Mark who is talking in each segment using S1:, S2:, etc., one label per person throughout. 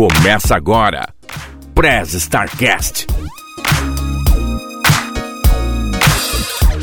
S1: Começa agora. Prez Starcast.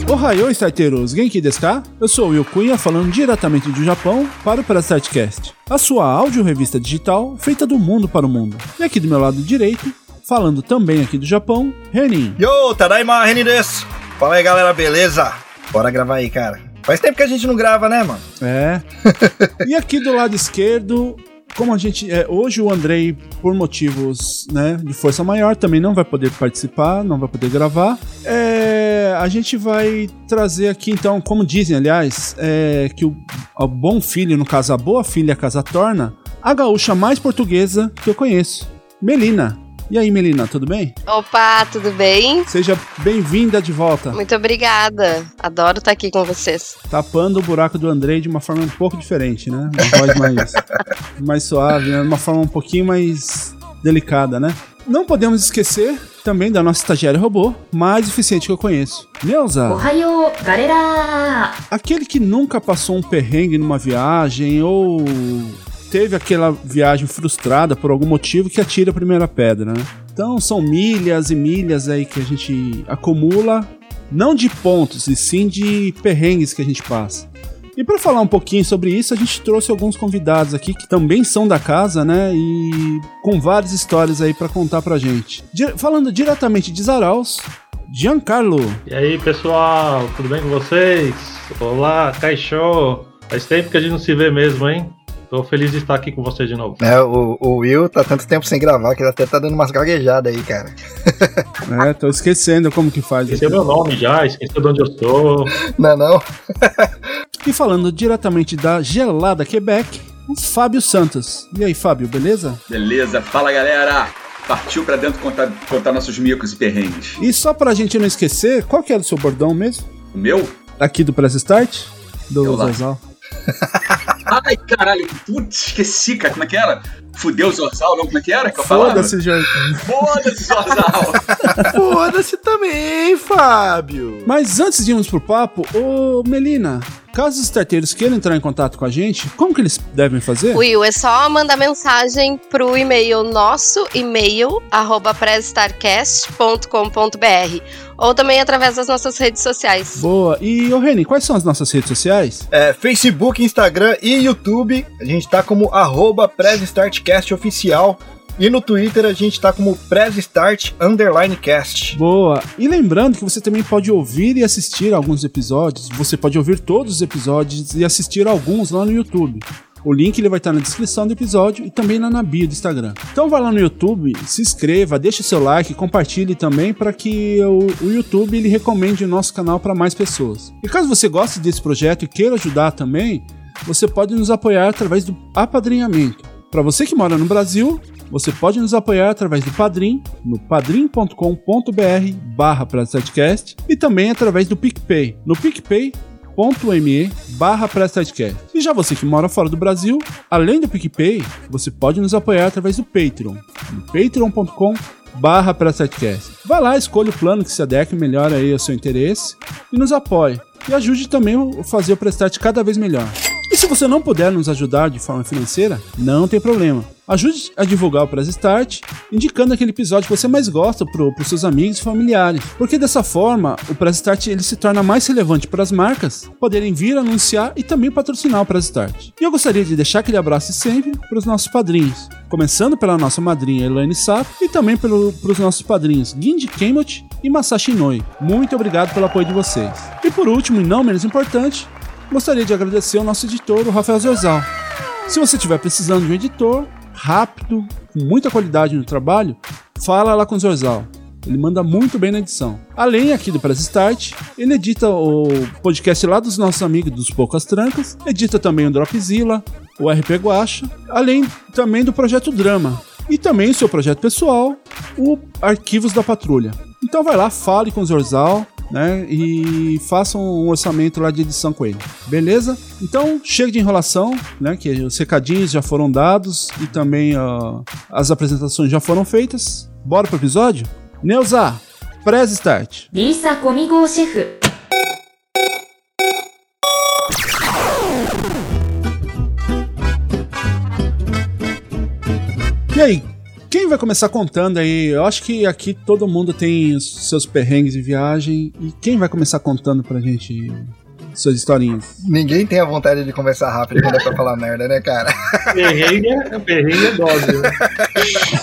S2: Ohayou, starteiros! Genki desu? Eu sou o Will Cunha, falando diretamente do Japão para o Press Startcast, a sua áudio revista digital feita do mundo para o mundo. E aqui do meu lado direito, falando também aqui do Japão, Renin.
S3: Yo, Tadaima, Renin desu! Fala aí, galera, beleza? Bora gravar aí, cara. Faz tempo que a gente não grava, né, mano?
S2: É. e aqui do lado esquerdo, como a gente. É, hoje o Andrei, por motivos né, de força maior, também não vai poder participar, não vai poder gravar. É, a gente vai trazer aqui, então, como dizem, aliás, é, que o, o bom filho, no caso, a boa filha, casa torna, a gaúcha mais portuguesa que eu conheço, Melina. E aí, Melina, tudo bem?
S4: Opa, tudo bem?
S2: Seja bem-vinda de volta.
S4: Muito obrigada. Adoro estar aqui com vocês.
S2: Tapando o buraco do Andrei de uma forma um pouco diferente, né? Uma voz mais, mais suave, né? uma forma um pouquinho mais delicada, né? Não podemos esquecer também da nossa estagiária robô, mais eficiente que eu conheço. Neuza!
S5: Ohayou, galera!
S2: Aquele que nunca passou um perrengue numa viagem ou teve aquela viagem frustrada por algum motivo que atira a primeira pedra, né? Então são milhas e milhas aí que a gente acumula, não de pontos, e sim de perrengues que a gente passa. E para falar um pouquinho sobre isso, a gente trouxe alguns convidados aqui que também são da casa, né? E com várias histórias aí para contar pra gente. Falando diretamente de Zaraus, Giancarlo.
S6: E aí, pessoal, tudo bem com vocês? Olá, Caixô. Faz tempo que a gente não se vê mesmo, hein? Tô feliz de estar aqui com você de novo.
S3: É, o, o Will tá tanto tempo sem gravar que ele até tá dando umas gaguejadas aí, cara.
S2: é, tô esquecendo como que faz.
S6: Esqueceu meu nome já, esqueceu de onde eu sou.
S3: Não, não.
S2: e falando diretamente da gelada Quebec, o Fábio Santos. E aí, Fábio, beleza?
S7: Beleza, fala galera! Partiu pra dentro contar, contar nossos micos e perrengues.
S2: E só pra gente não esquecer, qual que era o seu bordão mesmo?
S7: O meu?
S2: Aqui do Press Start? Do Zozal.
S7: Ai, caralho, putz, esqueci, cara, como é que era? Fudeu o Zorzal, não? Como é que era que eu
S2: Foda-se, Jorge.
S7: Foda-se, Zorzal.
S3: Foda-se também, Fábio.
S2: Mas antes de irmos pro papo, ô Melina, caso os starteiros queiram entrar em contato com a gente, como que eles devem fazer?
S4: Will, é só mandar mensagem pro e-mail nosso e-mail arroba ou também através das nossas redes sociais.
S2: Boa. E, ô Reni, quais são as nossas redes sociais?
S3: É, Facebook, Instagram e YouTube. A gente tá como arroba Oficial. E no Twitter a gente tá como Start Underline Cast.
S2: Boa! E lembrando que você também pode ouvir e assistir alguns episódios. Você pode ouvir todos os episódios e assistir alguns lá no YouTube. O link ele vai estar na descrição do episódio e também lá na bio do Instagram. Então vai lá no YouTube, se inscreva, deixe seu like, compartilhe também para que o, o, YouTube ele recomende o nosso canal para mais pessoas. E caso você goste desse projeto e queira ajudar também, você pode nos apoiar através do apadrinhamento. Para você que mora no Brasil, você pode nos apoiar através do Padrim, no padrim.com.br barra e também através do PicPay, no PicPay apoia.me barra E já você que mora fora do Brasil, além do PicPay, você pode nos apoiar através do Patreon, no patreon.com barra Vai lá, escolha o plano que se adeque melhor aí ao seu interesse e nos apoie. E ajude também a fazer o Prestat cada vez melhor. E se você não puder nos ajudar de forma financeira, não tem problema. Ajude a divulgar o Press Start, indicando aquele episódio que você mais gosta para os seus amigos e familiares. Porque dessa forma, o Press Start ele se torna mais relevante para as marcas poderem vir anunciar e também patrocinar o Press Start. E eu gostaria de deixar aquele abraço sempre para os nossos padrinhos, começando pela nossa madrinha Elaine Sato e também para os nossos padrinhos Gindy Kemot e Masashi Noi. Muito obrigado pelo apoio de vocês. E por último, e não menos importante, gostaria de agradecer ao nosso editor, o Rafael Zorzal. Se você estiver precisando de um editor rápido, com muita qualidade no trabalho, fala lá com o Zorzal. Ele manda muito bem na edição. Além aqui do Press Start, ele edita o podcast lá dos nossos amigos dos Poucas Trancas, edita também o Dropzilla, o RP Guacha, além também do Projeto Drama. E também o seu projeto pessoal, o Arquivos da Patrulha. Então vai lá, fale com o Zorzal, né? E façam um orçamento lá de edição com ele. Beleza? Então, chega de enrolação, né? Que os recadinhos já foram dados e também uh, as apresentações já foram feitas. Bora pro episódio? Neuza, press start.
S5: Lisa comigo, chefe.
S2: E aí, quem vai começar contando aí? Eu acho que aqui todo mundo tem os seus perrengues de viagem. E quem vai começar contando pra gente suas historinhas?
S3: Ninguém tem a vontade de conversar rápido quando é pra falar merda, né, cara?
S6: Perrengue é, perrengue é dose. né?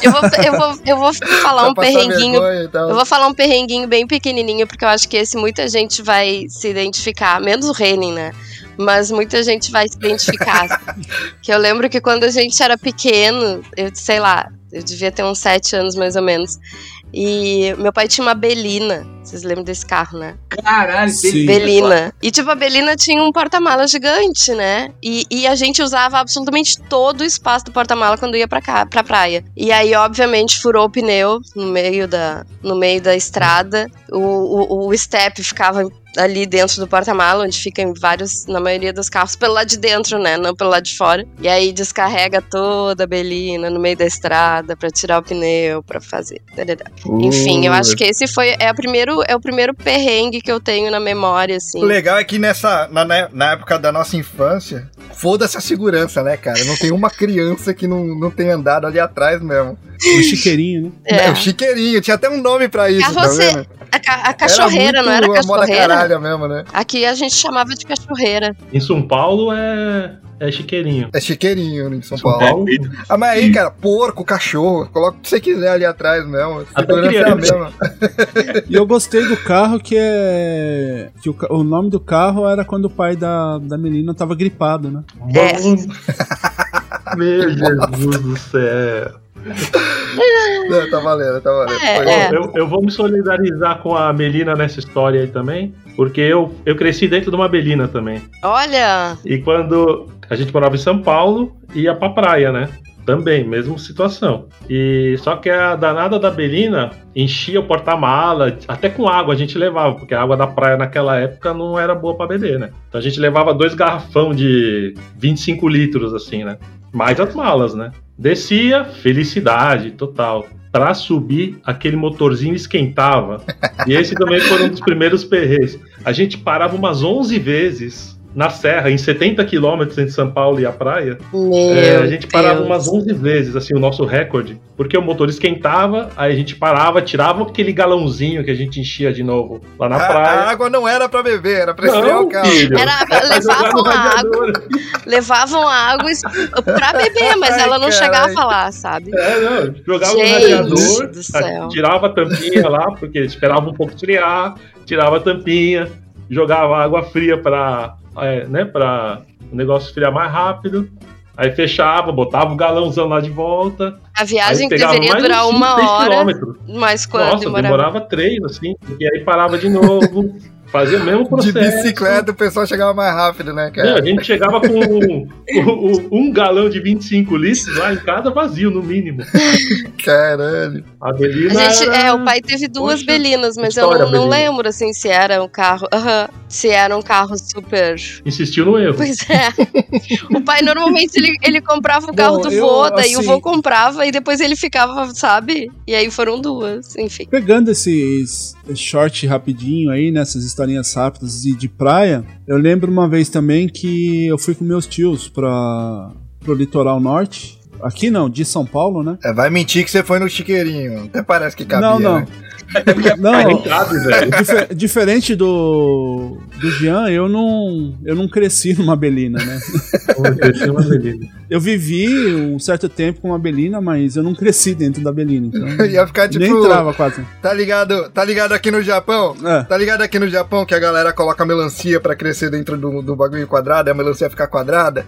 S4: Eu vou, eu vou, eu vou falar
S3: Pra
S4: um perrenguinho.
S3: vergonha e tal.
S4: Eu vou falar um perrenguinho bem pequenininho, porque eu acho que esse muita gente vai se identificar, menos o Renin, né? Mas muita gente vai se identificar. que eu lembro que quando a gente era pequeno, eu sei lá, eu devia ter uns sete anos mais ou menos. E meu pai tinha uma Belina. Vocês lembram desse carro, né?
S7: Caralho,
S2: Sim.
S4: Belina. E tipo, a Belina tinha um porta-mala gigante, né? E, e a gente usava absolutamente todo o espaço do porta-mala quando ia pra, cá, pra praia. E aí, obviamente, furou o pneu no meio da, no meio da estrada. O, o, o step ficava ali dentro do porta-mala, onde ficam vários, na maioria dos carros, pelo lado de dentro, né? Não pelo lado de fora. E aí descarrega toda a Belina no meio da estrada pra tirar o pneu, pra fazer. tarará. Enfim, eu acho que esse foi é, o primeiro, é o primeiro perrengue que eu tenho na memória, assim.
S3: O legal é que nessa, na, na- na época da nossa infância, foda-se a segurança, né, cara? Não tem uma criança que não, não tenha andado ali atrás mesmo.
S2: O chiqueirinho, né?
S3: É.
S4: É.
S3: o chiqueirinho, tinha até um nome pra isso, tá
S4: Carroce-
S3: vendo?
S4: A, ca- a cachorreira, não era
S3: muito a moda
S4: cachorreira?
S3: mesmo, né?
S4: Aqui a gente chamava de cachorreira.
S6: Em São Paulo é, é chiqueirinho.
S3: É chiqueirinho em São
S6: São
S3: Paulo. Ah, mas aí, cara, porco, cachorro, coloca o que você quiser ali atrás mesmo.
S6: Até
S3: Segurança é a mesma.
S2: E eu gostei do carro que é. Que o, o nome do carro era quando o pai da, da menina tava gripado, né?
S4: É.
S6: Meu Jesus do céu.
S3: Não, tá valendo, tá valendo.
S4: É, é.
S6: Eu, eu vou me solidarizar com a Melina nessa história aí também, porque eu, eu cresci dentro de uma Belina também.
S4: Olha,
S6: E quando a gente morava em São Paulo, ia pra praia, né? Também, mesma situação. E só que a danada da Belina enchia o porta-mala, até com água a gente levava, porque a água da praia naquela época não era boa pra beber, né? Então a gente levava dois garrafão de 25 litros, assim, né? Mais as malas, né? Descia, felicidade total. Pra subir, aquele motorzinho esquentava. E esse também foi um dos primeiros perreios. A gente parava umas 11 vezes na serra, em 70 quilômetros entre São Paulo e a praia. É, a gente parava
S4: Deus.
S6: umas 11 vezes, assim, o nosso recorde. Porque o motor esquentava, aí a gente parava, tirava aquele galãozinho que a gente enchia de novo lá na
S3: A, a
S6: praia.
S3: água não era pra beber, era pra esfriar o carro.
S6: filho.
S4: Era- levavam
S6: no
S4: a
S6: radiador.
S4: Levavam a água pra beber, mas
S3: Ai,
S4: ela não
S3: carai.
S4: chegava lá, sabe?
S6: É, não, jogava no
S4: Gente
S6: radiador,
S4: do céu.
S6: tirava a tampinha lá, porque esperava um pouco esfriar, tirava a tampinha, jogava água fria pra, é, né, pra o negócio esfriar mais rápido. Aí fechava, botava o galãozão lá de volta.
S4: A viagem que deveria durar
S6: uns
S4: uma hora,
S6: quilômetros.
S4: mas quando
S6: Nossa,
S4: demorava.
S6: demorava três, assim, e aí parava de novo, fazia o mesmo
S3: De
S6: processo.
S3: bicicleta o pessoal chegava mais rápido, né,
S6: Não,
S3: cara?
S6: a gente chegava com um, um- um galão de 25 litros lá em casa vazio, no mínimo.
S3: Caralho.
S6: A Belina
S4: A gente,
S6: era-
S4: é, o pai teve duas
S6: Poxa,
S4: Belinas, mas eu
S6: história,
S4: não, não
S6: Belina.
S4: lembro assim se era um carro. aham, se era um carro super.
S6: insistiu no erro.
S4: Pois é. o pai normalmente ele, ele comprava o carro do
S2: eu,
S4: vô, daí o
S2: assim-
S4: vô comprava e depois ele ficava, sabe? E aí foram duas, enfim.
S2: Pegando esses short rapidinho aí, nessas historinhas rápidas de, de praia, eu lembro uma vez também que eu fui com meus tios pra, pro litoral norte. Aqui não, de São Paulo, né?
S3: É, vai mentir que você foi no chiqueirinho. Até parece que cabia,
S2: não, não.
S3: né?
S2: Não, dife- diferente do, do Jean, eu não, eu não cresci numa Belina, né?
S6: Eu cresci uma Belina.
S2: Eu vivi um certo tempo com uma Belina, mas eu não cresci dentro da Belina, então
S3: Ia ficar tipo.
S2: nem entrava quase.
S3: Tá ligado, tá ligado aqui no Japão?
S2: É.
S3: Tá ligado aqui no Japão que a galera coloca melancia pra crescer dentro do, do bagulho quadrado e a melancia ficar quadrada?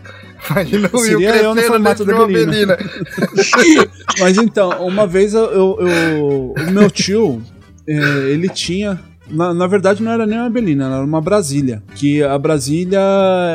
S3: Imagina o Will
S2: eu no formato da Belina. Mas então, uma vez eu, eu- eu- o meu tio, é, ele tinha. Na, na verdade, não era nem uma Belina, era uma Brasília. Que a Brasília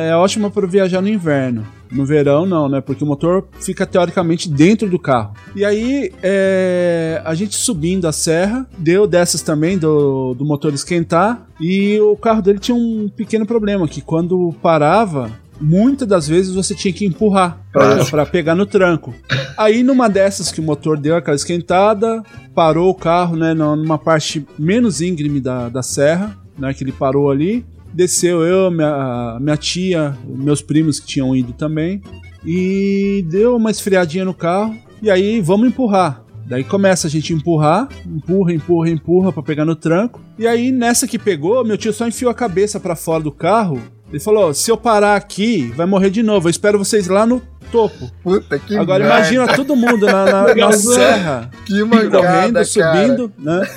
S2: é ótima para viajar no inverno. No verão, não, né? Porque o motor fica teoricamente dentro do carro. E aí, é, a gente subindo a serra, deu dessas também do, do motor esquentar. E o carro dele tinha um pequeno problema: que quando parava, muitas das vezes você tinha que empurrar pra pegar no tranco. Aí numa dessas que o motor deu aquela esquentada, parou o carro, né, numa parte menos íngreme da, da serra, né, que ele parou ali. Desceu eu, minha, minha tia, meus primos que tinham ido também. E deu uma esfriadinha no carro. E aí, vamos empurrar. Daí começa a gente empurrar, empurra, empurra, empurra pra pegar no tranco. E aí, nessa que pegou, meu tio só enfiou a cabeça pra fora do carro. Ele falou: se eu parar aqui, vai morrer de novo. Eu espero vocês lá no topo.
S3: Puta que
S2: Agora
S3: merda.
S2: imagina todo mundo na, na- na serra,
S3: Que mancada,
S2: correndo,
S3: cara.
S2: subindo, né?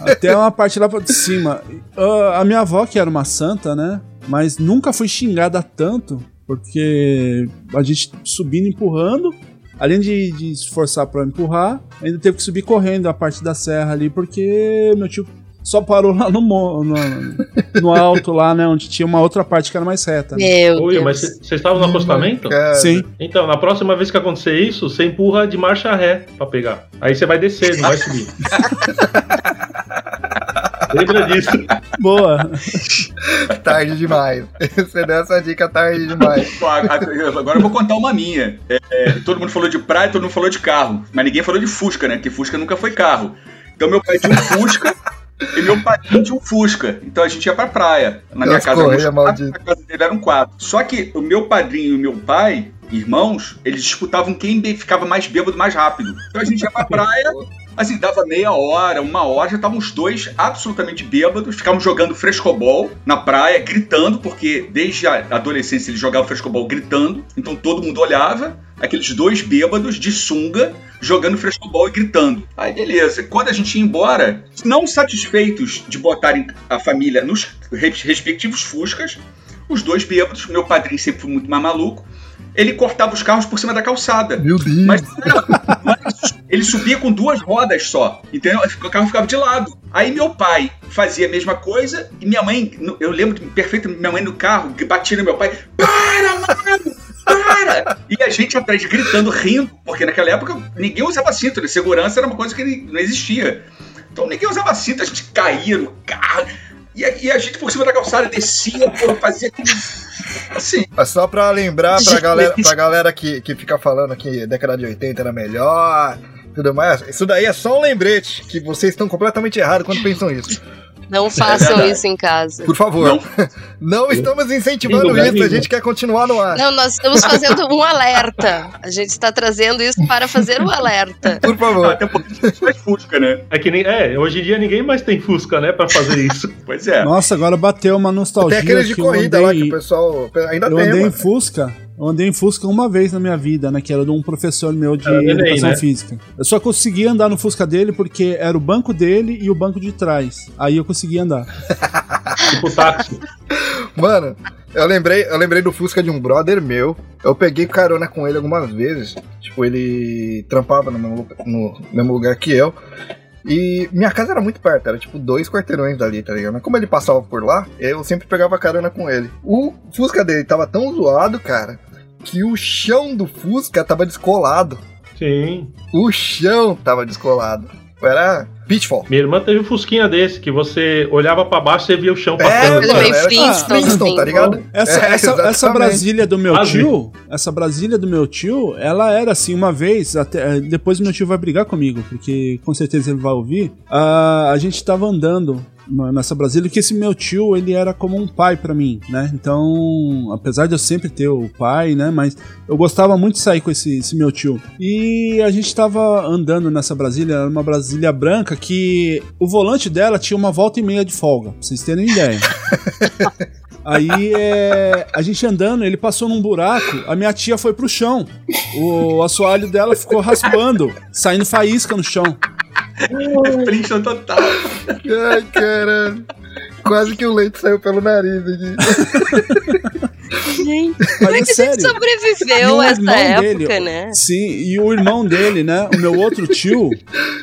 S2: Até uma parte lá pra de cima. Ah, a minha avó, que era uma santa, né? Mas nunca foi xingada tanto, porque a gente subindo, empurrando, além de, de se esforçar pra empurrar, ainda teve que subir correndo a parte da serra ali, porque meu tio só parou lá no, mo- no, no alto, lá, né? Onde tinha uma outra parte que era mais reta. né?
S4: Meu
S6: Oi,
S4: Deus.
S6: mas vocês estavam no acostamento?
S3: Cara,
S2: Sim.
S6: Então, na próxima vez que acontecer isso, você empurra de marcha ré pra pegar. Aí você vai descer, não vai subir. Lembra disso?
S2: Boa.
S3: Tarde demais. Você deu essa dica tarde demais.
S7: Pô, Agora eu vou contar uma minha. É, é, todo mundo falou de praia, todo mundo falou de carro. Mas ninguém falou de Fusca, né? Porque Fusca nunca foi carro. Então meu pai tinha um Fusca e meu pai tinha um Fusca. Então a gente ia pra praia. Na minha
S3: As
S7: casa
S3: correias
S7: éramos quatro,
S3: malditas.
S7: na casa dele eram quatro. Só que o meu padrinho e o meu pai, irmãos, eles disputavam quem ficava mais bêbado mais rápido. Então a gente ia pra praia. Assim, dava meia hora, uma hora, já estavam os dois absolutamente bêbados, ficavam jogando frescobol na praia, gritando, porque desde a adolescência eles jogavam frescobol gritando, então todo mundo olhava, aqueles dois bêbados de sunga jogando frescobol e gritando. Aí beleza, quando a gente ia embora, não satisfeitos de botarem a família nos res- respectivos fuscas, os dois bêbados, meu padrinho sempre foi muito mais maluco, ele cortava os carros por cima da calçada.
S3: Meu Deus.
S7: Mas, mas ele subia com duas rodas só, entendeu? O carro ficava de lado. Aí meu pai fazia a mesma coisa e minha mãe, eu lembro perfeito, minha mãe no carro batia no meu pai: Para, mano! Para! E a gente atrás gritando, rindo, porque naquela época ninguém usava cinto, né? segurança era uma coisa que não existia. Então ninguém usava cinto, a gente caía no carro. E a, e a gente por cima da calçada descia, pô, fazia. Assim,
S3: Mas Só pra lembrar pra galera, pra galera que, que fica falando que década de 80 era melhor, tudo mais. Isso daí é só um lembrete, que vocês estão completamente errados quando pensam isso.
S4: Não façam
S7: verdade.
S4: isso em casa.
S3: Por favor.
S7: Não.
S3: Não, estamos
S6: Em
S3: incentivando isso, a gente quer continuar no ar.
S4: Não, nós estamos fazendo um alerta. A gente está trazendo isso para fazer o alerta.
S3: Por favor.
S7: até porque faz Fusca, né?
S6: É que nem. É, hoje em dia ninguém mais tem Fusca, né? Pra fazer isso.
S7: Pois é.
S2: Nossa, agora bateu uma nostalgia.
S3: Tem aqueles de
S2: que eu
S3: corrida lá que
S2: andei-
S3: o pessoal ainda
S2: Eu
S3: tem,
S2: andei em
S3: mano.
S2: Fusca. Eu andei em Fusca uma vez na minha vida, né? Que era de um professor meu de
S6: Era neném,
S2: educação
S6: né?
S2: física. Eu só conseguia andar no Fusca dele porque era o banco dele e o banco de trás. Aí eu conseguia andar.
S6: tipo táxi.
S3: Mano, eu lembrei, eu lembrei do Fusca de um brother meu. Eu peguei carona com ele algumas vezes. Tipo, ele trampava no mesmo, no mesmo lugar que eu. E minha casa era muito perto, era tipo dois quarteirões dali, tá ligado? Mas como ele passava por lá, eu sempre pegava carona com ele. O Fusca dele tava tão zoado, cara, que o chão do Fusca tava descolado.
S6: Sim.
S3: O chão tava descolado. Era pitfall.
S6: Minha irmã teve um Fusquinha desse, que você olhava pra baixo e via o chão
S3: É,
S6: passando.
S4: Ele
S3: mano,
S4: meio
S3: era
S4: Flintstone,
S3: Flintstone, tá
S4: assim.
S3: ligado?
S2: Essa,
S3: É,
S2: essa, essa. Brasília do meu
S6: Quase.
S2: tio, essa Brasília do meu tio, ela era assim, uma vez, até, depois meu tio vai brigar comigo, porque com certeza ele vai ouvir. ah, a gente tava andando nessa Brasília, que esse meu tio, ele era como um pai pra mim, né? Então, apesar de eu sempre ter o pai, né? Mas eu gostava muito de sair com esse, esse meu tio. E a gente tava andando nessa Brasília, era uma Brasília branca que o volante dela tinha uma volta e meia de folga, pra vocês terem ideia. Aí é, a gente andando, ele passou num buraco, a minha tia foi pro chão. O assoalho dela ficou raspando, saindo faísca no chão.
S7: Flintstone total.
S3: Ai, caralho. Quase que o leite saiu pelo nariz aqui.
S4: Gente, como é
S2: é
S4: que a
S2: sério.
S4: gente
S2: E
S4: sobreviveu a essa época,
S2: dele,
S4: né?
S2: Sim, e o irmão dele, né? O meu outro tio,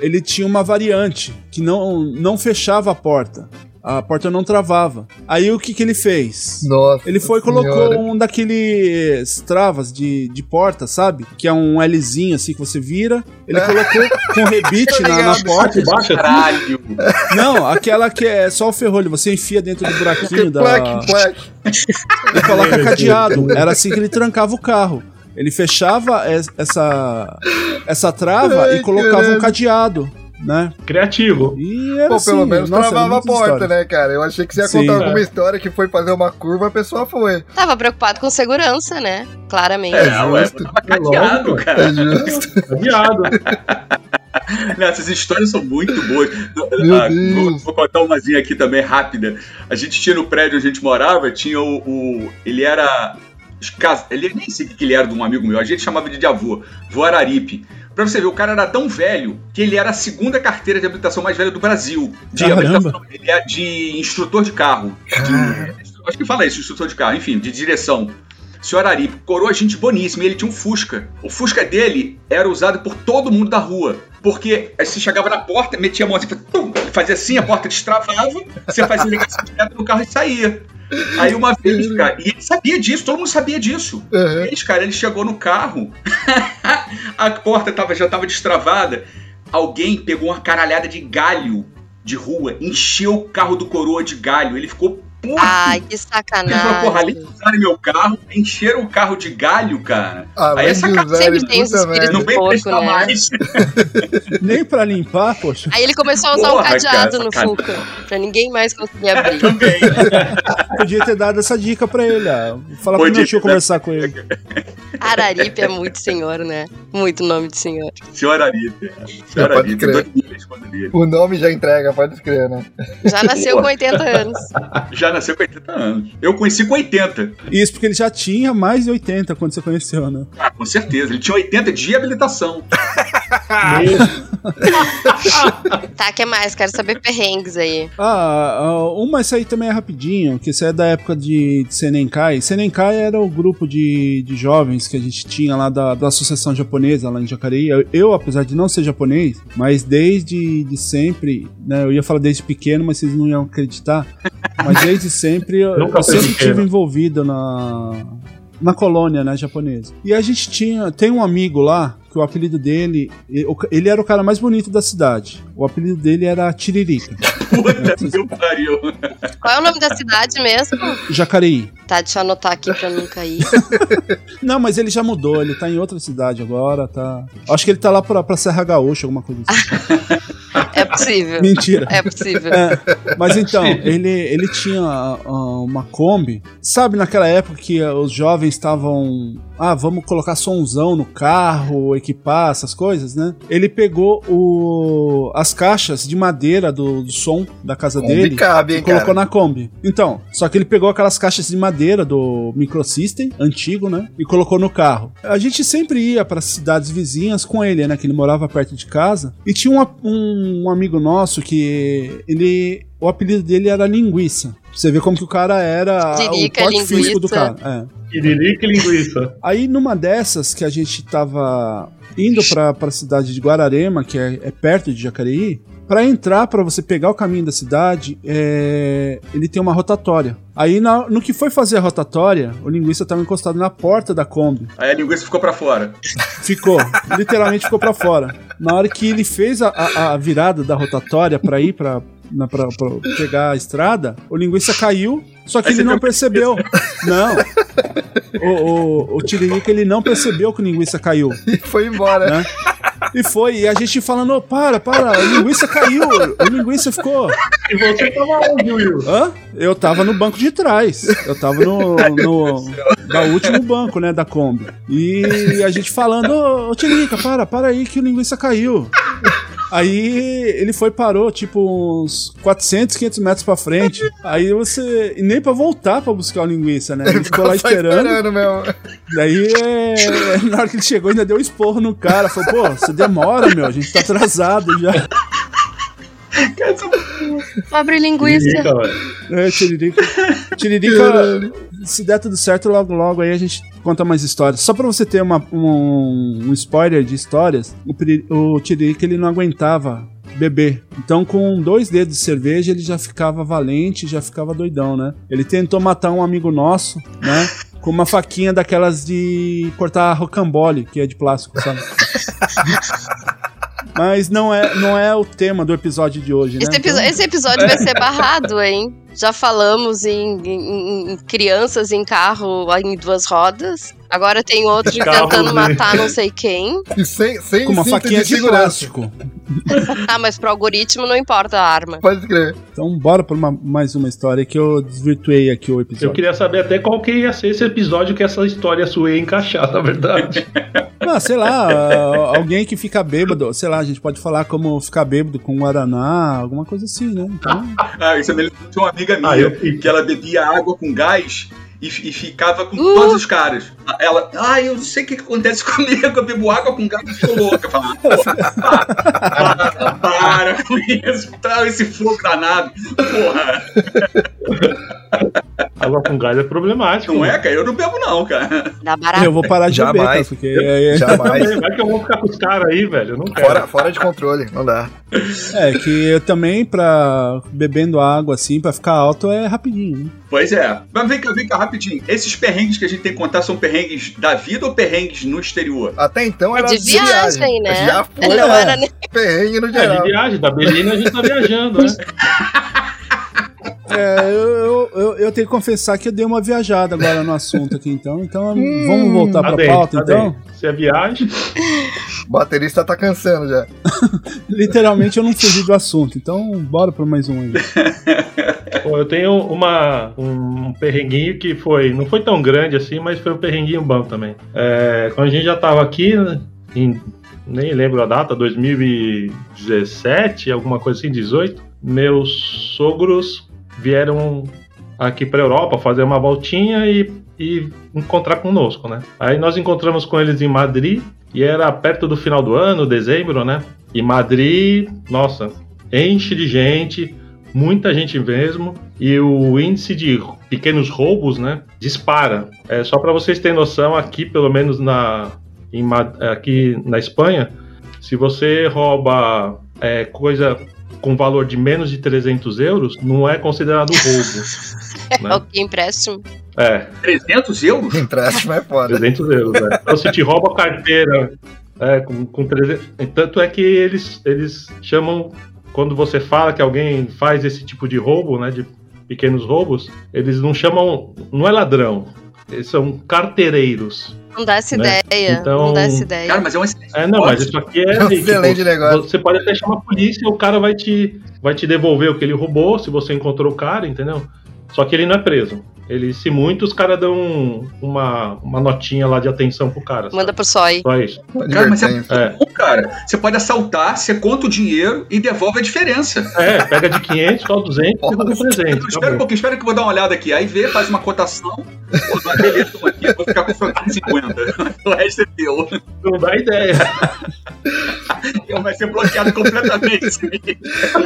S2: ele tinha uma variante que não, não fechava a porta. A porta não travava. Aí o que, que ele fez?
S3: Nossa.
S2: Ele foi e colocou
S3: senhora.
S2: um daqueles travas de, de porta, sabe? Que é um Lzinho assim que você vira. Ele colocou com rebite na, na porta.
S6: Baixa
S7: Caralho.
S2: Não, aquela que é só o ferrolho, você enfia dentro do buraquinho da.
S3: Plaque, plaque.
S2: E coloca cadeado. Era assim que ele trancava o carro. Ele fechava es- essa, essa trava
S3: Ai,
S2: e colocava
S3: caralho.
S2: um cadeado. Né?
S6: Criativo.
S2: E era
S3: Pô,
S2: assim,
S3: pelo menos
S2: nossa,
S3: travava a porta,
S2: histórias.
S3: né, cara? Eu achei que você ia
S2: Sim.
S3: contar
S6: É.
S3: alguma história que foi fazer uma curva, a pessoa foi.
S4: Tava preocupado com segurança, né? Claramente.
S7: É, ué,
S3: justo.
S7: tava cadeado, cara.
S3: É justo.
S6: Cadeado.
S7: Não, Essas histórias são muito boas.
S3: Meu
S7: Ah,
S3: Deus.
S7: vou, vou contar umazinha aqui também rápida. A gente tinha no prédio onde a gente morava, tinha o. o- ele era. Ele nem sei o que ele era de um amigo meu, a gente chamava de avô, vô Araripe. Pra você ver, o cara era tão velho que ele era a segunda carteira de habilitação mais velha do Brasil. De habilitação, ele é de instrutor de carro. De- acho que fala isso, instrutor de carro, enfim, de direção. Senhor Aripe, coroa gente boníssima, e ele tinha um Fusca. O Fusca dele era usado por todo mundo da rua. Porque você chegava na porta, metia a mão assim, tum, fazia assim, a porta destravava, você fazia ligação direta no carro e saía. Aí uma vez, cara, e ele sabia disso, todo mundo sabia disso.
S3: Uhum.
S7: vez, cara, ele chegou no carro, a porta tava, já tava destravada, alguém pegou uma caralhada de galho de rua, encheu o carro do coroa de galho, ele ficou puto.
S4: Ai, que
S7: Ele falou, porra, além de
S4: sacanagem.
S7: usarem meu carro, encheram o carro de galho, cara.
S3: Além
S7: Aí é
S3: de
S7: sacanagem.
S4: Sempre tem os espíritos.
S7: Não vem
S4: porco,
S7: prestar
S4: né?
S7: mais.
S2: Nem pra limpar, poxa.
S4: Aí ele começou a usar um
S7: Porra,
S4: cadeado
S7: cara,
S4: no
S7: sacanagem.
S4: Fuca, pra ninguém mais conseguir abrir.
S7: Também.
S2: Podia ter dado essa dica pra ele. ó. Falar pro
S7: Podia
S2: meu tio conversar com ele.
S4: Araripe é muito senhor, né? Muito nome de senhor.
S7: Senhor Aripe. Senhor
S3: Pode
S7: Aripe.
S3: crer.
S7: Dois quando dele.
S3: O nome já entrega, pode crer, né?
S4: Já nasceu
S7: Boa.
S4: com 80 anos.
S7: Já nasceu com 80 anos. Eu conheci com 80.
S2: Isso porque ele já tinha mais de 80 quando você conheceu, né?
S7: Ah, com certeza. Ele tinha 80 de habilitação.
S4: Tá, que mais? Quero saber perrengues aí.
S2: Ah, ah, uma, essa aí também é rapidinho, que isso é da época de, de Senenkai. Senenkai era o grupo de, de jovens que a gente tinha lá da, da Associação Japonesa, lá em Jacareí. Eu, eu, apesar de não ser japonês, mas desde de sempre, né, eu ia falar desde pequeno, mas vocês não iam acreditar, mas desde sempre eu,
S6: Nunca
S2: eu sempre
S6: pequeno.
S2: estive envolvido na, na colônia, né, japonesa. E a gente tinha, tem um amigo lá, que o apelido dele, ele, era o cara mais bonito da cidade. O apelido dele era Tiririca.
S7: Puta que pariu.
S4: Qual é o nome da cidade mesmo?
S2: Jacareí.
S4: Tá, deixa eu anotar aqui pra não cair.
S2: Não, mas ele já mudou, ele tá em outra cidade agora, tá. Acho que ele tá lá pra, pra Serra Gaúcha, alguma coisa assim.
S4: É possível.
S2: Mentira.
S4: É possível.
S2: É, mas então, ele, ele tinha ah, uma Kombi. Sabe naquela época que ah, os jovens estavam. Ah, vamos colocar somzão no carro, equipar essas coisas, né? Ele pegou o, as caixas de madeira do, do som da casa
S3: Kombi
S2: dele.
S3: cabe,
S2: e
S3: hein,
S2: colocou
S3: cara?
S2: na Kombi. Então, só que ele pegou aquelas caixas de madeira do Microsystem, antigo, né? E colocou no carro. A gente sempre ia para cidades vizinhas com ele, né? Que ele morava perto de casa. E tinha um, um, um amigo nosso que ele. O apelido dele era Linguiça. Você vê como que o cara era
S4: Dirica,
S2: o porte físico do cara. É.
S6: Iririca e linguiça.
S2: Aí numa dessas que a gente tava indo pra, pra cidade de Guararema, que é, é perto de Jacareí, pra entrar, pra você pegar o caminho da cidade, é, ele tem uma rotatória. Aí na- no que foi fazer a rotatória, o linguiça tava encostado na porta da Kombi.
S7: Aí a linguiça ficou pra fora.
S2: Ficou, literalmente ficou pra fora. Na hora que ele fez a, a- a virada da rotatória pra ir pra, na, pra, pra pegar a estrada, o linguiça caiu, só que
S7: Aí
S2: ele não percebeu. Não. O, o, o Tiririca, ele não percebeu que o linguiça caiu,
S3: E foi embora.
S2: né? E foi, e a gente falando, "Ô, para, para, o linguiça caiu, o linguiça ficou.
S6: E você tava onde, Will?
S2: Hã? Eu tava no banco de trás. Eu tava no, no da último banco, né, da Kombi. E a gente falando, ô, ô Tiririca, para, para aí que o linguiça caiu. Aí ele foi parou, tipo, uns 400, 500 metros pra frente. Aí você. E nem pra voltar pra buscar o linguiça, né? Ele ficou lá
S3: Só
S2: esperando.
S3: mesmo.
S2: Daí, é, na hora que ele chegou, ainda deu um esporro no cara. Falou, pô, você demora, meu, a gente tá atrasado já.
S4: Pobre linguiça.
S6: Iririca, velho.
S2: É, Tiririca. Tiririca, se der tudo certo, logo logo aí a gente conta mais histórias. Só pra você ter uma, um, um spoiler de histórias, o, o Tiririca ele não aguentava beber. Então, com dois dedos de cerveja, ele já ficava valente, já ficava doidão, né? Ele tentou matar um amigo nosso, né? Com uma faquinha daquelas de cortar rocambole, que é de plástico, sabe? Mas não é, não é o tema do episódio de hoje, né?
S4: Esse, episo-
S2: Então,
S4: esse episódio vai ser barrado, hein? Já falamos em, em- em crianças em carro em duas rodas. Agora tem outro tentando
S6: né?
S4: matar não sei quem.
S3: E sem, sem
S2: com uma faquinha de
S3: segurança.
S2: plástico.
S4: Ah, mas pro algoritmo não importa a arma.
S3: Pode crer.
S2: Então, bora pra uma- mais uma história que eu desvirtuei aqui o
S6: Eu
S2: episódio.
S6: queria saber até qual que ia ser esse episódio que essa história sua ia encaixar, na verdade.
S2: Ah, sei lá, alguém que fica bêbado, sei lá, a gente pode falar como ficar bêbado com Guaraná, alguma coisa assim, né? Então,
S7: Ah, isso é melhor de uma amiga minha,
S6: Ah, eu-
S7: que ela bebia água com gás e, e ficava com
S4: Uh!
S7: todos os caras. Ela, ah, eu não sei o que, que acontece comigo, eu bebo água com gás e fico louca. Eu falo, "Ah, para, para com isso, tá, esse fogo danado. Porra,
S6: Água com gás é problemático.
S7: não é,
S6: mano.
S7: cara? Eu não bebo não, cara.
S4: Dá barato.
S2: eu vou parar de beber, cara,
S3: Jamais.
S2: porque é,
S3: Jamais.
S6: Vai que eu vou ficar com os caras aí, velho. Eu não quero.
S3: Fora, fora de controle, não dá.
S2: é que eu também, pra bebendo água assim, pra ficar alto, é rapidinho, né?
S7: Pois é. Mas vem cá, vem cá, rapidinho. Esses perrengues que a gente tem que contar são perrengues da vida ou perrengues no exterior?
S3: Até então era
S4: É de viagem, né?
S3: Já foi
S4: Não
S3: é,
S4: era nem-
S3: perrengue no
S6: É, de
S3: geral.
S6: viagem, da Belina a gente tá viajando, né?
S2: É, eu, eu, eu, eu tenho que confessar que eu dei uma viajada agora no assunto aqui, então. Então, vamos voltar
S6: Tá
S2: pra
S6: dentro,
S2: pauta,
S6: tá
S2: então?
S6: Se é viagem,
S3: O baterista tá cansando já.
S2: Literalmente eu não fugi do assunto, então bora pra mais um aí.
S6: pô, eu tenho uma, um perrenguinho que foi. Não foi tão grande assim, mas foi um perrenguinho bom também. É, quando a gente já tava aqui, né, em, nem lembro a data, 2017, alguma coisa assim, 18, meus sogros vieram aqui pra Europa fazer uma voltinha e, e encontrar conosco, né? Aí nós encontramos com eles em Madrid e era perto do final do ano, dezembro, né? E Madrid, nossa, enche de gente, muita gente mesmo, e o índice de pequenos roubos, né, dispara. É só para vocês terem noção, aqui pelo menos na em aqui na Espanha, se você rouba é, coisa com valor de menos de 300 euros, não é considerado roubo. né?
S4: Ok, empréstimo.
S6: É,
S7: 300 euros?
S3: Empréstimo é foda.
S6: 300 euros, né? Então, se te rouba a carteira é, com, com 300... Tanto é que eles, eles chamam, quando você fala que alguém faz esse tipo de roubo, né, de pequenos roubos, eles não chamam, não é ladrão, eles são carteireiros.
S4: Não dá essa
S6: Né?
S4: ideia.
S6: Então-
S4: Não dá essa ideia.
S7: Cara, mas é um excelente
S6: É, não, mas isso aqui é...
S3: É um excelente negócio.
S6: Você pode até chamar a polícia e o cara vai te, vai te devolver o que ele roubou, se você encontrou o cara, entendeu? Só que ele não é preso. Ele, se muito, os caras dão uma, uma notinha lá de atenção pro cara. sabe?
S4: Manda pro SOI.
S6: Só isso.
S7: Cara, mas é.
S6: É.
S7: bom, cara. Você pode assaltar, você conta o dinheiro e devolve a diferença.
S6: É, pega de 500, só 200 e dá um presente.
S7: Então, espera um
S6: acabou.
S7: pouquinho, espera que eu vou dar uma olhada aqui. Aí vê, faz uma cotação. Pô, beleza, toma aqui, eu vou ficar com 50. O resto é teu.
S6: Não dá ideia.
S7: Vai ser bloqueado completamente.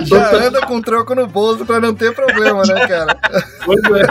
S3: Já anda com troco no bolso pra não ter problema, né, cara?
S6: Pois é.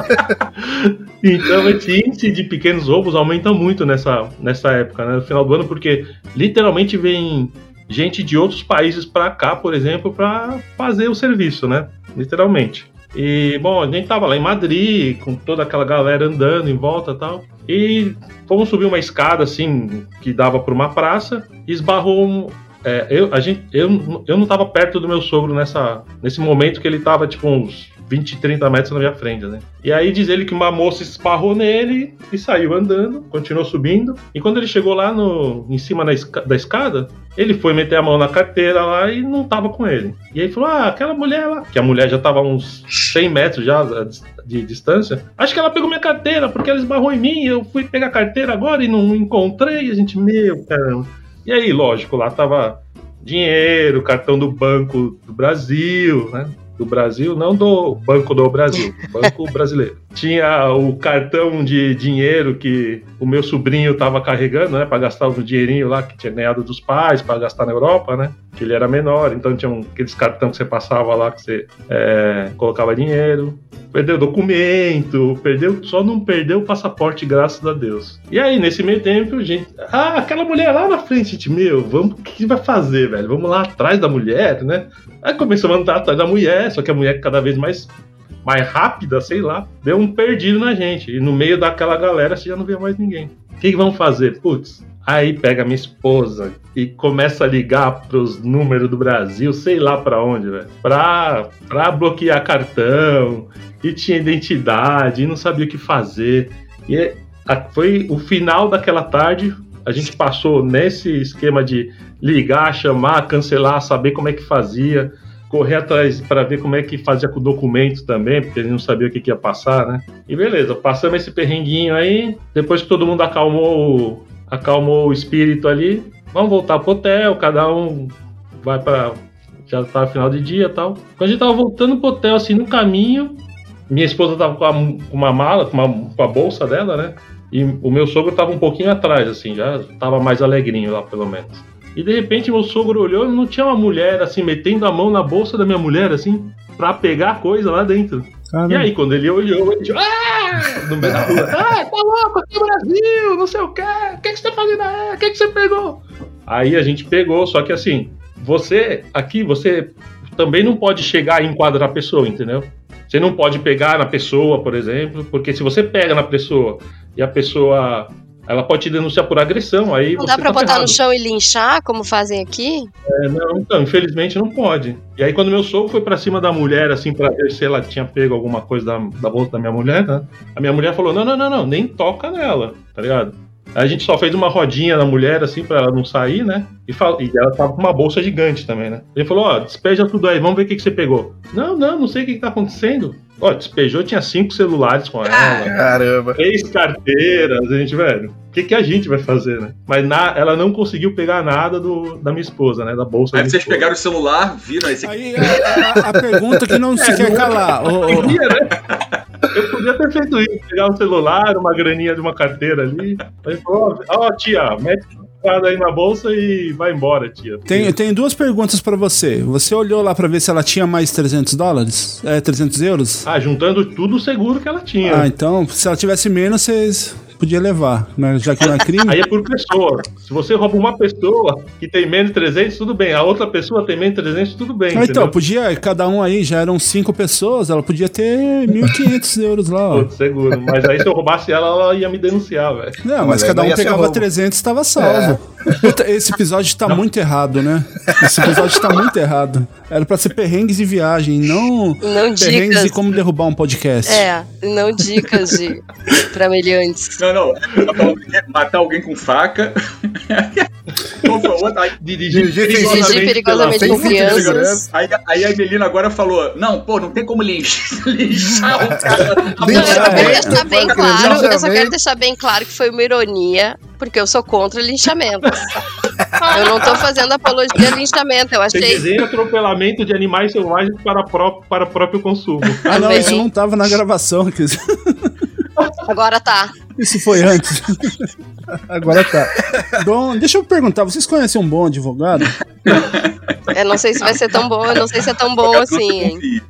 S6: Então, esse índice de pequenos roubos aumenta muito nessa, nessa época, né? No final do ano, porque literalmente vem gente de outros países pra cá, por exemplo, pra fazer o serviço, né? Literalmente. E, bom, a gente tava lá em Madrid, com toda aquela galera andando em volta e tal. E fomos subir uma escada, assim, que dava pra uma praça, e esbarrou um. é, eu, a gente, eu, eu não tava perto do meu sogro nessa, nesse momento que ele tava, tipo, uns 20, 30 metros na minha frente, né? E aí diz ele que uma moça esparrou nele e saiu andando, continuou subindo. E quando ele chegou lá no, em cima na esca- da escada, ele foi meter a mão na carteira lá e não tava com ele. E aí falou: Ah, aquela mulher lá, que a mulher já tava uns 100 metros já de, de distância. Acho que ela pegou minha carteira, porque ela esbarrou em mim. Eu fui pegar a carteira agora e não encontrei. E a gente, meu caramba. E aí, lógico, lá tava dinheiro, cartão do Banco do Brasil, né? Do Brasil, não do Banco do Brasil, Banco Brasileiro. Tinha o cartão de dinheiro que o meu sobrinho tava carregando, né? Pra gastar o dinheirinho lá que tinha ganhado dos pais, para gastar na Europa, né? Que ele era menor, então tinha um, aqueles cartão que você passava lá que você é, colocava dinheiro. Perdeu documento, perdeu, só não perdeu o passaporte, graças a Deus. E aí, nesse meio tempo, gente. Ah, aquela mulher lá na frente, gente, meu, vamos, o que vai fazer, velho? Vamos lá atrás da mulher, né? Aí começamos a andar atrás da mulher, só que a mulher cada vez mais, mais rápida, sei lá, deu um perdido na gente. E no meio daquela galera você já não vê mais ninguém. O que, que vamos fazer? Putz. Aí pega minha esposa e começa a ligar pros números do Brasil, sei lá pra onde, velho. Pra, pra bloquear cartão, e tinha identidade, e não sabia o que fazer. E é- foi o final daquela tarde. A gente passou nesse esquema de ligar, chamar, cancelar, saber como é que fazia, correr atrás para ver como é que fazia com o documento também, porque ele não sabia o que, que ia passar, né? E beleza, passamos esse perrenguinho aí. Depois que todo mundo acalmou, acalmou o espírito ali, vamos voltar pro hotel, cada um vai para já tá final de dia e tal. Quando a gente tava voltando pro hotel, assim, no caminho, minha esposa tava com, a- com uma mala, com, uma- com a bolsa dela, né? E o meu sogro tava um pouquinho atrás, assim, já tava mais alegrinho lá, pelo menos. E de repente meu sogro olhou e não tinha uma mulher, assim, metendo a mão na bolsa da minha mulher, assim, pra pegar a coisa lá dentro. E aí, quando ele olhou, ele disse, ah! No meio da rua, ah, tá louco, aqui no Brasil, não sei o quê, o que, que você tá fazendo aí? O que, que você pegou? Aí a gente pegou, só que assim, você, aqui, você também não pode chegar e enquadrar a pessoa, entendeu? Você não pode pegar na pessoa, por exemplo, porque se você pega na pessoa e a pessoa, ela pode te denunciar por agressão, aí
S4: Não dá pra
S6: tá
S4: botar
S6: ferrado.
S4: no chão e linchar, como fazem aqui?
S6: É, não, então, infelizmente não pode. E aí, quando meu sogro foi pra cima da mulher, assim, pra ver se ela tinha pego alguma coisa da, da bolsa da minha mulher, né? A minha mulher falou: não, não, não, não, nem toca nela, tá ligado? Aí a gente só fez uma rodinha na mulher, assim, pra ela não sair, né? E, fal- e ela tava com uma bolsa gigante também, né? Ele falou: ó, despeja tudo aí, vamos ver o que, que você pegou. Não, não, não sei o que, que tá acontecendo. Ó, despejou, tinha cinco celulares com ela.
S3: Caramba.
S6: Três carteiras, a gente, velho. O que, que a gente vai fazer, né? Mas na- ela não conseguiu pegar nada do, da minha esposa, né? Da bolsa da
S7: Aí
S6: minha
S7: vocês
S6: esposa.
S7: pegaram o celular, viram esse aqui.
S2: Aí a, a- pergunta que não se quer calar. ô, ô,
S6: Podia, né? Eu podia ter feito isso, pegar um celular, uma graninha de uma carteira ali. Aí falou, ó, ó, tia, mete aí na bolsa e vai embora, tia.
S2: Tem, tem duas perguntas pra você. Você olhou lá pra ver se ela tinha mais 300 dólares? É, 300 euros?
S6: Ah, juntando tudo o seguro que ela tinha.
S2: Ah, então, se ela tivesse menos, vocês podiam levar, né? Já que não é crime.
S6: Aí é por pessoa. Se você rouba uma pessoa que tem menos de 300, tudo bem. A outra pessoa tem menos de 300, tudo bem.
S2: Ah, então, podia, cada um aí já eram cinco pessoas, ela podia ter 1.500 euros lá, ó.
S6: Putz, seguro. Mas aí se eu roubasse ela, ela ia me denunciar, velho.
S2: Não,
S3: Mas
S2: mas cada um pegava
S3: roubo.
S2: 300 e tava salvo. Puta, esse episódio tá muito errado, né? Esse episódio tá muito errado. Era pra ser perrengues e viagem, não
S4: Não
S2: perrengues
S4: dicas.
S2: e como derrubar um podcast.
S4: É, não dicas de pra meliantes.
S7: Não, não. Matar alguém, matar alguém com faca.
S6: Dirigir,
S4: perigosamente
S3: sem
S4: com crianças.
S3: segurança.
S7: Aí, aí a Evelina agora falou: Não, pô, não tem como linchar, linchar o cara.
S4: Não, eu
S3: Linchamento,
S4: só quero deixar bem claro, eu só
S3: linchamento.
S4: quero deixar bem claro que foi uma ironia, porque eu sou contra linchamentos. Eu não tô fazendo apologia a linchamento, eu achei.
S6: desenha atropelamento de animais selvagens para, pró para próprio consumo.
S2: Ah, não, isso não tava na gravação. quer dizer,
S4: Agora tá.
S2: Isso foi antes. Agora tá. Bom, deixa eu perguntar, vocês conhecem um bom advogado?
S4: Eu não sei se vai ser tão bom, eu não sei se é tão bom assim, hein?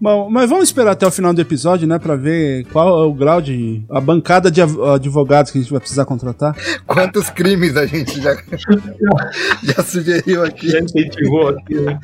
S2: Bom, mas vamos esperar até o final do episódio, né, pra ver qual é o grau de. a bancada de advogados que a gente vai precisar contratar.
S3: Quantos crimes a gente já, já sugeriu aqui.
S6: Já incentivou aqui, né?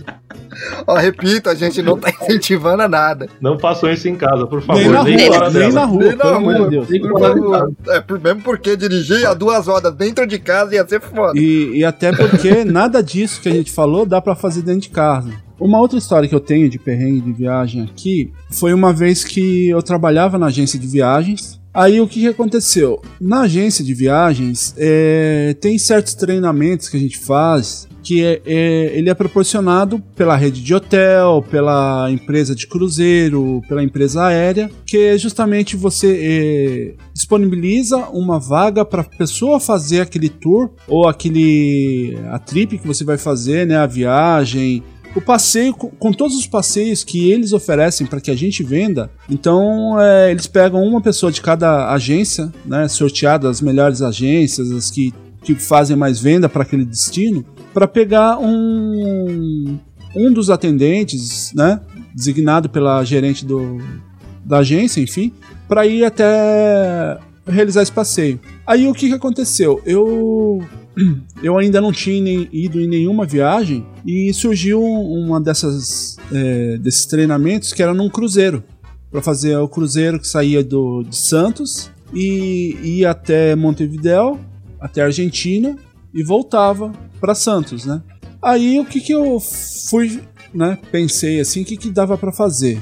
S3: Ó, repito, a gente não tá incentivando a nada.
S6: Não façam isso em casa, por favor.
S2: nem na
S6: nem
S2: rua, nem na rua,
S3: Nem na rua.
S2: de Deus.
S3: Por. É, por- mesmo porque dirigir a duas rodas dentro de casa ia ser foda.
S2: E, e até porque nada disso que a gente falou dá pra fazer dentro de casa. Uma outra história que eu tenho de perrengue de viagem aqui foi uma vez que eu trabalhava na agência de viagens. Aí o que, aconteceu? Na agência de viagens é, tem certos treinamentos que a gente faz que é, é- ele é proporcionado pela rede de hotel, pela empresa de cruzeiro, pela empresa aérea, que é justamente você é, disponibiliza uma vaga para a pessoa fazer aquele tour ou aquele a trip que você vai fazer, né, a viagem, o passeio com, todos os passeios que eles oferecem para que a gente venda. Então é, eles pegam uma pessoa de cada agência, né, sorteada as melhores agências, as que que fazem mais venda para aquele destino, para pegar um um dos atendentes, né, designado pela gerente do, da agência, enfim, para ir até realizar esse passeio. Aí o que, que aconteceu? Eu eu ainda não tinha ido em nenhuma viagem e surgiu uma dessas é, desses treinamentos que era num cruzeiro para fazer o cruzeiro que saía do, de Santos e ia até Montevidéu até Argentina e voltava para Santos, né? Aí o que que eu fui, né? Pensei assim, o que que dava para fazer?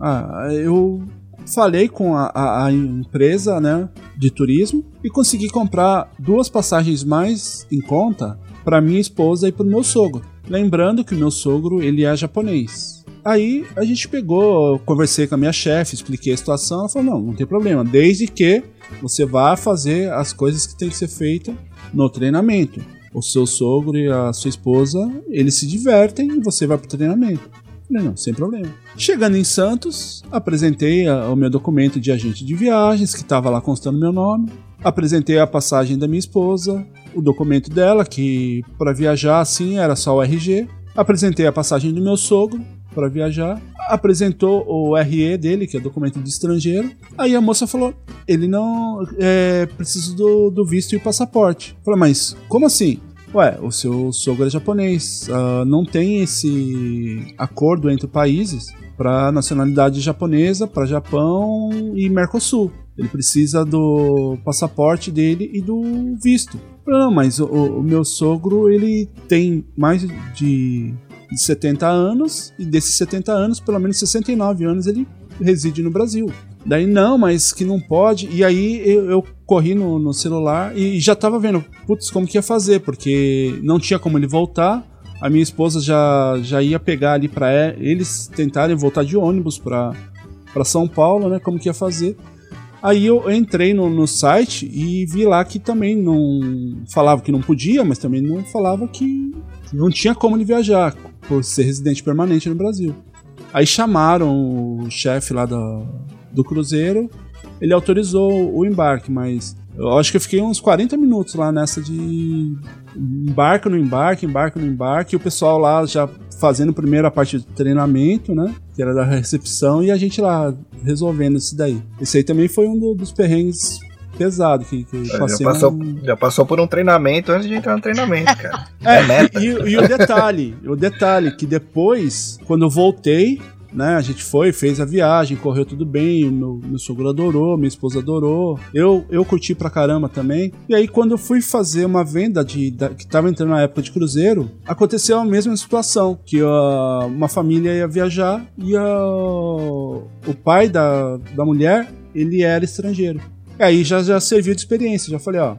S2: Ah, eu falei com a, a, a, empresa, né, de turismo e consegui comprar duas passagens mais em conta para minha esposa e para o meu sogro. Lembrando que o meu sogro ele é japonês. Aí a gente pegou, conversei com a minha chefe, expliquei a situação. Ela falou: não, não tem problema, desde que você vá fazer as coisas que tem que ser feitas no treinamento. O seu sogro e a sua esposa, eles se divertem e você vai pro treinamento. Falei, não, sem problema. Chegando em Santos, apresentei a, o meu documento de agente de viagens, que estava lá constando meu nome. Apresentei a passagem da minha esposa, o documento dela, que para viajar assim era só o RG. Apresentei a passagem do meu sogro para viajar. Apresentou o RE dele, que é documento de estrangeiro. Aí a moça falou: ele não é, precisa do, do visto e passaporte. Falei, mas como assim? Ué, o seu sogro é japonês. Uh, não tem esse acordo entre países para nacionalidade japonesa, para Japão e Mercosul. Ele precisa do passaporte dele e do visto. Não, mas o, o meu sogro ele tem mais de, de 70 anos e desses 70 anos, pelo menos 69 anos ele reside no Brasil. Daí, não, mas que não pode. E aí eu, eu corri no, no, celular e já tava vendo, putz, como que ia fazer, porque não tinha como ele voltar. A minha esposa já, já ia pegar ali para eles tentarem voltar de ônibus para São Paulo, né? Como que ia fazer. Aí eu entrei no, no site e vi lá que também não falava que não podia, mas também não falava que não tinha como ele viajar por ser residente permanente no Brasil. Aí chamaram o chefe lá do, do cruzeiro, ele autorizou o embarque, mas eu acho que eu fiquei uns 40 minutos lá nessa de embarque no embarque, embarque no embarque, e o pessoal lá já fazendo primeiro a parte do treinamento, né? Que era da recepção, e a gente lá resolvendo isso daí. Esse aí também foi um do, dos perrengues pesado que, que
S3: já passou, um... já passou por um treinamento antes de entrar no treinamento, cara.
S2: é, é e, e, e, o detalhe, o detalhe que depois, quando eu voltei, né? A gente foi, fez a viagem, correu tudo bem, meu, meu sogro adorou, minha esposa adorou, eu, eu curti pra caramba também. E aí, quando eu fui fazer uma venda de, da, que tava entrando na época de cruzeiro, aconteceu a mesma situação, que uh, uma família ia viajar e uh, o pai da, da mulher, ele era estrangeiro. E aí já, já serviu de experiência, já falei, ó,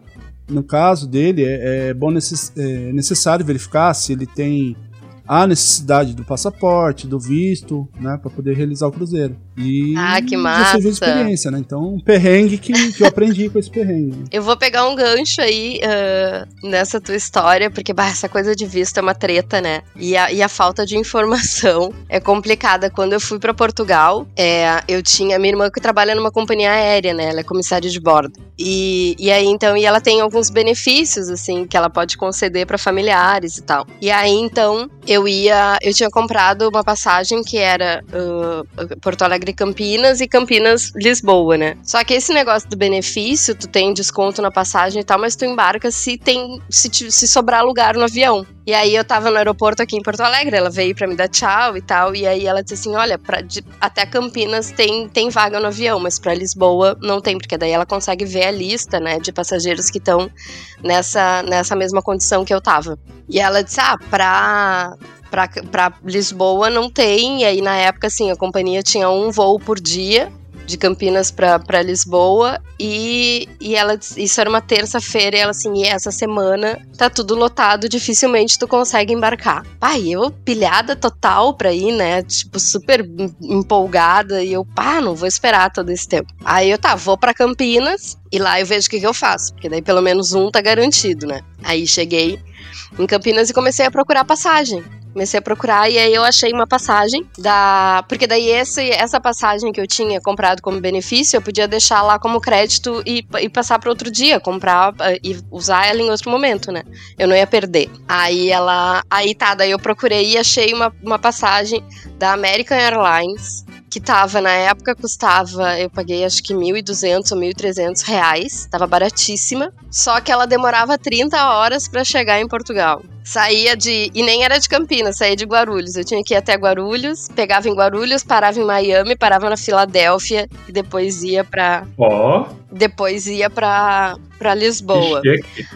S2: no caso dele, é, é bom necess, é necessário verificar se ele tem a necessidade do passaporte, do visto, né, para poder realizar o cruzeiro. E
S4: ah, que massa!
S2: Experiência, né? Então, um perrengue que, que eu aprendi com esse perrengue.
S4: Eu vou pegar um gancho aí uh, nessa tua história, porque bah, essa coisa de visto é uma treta, né? E a, e a falta de informação é complicada. Quando eu fui para Portugal, é, eu tinha minha irmã que trabalha numa companhia aérea, né? Ela é comissária de bordo. E, e aí, então, e ela tem alguns benefícios, assim, que ela pode conceder para familiares e tal. E aí, então, eu ia. Eu tinha comprado uma passagem que era uh, Porto Alegre Campinas e Campinas Lisboa, né? Só que esse negócio do benefício, tu tem desconto na passagem e tal, mas tu embarca se tem. se, se sobrar lugar no avião. E aí eu tava no aeroporto aqui em Porto Alegre, ela veio para me dar tchau e tal, e aí ela disse assim: olha, de, até Campinas tem, tem vaga no avião, mas para Lisboa não tem, porque daí ela consegue ver a lista, né, de passageiros que estão nessa, nessa mesma condição que eu tava. E ela disse: ah, pra, pra Lisboa não tem, e aí na época, assim, a companhia tinha um voo por dia de Campinas para Lisboa e, e ela isso era uma terça-feira e ela assim, e essa semana tá tudo lotado, dificilmente tu consegue embarcar. Pai, eu pilhada total pra ir, né? Tipo, super empolgada e eu, pá, não vou esperar todo esse tempo. Aí eu, tá, vou para Campinas e lá eu vejo o que, que eu faço, porque daí pelo menos um tá garantido, né? Aí cheguei em Campinas e comecei a procurar passagem. Comecei a procurar e aí eu achei uma passagem da. Porque daí esse, essa passagem que eu tinha comprado como benefício, eu podia deixar lá como crédito e, e passar para outro dia, comprar uh, e usar ela em outro momento, né? Eu não ia perder. Aí ela. Aí tá, daí eu procurei e achei uma, uma passagem da American Airlines que tava na época custava, eu paguei acho que 1.200 ou 1.300 reais, tava baratíssima, só que ela demorava 30 horas para chegar em Portugal. Saía de. E nem era de Campinas, saía de Guarulhos. Eu tinha que ir até Guarulhos, pegava em Guarulhos, parava em Miami, parava na Filadélfia e depois ia pra.
S6: Ó,
S4: Depois ia pra, pra Lisboa.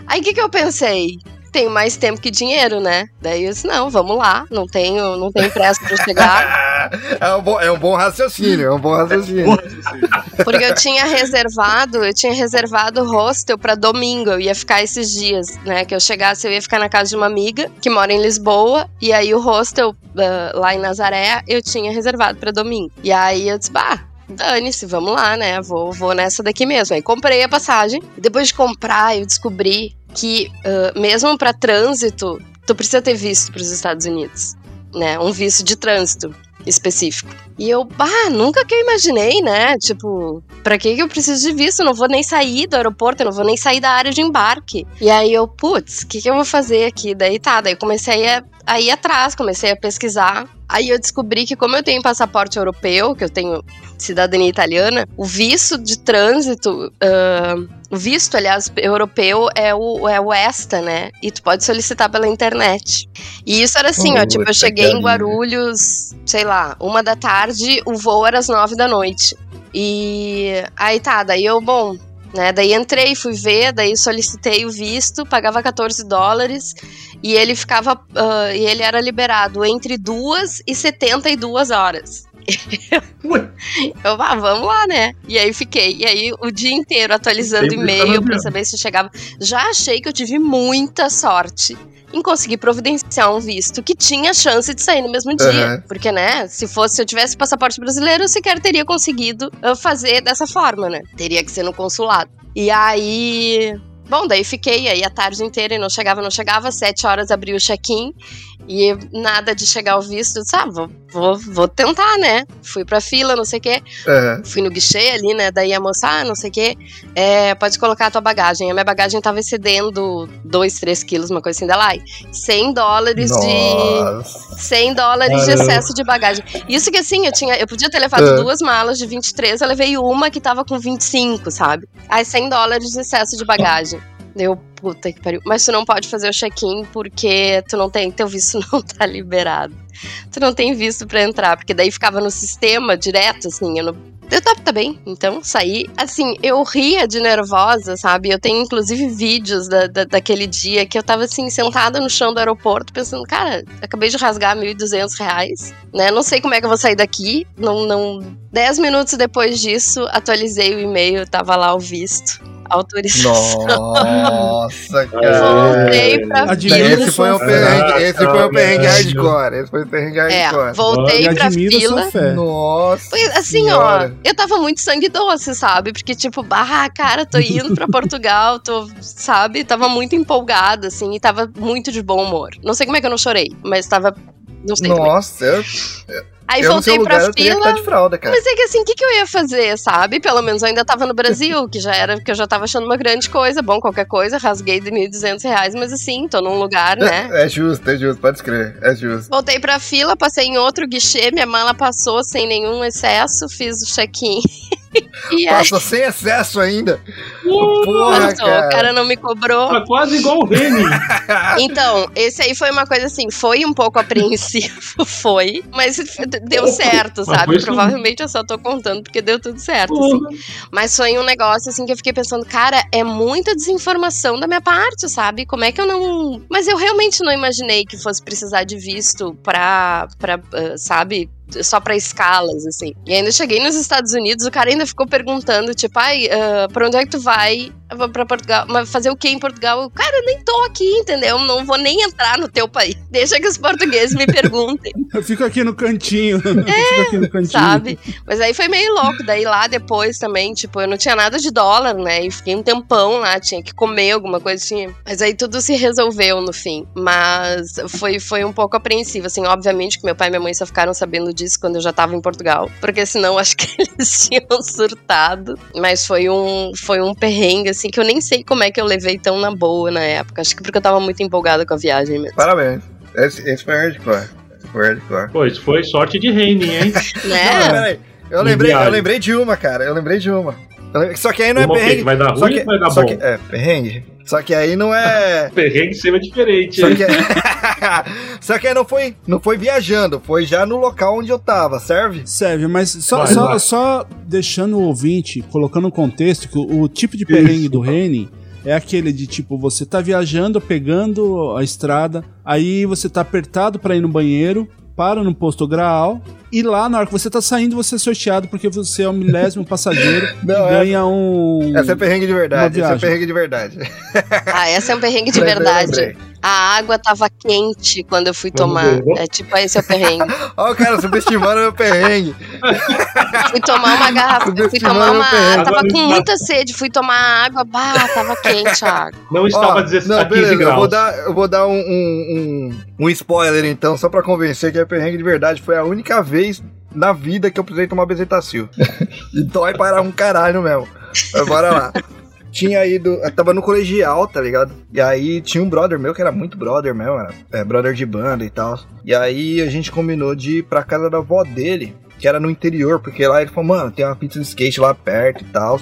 S4: Aí o que, que eu pensei? Tenho mais tempo que dinheiro, né? Daí eu disse, não, vamos lá, não tenho, não tenho pressa pra chegar.
S3: É um, bom, é um bom raciocínio, é um bom raciocínio.
S4: Porque eu tinha reservado, eu tinha reservado hostel pra domingo. Eu ia ficar esses dias, né? Que eu chegasse, eu ia ficar na casa de uma amiga que mora em Lisboa. E aí o hostel ah, lá em Nazaré eu tinha reservado pra domingo. E aí eu disse, bah. Dane-se, vamos lá, né? Vou, vou nessa daqui mesmo. Aí comprei a passagem. Depois de comprar, eu descobri que, ah, mesmo pra trânsito, tu precisa ter visto pros Estados Unidos, né? Um visto de trânsito específico. E eu, bah, nunca que eu imaginei, né? Tipo, pra que eu preciso de visto? Eu não vou nem sair do aeroporto, eu não vou nem sair da área de embarque. E aí eu, putz, o que que eu vou fazer aqui? Daí tá, daí comecei a, a ir atrás, comecei a pesquisar. Aí eu descobri que como eu tenho passaporte europeu, que eu tenho cidadania italiana, o visto de trânsito, ah, o visto, aliás, europeu é o, é o ESTA, né? E tu pode solicitar pela internet. E isso era assim, ó, tipo, eu cheguei em
S3: que
S4: Guarulhos, sei lá, uma da tarde, o voo era às nove da noite. E aí tá, daí eu, bom, né, daí entrei, fui ver, daí solicitei o visto, pagava 14 dólares e ele ficava, ah, e ele era liberado entre duas e 72 horas.
S7: Ué.
S4: Eu, ah, vamos lá, né? E aí fiquei. E aí o dia inteiro atualizando e-mail pra saber se chegava. Já achei que eu tive muita sorte em conseguir providenciar um visto que tinha chance de sair no mesmo dia.
S3: Aham.
S4: Porque, né, se fosse, se eu tivesse passaporte brasileiro, eu sequer teria conseguido ah, fazer dessa forma, né? Teria que ser no consulado. E aí. Bom, daí fiquei aí a tarde inteira e não chegava, não chegava. Sete horas abri o check-in e nada de chegar ao visto. Ah, vou, vou, vou tentar, né? Fui pra fila, não sei o quê.
S3: Aham.
S4: Fui no guichê ali, né? Daí a moça, ah, não sei o quê, é, pode colocar a tua bagagem. A minha bagagem tava excedendo 2, 3 quilos, uma coisa assim da Lai. 100 dólares de.
S3: Nossa.
S4: 100 dólares de
S6: Caramba.
S4: excesso de bagagem. Isso que assim, eu tinha, eu podia ter levado
S3: É.
S4: duas malas de 23, eu levei uma que tava com 25, sabe? Aí 100 dólares de excesso de bagagem. Deu, puta que pariu. Mas tu não pode fazer o check-in porque tu não tem, teu visto não tá liberado. Tu não tem visto pra entrar, porque daí ficava no sistema direto, assim, eu não. Eu tá, tá bem, então saí. Assim, eu ria de nervosa, sabe? Eu tenho inclusive vídeos da, da- daquele dia que eu tava assim, sentada no chão do aeroporto, pensando, cara, acabei de rasgar 1.200 reais, né? Não sei como é que eu vou sair daqui. Não, não. Dez minutos depois disso, atualizei o e-mail, tava lá o visto. Autorização.
S3: Nossa, cara.
S4: Voltei pra fila.
S3: Esse foi o perrengue, esse foi o perrengue
S6: Ah,
S3: hardcore. Esse foi o perrengue
S4: É,
S3: hardcore.
S4: voltei
S2: E
S4: pra fila.
S3: Nossa.
S4: Foi assim,
S3: senhora.
S4: ó, eu tava muito sangue doce, sabe? Porque, tipo, bah, cara, tô indo pra Portugal, tô, sabe? Tava muito empolgada, assim, e tava muito de bom humor. Não sei como é que eu não chorei, mas tava. Não sei também.
S3: Nossa, eu,
S4: Aí
S3: eu
S4: voltei
S3: lugar
S4: pra
S3: eu
S4: fila.
S3: de fralda, cara.
S4: Mas é que assim, o que, que eu ia fazer, sabe? Pelo menos eu ainda tava no Brasil, que já era, que eu já tava achando uma grande coisa. Bom, qualquer coisa, rasguei de 1.200 reais, mas assim, tô num lugar, né?
S3: É justo, é justo, pode escrever, é justo.
S4: Voltei pra fila, passei em outro guichê, minha mala passou sem nenhum excesso, fiz o check-in. e aí,
S3: Passou sem excesso ainda. Porra,
S4: passou, o
S3: cara.
S4: cara não me cobrou.
S6: Tá quase igual o Reni.
S4: Então, esse aí foi uma coisa assim, foi um pouco apreensivo, foi, mas deu certo, sabe? Provavelmente eu só tô contando porque deu tudo certo, assim. Mas foi um negócio assim que eu fiquei pensando, cara, é muita desinformação da minha parte, sabe? Como é que eu não. Mas eu realmente não imaginei que fosse precisar de visto pra. pra ah, sabe? Só pra escalas, assim. E ainda cheguei nos Estados Unidos, o cara ainda ficou perguntando, tipo, ai, ah, pra onde é que tu vai? Vou pra Portugal. Mas fazer o que em Portugal? Cara, eu nem tô aqui, entendeu? Não vou nem entrar no teu país. Deixa que os portugueses me perguntem.
S2: Eu fico aqui no cantinho. eu fico aqui no cantinho.
S4: sabe? Mas aí foi meio louco. Daí lá depois também, tipo, eu não tinha nada de dólar, né? E fiquei um tempão lá, tinha que comer alguma coisa, tinha. Mas aí tudo se resolveu no fim. Mas foi, foi um pouco apreensivo, assim. Obviamente que meu pai e minha mãe só ficaram sabendo disso quando eu já tava em Portugal. Porque senão acho que eles tinham surtado. Mas foi um, foi um perrengue, assim, que eu nem sei como é que eu levei tão na boa na época. Acho que porque eu tava muito empolgada com a viagem mesmo.
S3: Parabéns. Esse, esse foi hardcore. Esse foi hardcore.
S6: Pô, isso foi sorte de Reni, hein?
S3: Não,
S4: Né?
S3: peraí. Eu lembrei, eu lembrei de uma, cara. Eu lembrei de uma. Só que aí não é
S6: Uma quê?
S3: perrengue.
S6: Vai dar
S3: Só
S6: ruim
S3: que,
S6: ou vai dar
S3: só
S6: bom?
S3: que, é, perrengue. Só que aí não é.
S6: Perrengue sempre é diferente.
S3: Só
S6: hein?
S3: que, Só que aí não foi, não foi viajando, foi já no local onde eu tava, serve?
S2: Serve, mas só,
S6: Vai,
S2: só,
S6: vai.
S2: só deixando o ouvinte, colocando no contexto, que o, o tipo de perrengue do Rene é aquele de tipo, você tá viajando, pegando a estrada, aí você tá apertado pra ir no banheiro, para no posto Graal, e lá na hora que você tá saindo, você é sorteado porque você é o milésimo passageiro
S3: Não,
S2: e ganha um.
S3: Essa é perrengue de verdade, essa é
S2: viagem.
S3: perrengue de verdade.
S4: Ah, essa é um perrengue de
S3: Lembrei,
S4: verdade. A água tava quente quando eu fui
S6: Vamos
S4: tomar.
S6: ver.
S4: É tipo, esse é o perrengue.
S3: Ó, o cara subestimando meu perrengue.
S4: Fui tomar uma garrafa, fui tomar uma água. Tava com muita sede, fui tomar água, bah, tava quente a água.
S6: Não estava
S3: Ó,
S6: a 16
S3: não,
S6: a 15
S3: beleza, eu
S6: graus.
S3: vou dar, eu vou dar um, um, um, um spoiler então, só pra convencer que é perrengue de verdade. Foi a única vez na vida que eu precisei tomar bezetacil. e dói para um caralho mesmo. Mas bora lá. Tinha ido, eu tava no colegial, tá ligado? E aí tinha um brother meu que era muito brother mesmo, era é, brother de banda e tal. E aí a gente combinou de ir pra casa da avó dele, que era no interior, porque lá ele falou, mano, tem uma pizza de skate lá perto e tal.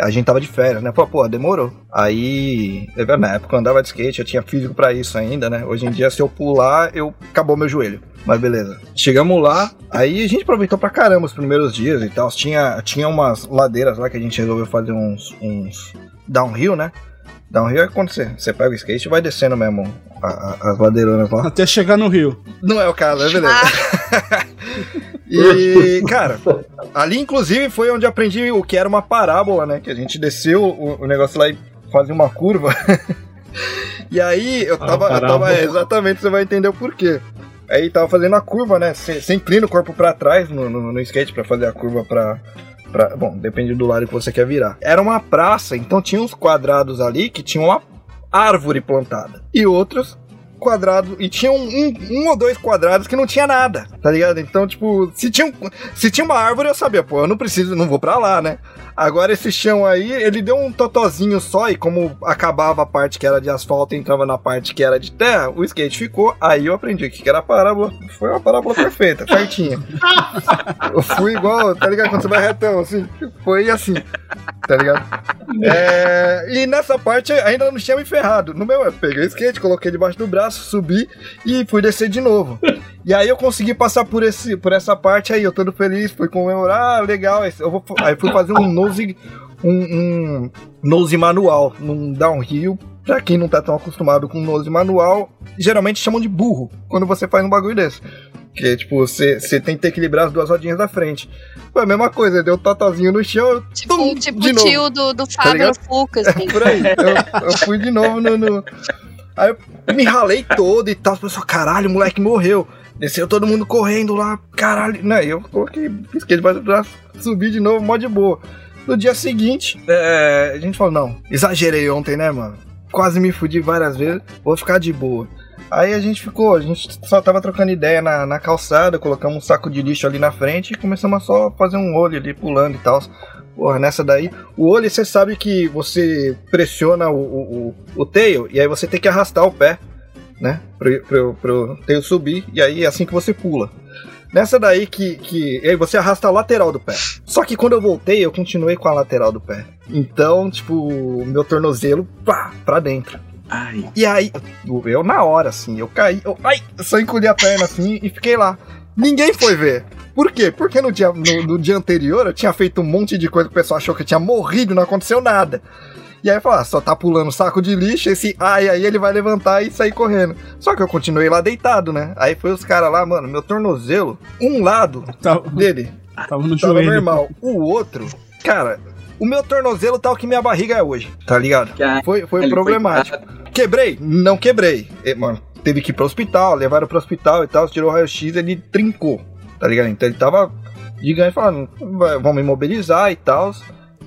S3: A gente tava de férias, né? Falei, pô, demorou. Aí, na época eu andava de skate, eu tinha físico pra isso ainda, né? Hoje em dia, se eu pular, eu acabou meu joelho. Mas beleza. Chegamos lá, aí a gente aproveitou pra caramba os primeiros dias e tal. Tinha, tinha umas ladeiras lá que a gente resolveu fazer uns, uns downhill, né? Downhill é quando você, você pega o skate e vai descendo mesmo a- a- as ladeironas lá.
S2: Até chegar no Rio.
S3: Não é o caso, é beleza. e, cara, ali inclusive foi onde aprendi o que era uma parábola, né? Que a gente desceu o, o negócio lá e fazia uma curva. e aí eu
S6: Ah,
S3: tava, eu tava é, exatamente, você vai entender o porquê. Aí tava fazendo a curva, né? Você inclina o corpo pra trás no, no, no skate pra fazer a curva pra, pra. Bom, depende do lado que você quer virar. Era uma praça, então tinha uns quadrados ali que tinham uma árvore plantada. E outros quadrados. E tinha um, um, um ou dois quadrados que não tinha nada, tá ligado? Então, tipo, se tinha, um- se tinha uma árvore, eu sabia, pô, eu não preciso, não vou pra lá, né? Agora esse chão aí, ele deu um totozinho só, e como acabava a parte que era de asfalto e entrava na parte que era de terra, o skate ficou. Aí eu aprendi o que que era parábola. Foi uma parábola perfeita, certinha. Eu fui igual, tá ligado? Quando você vai retão, assim, foi assim, tá ligado? É, e nessa parte ainda não tinha me ferrado. No meu, eu peguei o skate, coloquei debaixo do braço, subi e fui descer de novo. E aí eu consegui passar por, esse, por essa parte aí, eu todo feliz, fui comemorar, ah, legal. Eu vou, aí fui fazer um nose, um, um nose manual, num downhill. Pra quem não tá tão acostumado com nose manual, geralmente chamam de burro quando você faz um bagulho desse. Que tipo, você, você tem que equilibrar as duas rodinhas da frente. Foi a mesma coisa, deu um totozinho no chão, eu,
S4: Tipo,
S3: tum,
S4: tipo
S3: de
S4: o
S3: novo.
S4: tio do, do Fábio no
S3: ligado?
S4: Fuca, assim.
S3: Por aí. Eu, eu fui de novo no. no- Aí eu me ralei todo e tal. As pessoas, caralho, o moleque morreu. Desceu todo mundo correndo lá, caralho. Né, eu coloquei, fiquei debaixo do braço, subi de novo, mó de boa. No dia seguinte, é, a gente falou, não, exagerei ontem, né, mano? Quase me fudi várias vezes, vou ficar de boa. Aí a gente ficou, a gente só tava trocando ideia na, na calçada, colocamos um saco de lixo ali na frente e começamos a só fazer um olho ali pulando e tal. Porra, nessa daí, o olho você sabe que você pressiona o, o, o, o tail e aí você tem que arrastar o pé, né? Pro, pro, pro tail subir e aí é assim que você pula. Nessa daí que, que. E aí você arrasta a lateral do pé. Só que quando eu voltei, eu continuei com a lateral do pé. Então, tipo, meu tornozelo, pá, pra dentro.
S7: Ai.
S3: E aí, eu na hora, assim, eu caí, eu, ai, eu só encolhi a perna assim e fiquei lá. Ninguém foi ver. Por quê? Porque no dia, no, no dia anterior eu tinha feito um monte de coisa que o pessoal achou que eu tinha morrido, não aconteceu nada. E aí eu falei, ah, só tá pulando saco de lixo, esse ai aí ele vai levantar e sair correndo. Só que eu continuei lá deitado, né? Aí foi os caras lá, mano, meu tornozelo, um lado
S2: Tava,
S3: dele
S2: tava no
S3: tava
S2: joelho.
S3: normal, o outro, cara, o meu tornozelo tá o que minha barriga é hoje, tá ligado? Foi, foi
S7: Ele
S3: problemático. Quebrei? Não quebrei. E, mano, teve que ir pro hospital, levaram pro hospital e tal, tirou o raio-x, ele trincou, tá ligado? Então ele tava gigante falando, "Vai- vamos imobilizar e tal.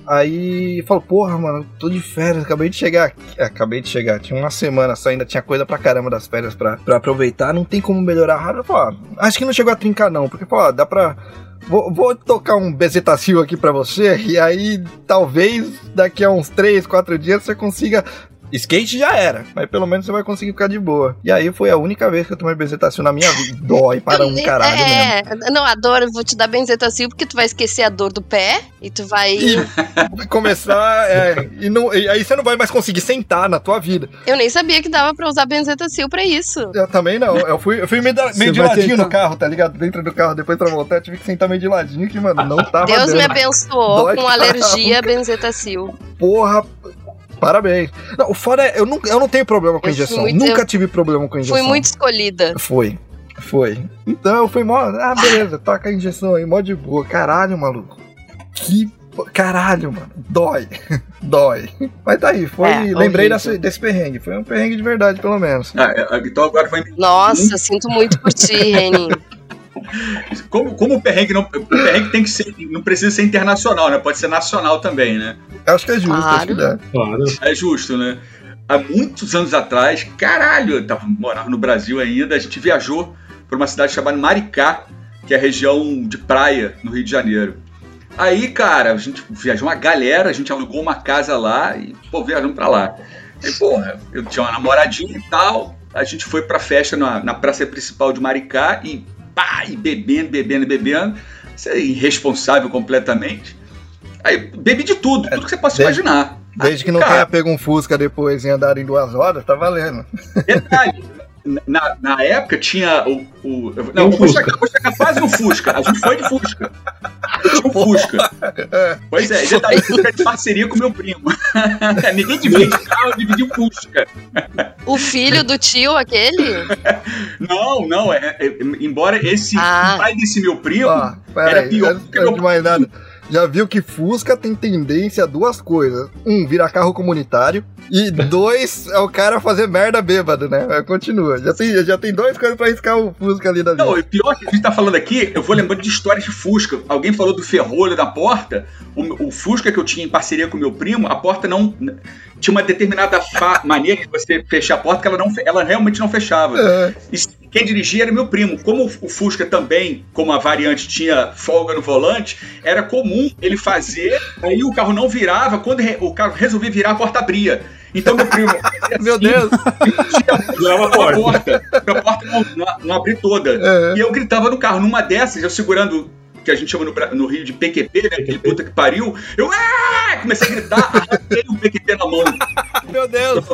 S3: Aí falou, porra, mano, tô de férias, acabei de chegar aqui. É, acabei de chegar, tinha uma semana só, ainda tinha coisa pra caramba das férias pra, pra aproveitar, não tem como melhorar rápido. Falei, ah, acho que não chegou a trincar não, porque, pô, dá pra... Vou, vou tocar um bezetacil aqui pra você, e aí talvez daqui a uns 3, 4 dias você consiga Skate já era, mas pelo menos você vai conseguir ficar de boa. E aí foi a única vez que eu tomei benzetacil na minha vida. Dói para um caralho mesmo.
S4: é, não, a dor, eu vou te dar benzetacil porque tu vai esquecer a dor do pé e tu vai.
S3: Vai começar. é, e, não- e aí você não vai mais conseguir sentar na tua vida.
S4: Eu nem sabia que dava pra usar benzetacil pra isso.
S3: Eu também não. Eu fui, eu fui meio, da- meio de ladinho
S2: tentar-
S3: no carro, tá ligado? Dentro do carro, depois pra voltar, eu tive que sentar meio de ladinho, que, mano, não tava
S4: Deus
S3: dando.
S4: me abençoou
S3: Dói
S4: com alergia a benzetacil.
S3: Porra. Parabéns. Não, o foda é, eu não, eu não tenho problema com
S4: Eu fui
S3: injeção.
S4: muito-
S3: Nunca tive problema com injeção.
S4: Fui muito escolhida.
S3: Foi. Foi. Então eu fui mó. Ah, beleza, toca a injeção aí, mó de boa. Caralho, maluco. Que. Caralho, mano. Dói. Dói. Mas tá aí, foi.
S4: É,
S3: lembrei
S4: horrível.
S3: desse, desse perrengue. Foi um perrengue de verdade, pelo menos.
S7: Ah, é, então agora vai me
S4: Nossa, sinto muito por ti, Renin.
S7: Como, como o perrengue não. O perrengue tem que ser. Não precisa ser internacional, né? Pode ser nacional também, né?
S3: Acho que é justo, acho que dá.
S6: Claro.
S7: É justo, né? Há muitos anos atrás, caralho, eu tava, morava no Brasil ainda, a gente viajou para uma cidade chamada Maricá, que é a região de praia no Rio de Janeiro. Aí, cara, a gente viajou uma galera, a gente alugou uma casa lá e, pô, viajamos pra lá. Aí, porra, eu tinha uma namoradinha e tal, a gente foi pra festa na, na praça principal de Maricá e pá, e bebendo, bebendo, bebendo. Isso é irresponsável completamente. Aí, bebi de tudo, tudo que você possa
S3: Desde-
S7: imaginar.
S3: Desde que não
S7: Cara.
S3: tenha pego um Fusca depois e andado em duas horas, tá valendo.
S7: Detalhe, na, na época tinha o. o
S6: Um
S7: não, vou
S6: Fusca.
S7: chegar quase no Fusca. A gente foi de Fusca. Tinha um Fusca. Pois é, e detalhe, Fusca é de parceria com meu primo. Ninguém divide carro, dividiu Fusca.
S4: O filho do tio, aquele?
S7: Não, não, é, é- embora esse
S4: Ah.
S7: o pai desse meu primo
S3: pera
S7: era
S3: aí,
S7: pior meu
S3: de mais nada. Já viu que Fusca tem tendência a duas coisas. Um, virar carro comunitário. E dois, é o cara fazer merda bêbado, né? Mas Continua. Já tem, já tem duas coisas pra riscar o Fusca ali da vida.
S7: Não, o pior que a gente tá falando aqui, eu vou lembrando de histórias de Fusca. Alguém falou do ferrolho da porta. O, o Fusca que eu tinha em parceria com meu primo, a porta não. Tinha uma determinada fa- maneira de você fechar a porta que ela, não, ela realmente não fechava.
S3: É,
S7: E quem dirigia era meu primo. Como o Fusca também, como a variante tinha folga no volante, era comum ele fazer, aí o carro não virava, quando o carro resolvia virar, a porta abria. Então meu primo. fazia
S3: Meu
S7: assim,
S3: Deus.
S7: a
S6: Virava a porta.
S7: porta, pra porta não, não, toda.
S3: É.
S7: E eu gritava no carro, numa dessas, eu segurando, que a gente chama no, no Rio de PQP, né? Aquele puta que pariu. Eu ah! comecei a gritar, arranquei o PQP na mão.
S3: Meu Deus.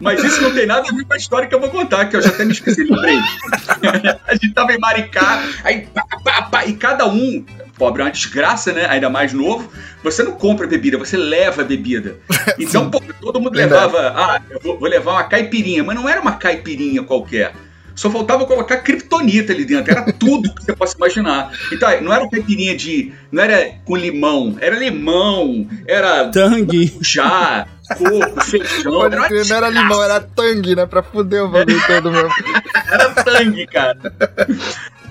S7: Mas isso não tem nada a ver com a história que eu vou contar, que eu já até me esqueci, lembrei. a gente tava em Maricá, aí pá, pá, pá, e cada um, pobre, é uma desgraça, né? Ainda mais novo. Você não compra bebida, você leva bebida. Então, pô, todo mundo levava, ah, eu vou, vou levar uma caipirinha, mas não era uma caipirinha qualquer. Só faltava colocar kryptonita ali dentro, era tudo que você possa imaginar. Então, não era caipirinha de. Não era com limão, era limão, era
S2: Tangue.
S7: chá, coco, feijão.
S3: Pode
S7: Era,
S3: crer, não era limão, era tangue, né? Pra fuder o bagulho todo mesmo.
S7: era tangue, cara.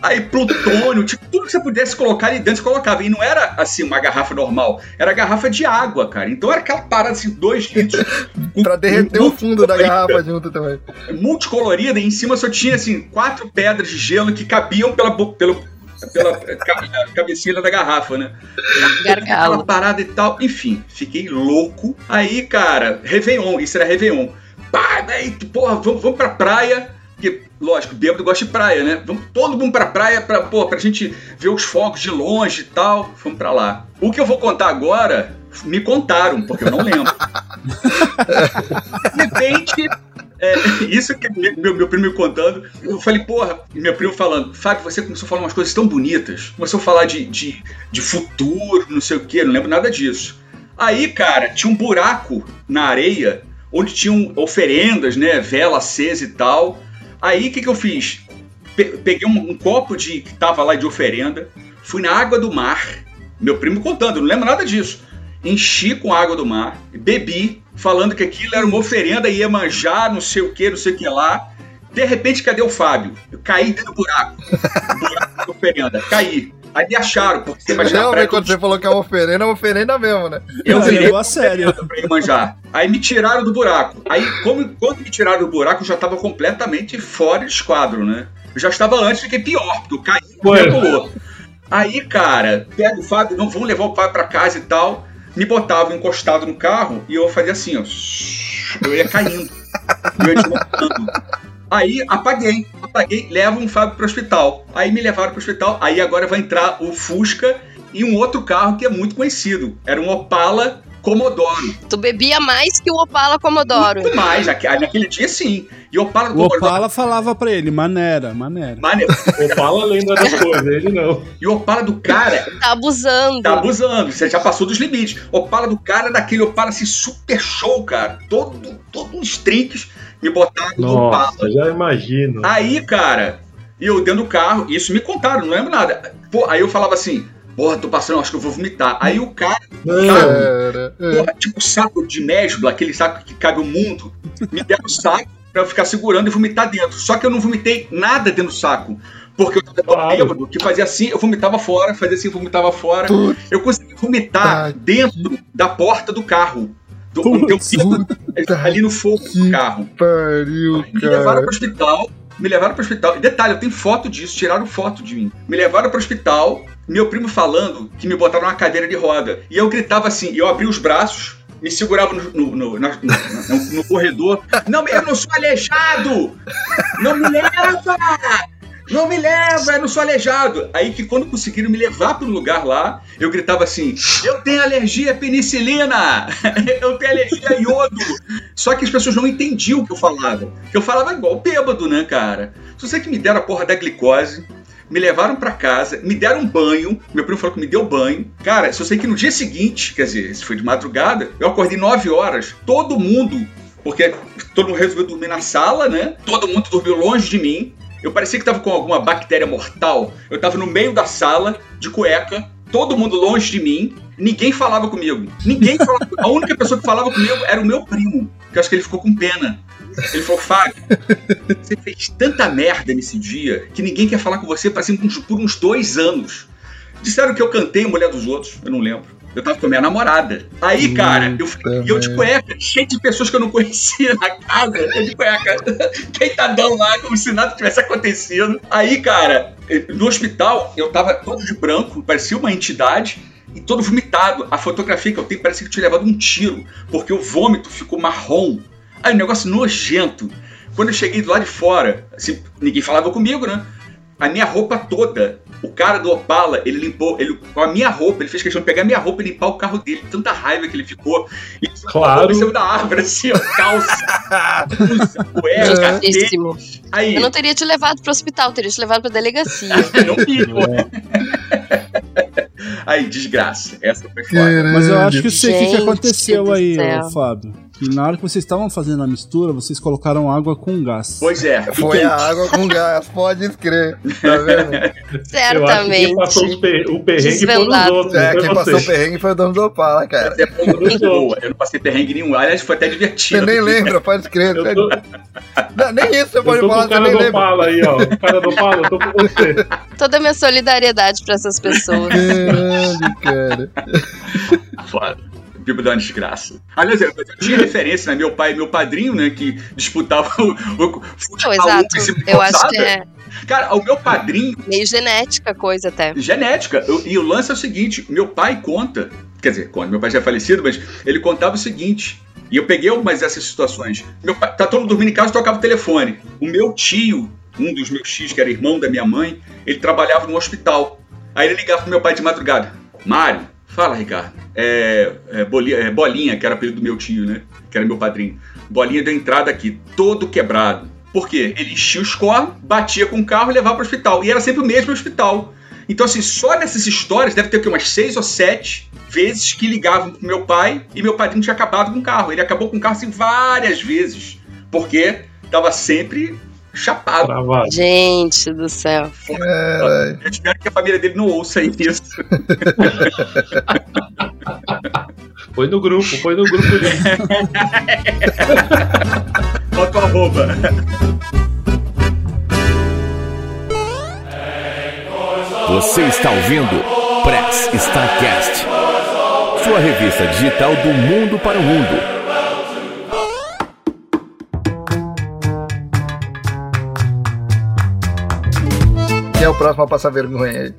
S7: Aí plutônio, tipo, tudo que você pudesse colocar ali dentro, você colocava. E não era assim uma garrafa normal, era garrafa de água, cara. Então era aquela parada assim, dois litros.
S3: Pra derreter o fundo da garrafa junto também.
S7: multicolorida e em cima só tinha assim quatro pedras de gelo que cabiam pela pelo pela ca- cabecinha da garrafa, né? Aquela
S4: Gargalo.
S7: parada e tal. Enfim, fiquei louco. Aí, cara, Réveillon, isso era Réveillon. Pá, daí, porra, vamos, vamos pra praia. Porque, lógico, bêbado gosta de praia, né? Vamos todo mundo pra praia pra, pô, pra gente ver os fogos de longe e tal. Vamos pra lá. O que eu vou contar agora, me contaram, porque eu não lembro. De repente, é, isso que me- meu, meu primo me contando, eu falei, porra, e meu primo falando, Fábio, você começou a falar umas coisas tão bonitas, começou a falar de, de, de futuro, não sei o que, não lembro nada disso. Aí, cara, tinha um buraco na areia, onde tinham oferendas, né, vela acesa e tal. Aí, o que, que eu fiz? Pe- peguei um, um copo de que tava lá de oferenda, fui na água do mar, meu primo contando, não lembro nada disso. Enchi com água do mar, bebi, falando que aquilo era uma oferenda, ia manjar, não sei o que, não sei o que lá. De repente, cadê o Fábio? Eu caí dentro do buraco. buraco da oferenda, caí. Aí me acharam, porque você imagina
S3: Realmente, quando você falou que é uma oferenda, é uma oferenda mesmo, né?
S7: eu virei
S2: a sério.
S7: pra manjar. Aí me tiraram do buraco. Aí, como, quando me tiraram do buraco, eu já tava completamente fora de esquadro, né? Eu já estava antes, fiquei pior, porque eu caí e pulou. Aí, cara, pega o Fábio, não, vamos levar o Fábio pra casa e tal. me botavam encostado no carro e eu fazia assim, ó. Eu ia caindo. Eu ia desmontando. Aí apaguei, apaguei, levam o Fábio pro hospital. Aí me levaram pro hospital. Aí agora vai entrar o Fusca e um outro carro que é muito conhecido. Era um Opala Commodoro.
S4: Tu bebia mais que o Opala Commodoro.
S7: Muito mais, naque- naquele dia sim. E o Opala
S2: O
S7: Commodoro.
S2: Opala falava pra ele, maneira, maneira.
S7: Maneiro.
S6: Opala lembra das coisas, ele não.
S7: E o Opala do cara
S4: Tá abusando.
S7: tá abusando, você já passou dos limites. Opala do cara é daquele Opala assim, super show, cara. Todo, todo uns trinques me botaram no Opala.
S6: Nossa, já imagino.
S7: Aí, cara, eu dentro do carro, isso me contaram, não lembro nada. Pô, aí eu falava assim, porra, tô passando, acho que eu vou vomitar. Aí o cara,
S3: Cara, é.
S7: porra, tipo saco de mesbla, aquele saco que cabe o mundo, me deram o saco pra eu ficar segurando e vomitar dentro. Só que eu não vomitei nada dentro do saco. Porque eu tava
S6: Claro.
S7: bêbado que fazia assim, eu vomitava fora, fazia assim, eu vomitava fora.
S3: Putz.
S7: Eu consegui vomitar dentro da porta do carro. Do,
S2: Putz.
S7: eu- ali no fogo do carro.
S3: Pariu,
S7: Me levaram pro hospital. Me levaram pro hospital. E detalhe, eu tenho foto disso, tiraram foto de mim. Me levaram pro hospital, meu primo falando que me botaram numa cadeira de roda. E eu gritava assim, e eu abri os braços, me segurava no, no- no- no corredor. Não, eu não sou aleijado! Não me leva! Não me leva, eu não sou aleijado. Aí que quando conseguiram me levar para um lugar lá, eu gritava assim: Eu tenho alergia à penicilina! Eu tenho alergia a iodo! Só que as pessoas não entendiam o que eu falava. Eu falava igual bêbado, né, cara? Só sei que me deram a porra da glicose, me levaram pra casa, me deram um banho. Meu primo falou que me deu banho. Cara, só sei que no dia seguinte, quer dizer, isso foi de madrugada, eu acordei 9 horas, todo mundo, porque todo mundo resolveu dormir na sala, né? Todo mundo dormiu longe de mim. Eu parecia que tava com alguma bactéria mortal. Eu tava no meio da sala, de cueca, todo mundo longe de mim. Ninguém falava comigo. Ninguém falava. A única pessoa que falava comigo era o meu primo, que eu acho que ele ficou com pena. Ele falou, Fábio, você fez tanta merda nesse dia que ninguém quer falar com você por uns dois anos. Disseram que eu cantei Mulher dos Outros, eu não lembro. Eu tava com a minha namorada. Aí, cara, eu, e eu de cueca, cheio de pessoas que eu não conhecia na casa, eu de cueca, deitadão lá, como se nada tivesse acontecido. Aí, cara, no hospital, eu tava todo de branco, parecia uma entidade, e todo vomitado. A fotografia que eu tenho parecia que eu tinha levado um tiro, porque o vômito ficou marrom. Aí, um negócio nojento. Quando eu cheguei do lado de fora, assim, ninguém falava comigo, né? A minha roupa toda, o cara do Opala, ele limpou, ele, com a minha roupa, ele fez questão de pegar a minha roupa e limpar o carro dele. Tanta raiva que ele ficou. E
S6: Claro.
S7: Ele saiu da árvore, assim, ó, calça, blusa, cueca, tênis.
S4: Justíssimo.
S7: Aí,
S4: Eu não teria te levado pro hospital, teria te levado pra delegacia.
S7: no mínimo. Aí, desgraça. Essa foi foda.
S2: Mas eu acho que eu sei o que, que aconteceu aí, Fábio. Que na hora que vocês estavam fazendo a mistura, vocês colocaram água com gás.
S7: Pois é.
S3: Foi
S7: quente.
S3: a água com gás, pode crer. Tá vendo?
S6: Eu acho que quem
S4: Certamente.
S6: passou o perrengue foram os
S4: Desvendado.
S6: outros,
S3: É, quem passou o
S6: você.
S3: perrengue foi o dono do Opala, cara.
S7: Mas é muito boa. Eu não passei perrengue nenhum. Aliás, foi até divertido.
S3: Você nem lembra, pode crer.
S6: Eu tô,
S3: Não, nem isso você
S6: eu
S3: pode
S6: tô com
S3: falar,
S6: o
S3: você
S6: cara
S3: nem
S6: do
S3: lembra.
S6: Opala aí, ó. O cara do Opala, eu tô com você.
S4: Toda a minha solidariedade pra essas pessoas.
S3: Caralho, cara.
S7: Foda. Bíblia da desgraça. Aliás, eu eu tinha referência, né? Meu pai e meu padrinho, né? Que disputavam o. o
S4: Não, exato. Eu acho que é
S7: Cara, o meu padrinho,
S4: meio genética a coisa até.
S7: genética. eu- e o lance é o seguinte: meu pai conta. Quer dizer, conta, meu pai já é falecido, mas ele contava o seguinte. E eu peguei algumas dessas situações. Meu pai, tá todo mundo dormindo em casa e tocava o telefone. O meu tio, um dos meus tios, que era irmão da minha mãe, ele trabalhava no hospital. Aí ele ligava pro meu pai de madrugada. Mário, fala, Ricardo. É, é, Bolinha, é, Bolinha, que era apelido do meu tio, né? Que era meu padrinho. Bolinha deu entrada aqui, todo quebrado. Por quê? Ele enchia os cornos, batia com o carro e levava pro hospital. E era sempre o mesmo hospital. Então, assim, só nessas histórias deve ter o umas seis ou sete vezes que ligavam pro meu pai e meu padrinho tinha acabado com o carro. Ele acabou com o carro assim várias vezes. Porque tava sempre chapado.
S6: Travado.
S4: Gente do céu.
S3: Caralho.
S7: Eu espero que a família dele não ouça isso.
S6: Foi no grupo, foi no grupo de.
S7: Bota o arroba.
S1: Você está ouvindo Press Starcast, sua revista digital do mundo para o mundo.
S3: O próximo a passar vergonha aí?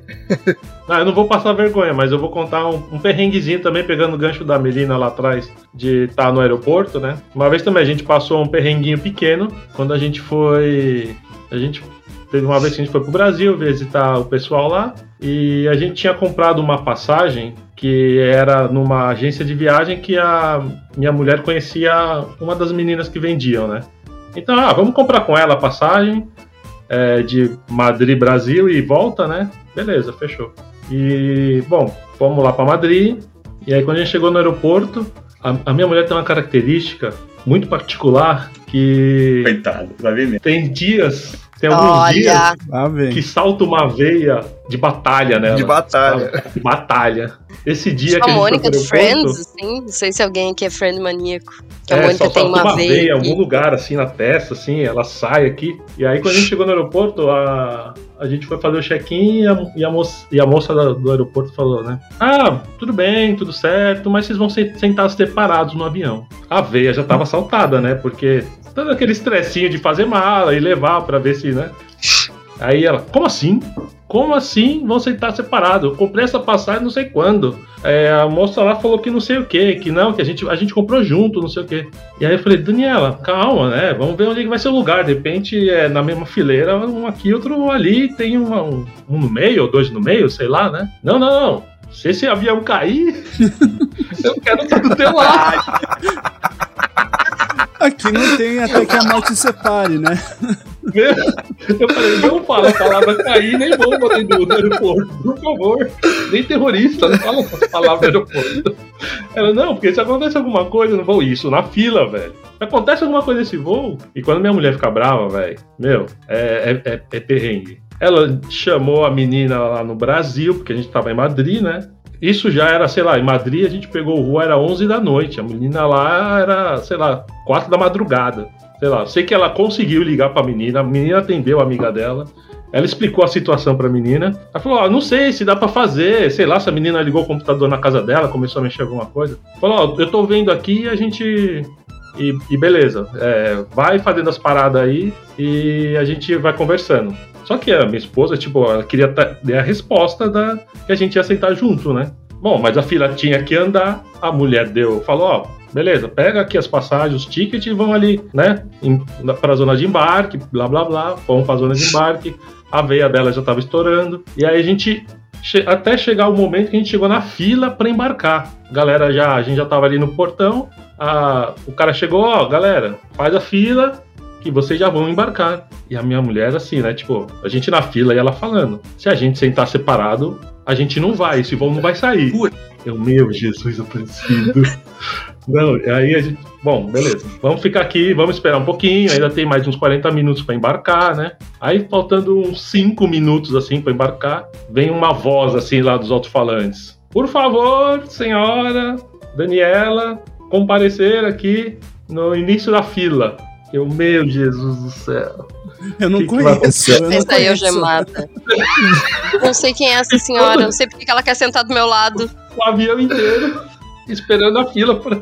S6: Ah, eu não vou passar vergonha, mas eu vou contar um, um perrenguezinho também, pegando o gancho da Melina lá atrás, de estar no aeroporto, né? Uma vez também a gente passou um perrenguinho pequeno, quando a gente foi. A gente. Teve uma vez que a gente foi pro Brasil visitar o pessoal lá, e a gente tinha comprado uma passagem que era numa agência de viagem que a minha mulher conhecia uma das meninas que vendiam, né? Então, ah, vamos comprar com ela a passagem é, de Madrid, Brasil e volta, né? Beleza, fechou. E, bom, fomos lá para Madrid. E aí, quando a gente chegou no aeroporto, a, a minha mulher tem uma característica muito particular que
S7: Coitado, vai ver mesmo.
S6: tem dias, tem alguns dias
S4: Olha,
S2: vem.
S6: que salta uma veia de batalha nela.
S3: De batalha.
S6: De batalha. Esse dia
S4: tipo
S6: que
S4: a
S6: a gente
S4: Mônica
S6: aeroporto,
S4: Friends, assim. Não sei se alguém aqui é friend maníaco. Que a
S6: É,
S4: Mônica
S6: só
S4: tem
S6: salta
S4: uma veia.
S6: em
S4: aqui.
S6: algum lugar, assim, na testa, assim, ela sai aqui. E aí, quando a gente chegou no aeroporto, a, a gente foi fazer o check-in e a, e a moça, e a moça da- do aeroporto falou, né? Ah, tudo bem, tudo certo, mas vocês vão se- sentar separados no avião. A veia já tava saltada, né? Porque todo aquele estressinho de fazer mala e levar pra ver se, né? Aí ela, como assim? Como assim vão sentar separados? Eu comprei essa passagem não sei quando. É, a moça lá falou que não sei o que, que não, que a gente, a gente comprou junto, não sei o que. E aí eu falei, Daniela, calma, né? Vamos ver onde é vai ser o lugar. De repente, é na mesma fileira, um aqui, outro ali, tem um, um no meio, ou dois no meio, sei lá, né? Não, não, não. Se esse avião cair, eu quero estar do teu lado.
S2: Aqui não tem até que a morte separe, né?
S6: Eu falei, não fala a palavra cair, nem bomba dentro do aeroporto, por favor. Nem terrorista, não fala essa palavra no aeroporto. Ela, não, porque se acontece alguma coisa no voo, isso na fila, velho. Acontece alguma coisa nesse voo, e quando minha mulher fica brava, velho, meu, é, é, é, é perrengue. Ela chamou a menina lá no Brasil, porque a gente tava em Madrid, né? Isso já era, sei lá, em Madrid a gente pegou o voo, era 11 da noite. A menina lá era, sei lá, 4 da madrugada. Sei lá, sei que ela conseguiu ligar pra menina, a menina atendeu a amiga dela. Ela explicou a situação pra menina. Ela falou: Ó, não sei se dá pra fazer. Sei lá, se a menina ligou o computador na casa dela, começou a mexer alguma coisa. Falou: Ó, eu tô vendo aqui e a gente. E, e beleza, é, vai fazendo as paradas aí e a gente vai conversando. Só que a minha esposa, tipo, ela queria ter a resposta da que a gente ia sentar junto, né? Bom, mas a fila tinha que andar. A mulher deu, falou: Ó, beleza, pega aqui as passagens, os tickets e vão ali, né? Na- pra zona de embarque, blá blá blá. Fomos pra zona de embarque. A veia dela já tava estourando. E aí a gente. Até chegar o momento que a gente chegou na fila pra embarcar. Galera, já, a gente já tava ali no portão. a- o cara chegou, ó, galera, faz a fila que vocês já vão embarcar. E a minha mulher, assim, né? Tipo, a gente na fila e ela falando: se a gente sentar separado, a gente não vai, esse voo não vai sair.
S7: Putz.
S6: Eu, meu Jesus aparecido. Não, aí a gente. Bom, beleza. Vamos ficar aqui, vamos esperar um pouquinho. Ainda tem mais uns 40 minutos pra embarcar, né? Aí, faltando uns 5 minutos assim pra embarcar, vem uma voz assim lá dos alto-falantes: Por favor, senhora Daniela, comparecer aqui no início da fila. Eu, meu Jesus do céu.
S2: Eu não
S6: Que que
S2: conheço. eu não
S4: Essa aí eu já mata. Não sei quem é essa senhora, não sei porque que ela quer sentar do meu lado.
S6: o avião inteiro esperando a fila. Pra...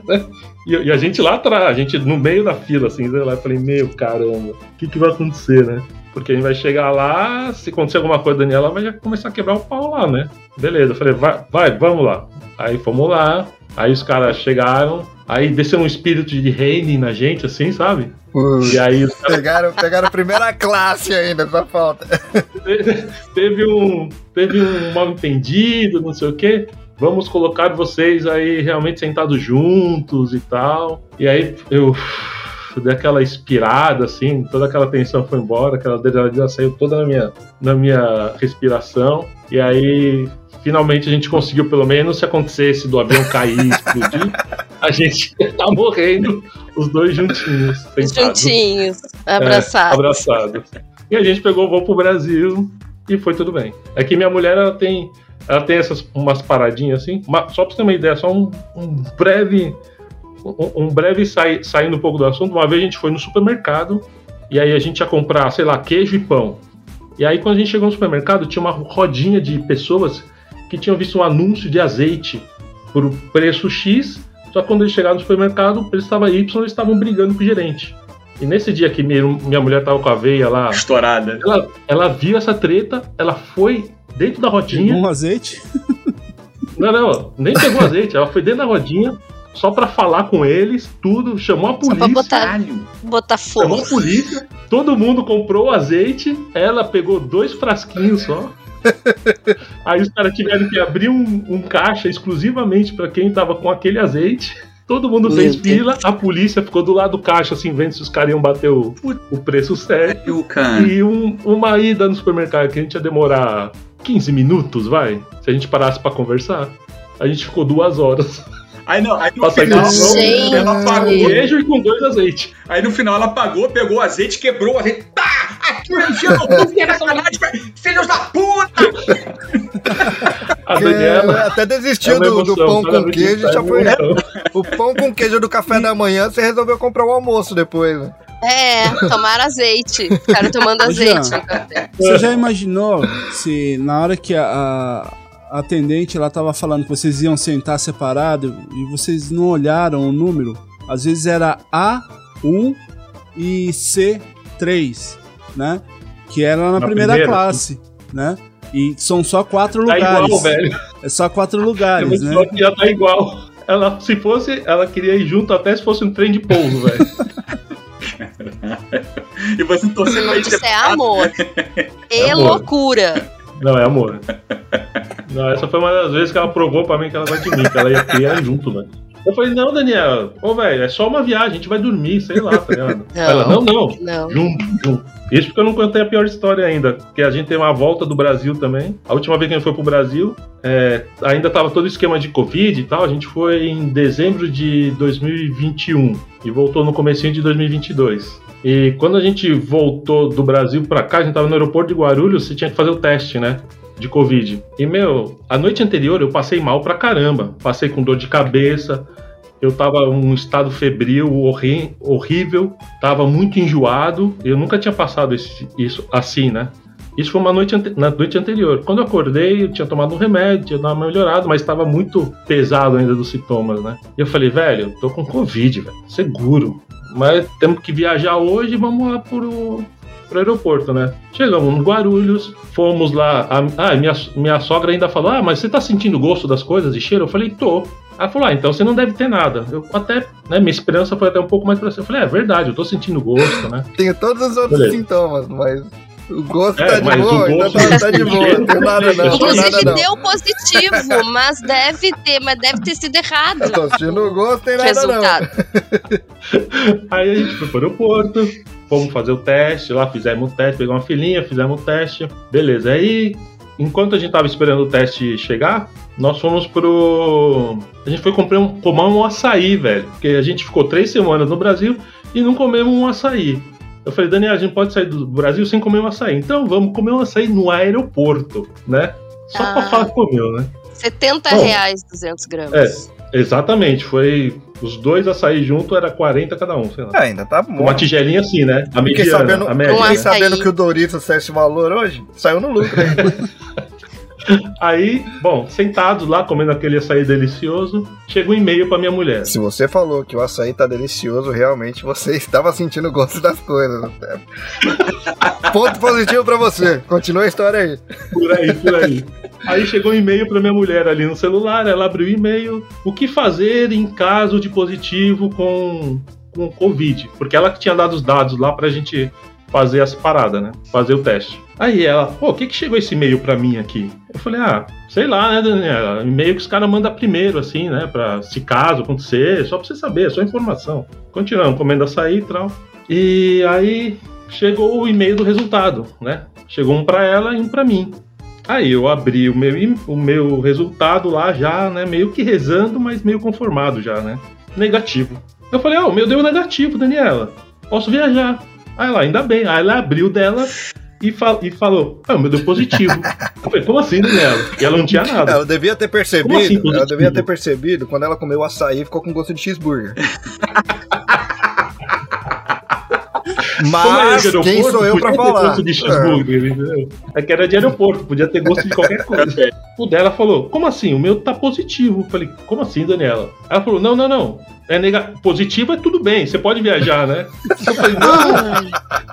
S6: E, e a gente lá atrás, a gente no meio da fila, assim, sei lá, eu falei, meu caramba, o que, que vai acontecer, né? Porque a gente vai chegar lá, se acontecer alguma coisa, Daniela vai já começar a quebrar o pau lá, né? Beleza, eu falei, vai, vai, vamos lá. Aí fomos lá, aí os caras chegaram, aí desceu um espírito de reine na gente, assim, sabe? E aí os caras
S3: Pegaram, pegaram a primeira classe ainda, só falta.
S6: teve um teve um mal entendido, não sei o quê. Vamos colocar vocês aí realmente sentados juntos e tal. E aí eu dei aquela inspirada, assim, toda aquela tensão foi embora, aquela adrenalina saiu toda na minha, na minha respiração. E aí, finalmente, a gente conseguiu, pelo menos, se acontecesse do avião cair e explodir, a gente tá morrendo, os dois juntinhos, sentados.
S4: Juntinhos,
S6: É,
S4: abraçados.
S6: abraçados. E a gente pegou o voo pro Brasil e foi tudo bem. É que minha mulher, ela tem, ela tem essas umas paradinhas assim. uma- só pra você ter uma ideia, só um, um breve. Um, um breve sai, saindo um pouco do assunto. Uma vez a gente foi no supermercado e aí a gente ia comprar, sei lá, queijo e pão. E aí quando a gente chegou no supermercado, tinha uma rodinha de pessoas que tinham visto um anúncio de azeite por preço X. Só que quando eles chegaram no supermercado, o preço estava Y, eles estavam brigando com o gerente. E nesse dia que minha, minha mulher tava com a veia lá,
S7: Estourada.
S6: ela, ela viu essa treta, ela foi dentro da rodinha.
S2: Um azeite.
S6: Não, não, nem pegou azeite. Ela foi dentro da rodinha só pra falar com eles, tudo. Chamou a
S4: Só
S6: polícia.
S4: pra botar,
S7: Caralho.
S4: botar
S6: Chamou
S4: fogo.
S6: a polícia. Todo mundo comprou o azeite. Ela pegou dois frasquinhos só. Aí os caras tiveram que abrir um, um caixa exclusivamente pra quem tava com aquele azeite. Todo mundo fez fila, a polícia ficou do lado do caixa, assim, vendo se os caras iam bater o, o preço certo. E um- uma ida no supermercado que a gente ia demorar 15 minutos, vai? Se a gente parasse pra conversar. A gente ficou duas horas.
S7: Aí não, aí no
S6: Passa
S7: final
S4: Gente.
S7: ela pagou.
S6: Queijo e com dois azeites.
S7: Aí no final ela pagou, pegou o azeite, quebrou o azeite. Tá! Aqui eu que é sacanagem, filhos da puta!
S6: Daniela.
S3: até
S6: é
S3: desistiu
S6: uma
S3: do, do
S6: emoção,
S3: pão com queijo,
S6: sai
S3: já foi.
S6: emoção.
S3: O pão com queijo do café da manhã, você resolveu comprar o almoço depois. né?
S4: É, tomar azeite. Ficaram tomando
S2: Ô, Jean.
S4: azeite café.
S2: Você já imaginou se na hora que a, a atendente ela tava falando que vocês iam sentar separado e vocês não olharam o número? Às vezes era A1 e C3, né? Que era na,
S6: Na
S2: primeira,
S6: primeira,
S2: classe, né? E são só quatro
S6: Tá
S2: lugares.
S6: igual, velho.
S2: É só quatro
S6: É
S2: lugares, né?
S6: já tá igual. Ela, se fosse, ela queria ir junto até se fosse um trem de pouso, velho.
S7: E você torcendo aí
S4: Isso é amor. E
S6: Amor.
S4: loucura.
S6: Não, é amor. Não, essa foi uma das vezes que ela provou pra mim que ela gosta de mim, que ela ia criar junto, velho. Eu falei, não, Daniela, ô, velho, é só uma viagem, a gente vai dormir, sei lá, tá ligado?
S4: Não.
S6: Ela, não, não,
S4: Não.
S6: junto, junto. Isso porque eu não contei a pior história ainda, porque a gente tem uma volta do Brasil também. A última vez que a gente foi pro Brasil, é, ainda tava todo o esquema de Covid e tal, a gente foi em dezembro de 2021 e voltou no comecinho de 2022. E quando a gente voltou do Brasil pra cá, a gente tava no aeroporto de Guarulhos, você tinha que fazer o teste, né? De Covid. E, meu, a noite anterior eu passei mal pra caramba. Passei com dor de cabeça, eu tava um estado febril horri- horrível, tava muito enjoado. Eu nunca tinha passado esse- isso assim, né? Isso foi uma noite na noite anterior. Quando eu acordei, eu tinha tomado um remédio, tinha dado uma melhorada, mas estava muito pesado ainda dos sintomas, né? E eu falei, velho, tô com Covid, velho, seguro. Mas temos que viajar hoje, vamos lá pro, pro aeroporto, né? Chegamos no Guarulhos, fomos lá. a- ah, minha, minha sogra ainda falou: Ah, mas você tá sentindo gosto das coisas e cheiro? Eu falei, tô. Ela falou, ah, então você não deve ter nada. Eu até, né, minha esperança foi até um pouco mais pra cima. Eu falei, é verdade, eu tô sentindo gosto, né?
S3: Tenho todos os outros
S6: Beleza.
S3: sintomas, mas o gosto
S6: É,
S3: tá de
S6: mas o
S3: boa, ainda
S6: gosto-
S3: tá, tá de boa. Não tem nada não, não nada
S4: Inclusive
S3: não.
S4: deu positivo, mas deve ter, mas deve ter sido errado.
S3: Eu tô sentindo o gosto, tem
S4: o
S3: nada não.
S4: resultado.
S6: Aí a gente foi pro aeroporto, fomos fazer o teste, lá fizemos o teste, pegamos uma filinha, fizemos o teste. Beleza, aí enquanto a gente tava esperando o teste chegar, nós fomos pro. A gente foi comprar um, comer um açaí, velho. Porque a gente ficou três semanas no Brasil e não comemos um açaí. Eu falei, Daniel, a gente pode sair do Brasil sem comer um açaí. Então vamos comer um açaí no aeroporto, né? Só pra
S4: Ah.
S6: falar que comeu, né?
S4: 70
S6: Bom.
S4: reais 200 gramas.
S6: Exatamente, foi. Os dois açaí junto era 40 cada um, sei lá.
S3: Ah, ainda tá bom.
S6: Uma tigelinha assim, né? A
S3: Fiquei
S6: mediana,
S3: sabendo,
S6: a média.
S3: Fiquei sabendo que o Doritos saiu esse valor hoje. Saiu no lucro.
S6: Aí, bom, sentados lá, comendo aquele açaí delicioso, chega um e-mail pra minha mulher.
S3: Se você falou que o açaí tá delicioso, realmente você estava sentindo o gosto das coisas. Ponto positivo pra você. Continua a história aí.
S6: Por aí, por aí. Aí chegou um e-mail pra minha mulher ali no celular, ela abriu o e-mail. O que fazer em caso de positivo com, com Covid? Porque ela que tinha dado os dados lá pra gente fazer as paradas, né? Fazer o teste. Aí ela, pô, o que que chegou esse e-mail pra mim aqui? Eu falei, ah, sei lá, né, Daniela? E-mail que os caras mandam primeiro, assim, né? Pra se caso acontecer, só pra você saber, só informação. Continuamos, comendo açaí e tal. E aí chegou o e-mail do resultado, né? Chegou um pra ela e um pra mim. Aí eu abri o meu, o meu resultado lá já, né? Meio que rezando, mas meio conformado já, né? Negativo. Eu falei, ó, o meu deu negativo, Daniela. Posso viajar. Aí ela, ainda bem. Aí ela abriu dela e, fal- e falou, ah, o meu deu positivo. Eu falei, como assim, Daniela? E ela não tinha nada.
S3: Ela devia ter percebido.
S6: Como assim,
S3: ela devia ter percebido quando ela comeu o açaí ficou com gosto de cheeseburger. Mas
S6: aeroporto,
S3: quem sou eu pra falar?
S6: gosto de cheeseburger, entendeu? É que era de aeroporto, podia ter gosto de qualquer coisa. O dela falou, como assim? O meu tá positivo. Eu falei, como assim, Daniela? Ela falou, não, não, não. É nega... Positivo é tudo bem, você pode viajar, né? Eu falei, não,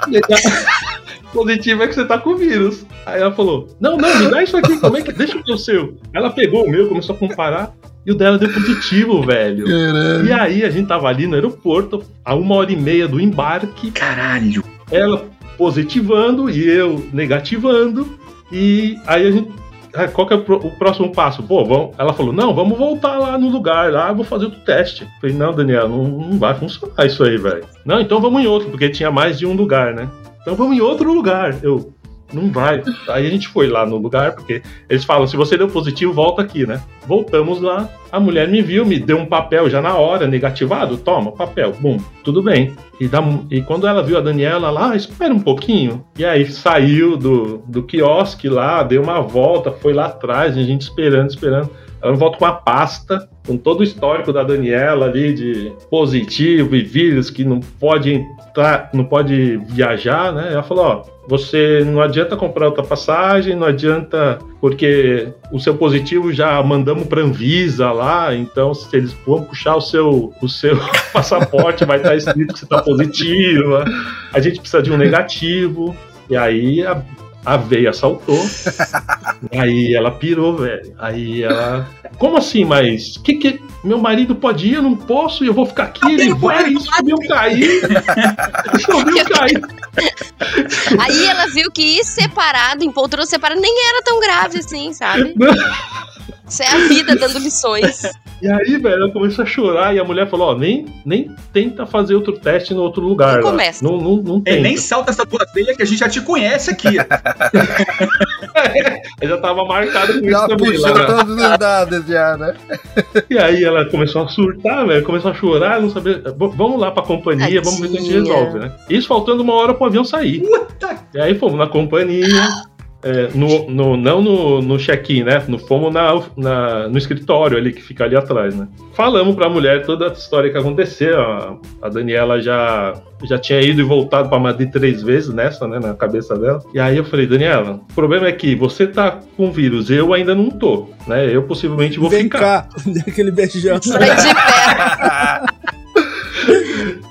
S6: positivo é que você tá com vírus. Aí ela falou: Não, não, me dá isso aqui, como é que. Deixa eu ver o seu. Ela pegou o meu, começou a comparar. E o dela deu positivo, velho. E aí a gente tava ali no aeroporto, a uma hora e meia do embarque,
S7: Caralho.
S6: ela positivando e eu negativando. E aí a gente. ah, Qual que é o, próximo passo? Pô, vamos, ela falou: não, vamos voltar lá no lugar, lá eu vou fazer outro teste. Eu falei, não, Daniel, não, não vai funcionar isso aí, velho. Não, então vamos em outro, porque tinha mais de um lugar, né? Então vamos em outro lugar. Eu, não vai. Aí a gente foi lá no lugar, porque eles falam: se você deu positivo, volta aqui, né? Voltamos lá, a mulher me viu, me deu um papel já na hora, negativado, toma, papel, bum, tudo bem. E, dá- e quando ela viu a Daniela lá, "Ah, espera um pouquinho. E aí saiu do, do quiosque lá, deu uma volta, foi lá atrás, a gente esperando, esperando. Ela volta com a pasta, com todo o histórico da Daniela ali de positivo e vírus que não pode entrar, não pode viajar, né? Ela falou, ó, você não adianta comprar outra passagem, não adianta, porque o seu positivo já mandamos para Anvisa lá, então se eles vão puxar o seu, o seu passaporte, vai estar escrito que você está positiva. A gente precisa de um negativo. E aí a, a veia saltou. aí ela pirou, velho. Aí ela. Como assim, mas que que. Meu marido pode ir, eu não posso, e eu vou ficar aqui, ele vai, subiu cair. subiu cair.
S4: Aí ela viu que ir separado, em poltrona separada, nem era tão grave assim, sabe? Isso é a vida dando lições.
S6: E aí, velho, ela começou a chorar e a mulher falou: Ó, nem, nem tenta fazer outro teste no outro lugar.
S4: Não começa.
S6: Não, não, não
S7: É,
S6: tenta.
S7: nem salta essa tua veia que a gente já te conhece aqui.
S6: Eu já tava marcado com isso
S3: Já
S6: também.
S3: puxou
S6: Lá, né?
S3: todos os dados já, né?
S6: E aí ela começou a surtar, velho, começou a chorar, não sabia. V- vamos lá pra companhia, vamos ver que a gente
S4: Tadinha.
S6: resolve, né? Isso faltando uma hora pro avião sair. E aí fomos na companhia. É, no, no- não no, no check-in, né? No, fomos na, na- no escritório ali que fica ali atrás, né? Falamos pra mulher toda a história que aconteceu. A, a Daniela já, já tinha ido e voltado pra Madrid três vezes nessa, né? Na cabeça dela. E aí eu falei, Daniela, o problema é que você tá com vírus, eu ainda não tô, né? Eu possivelmente vou
S2: Vem
S6: ficar.
S2: cá, dá aquele beijão.
S4: Sai de pé.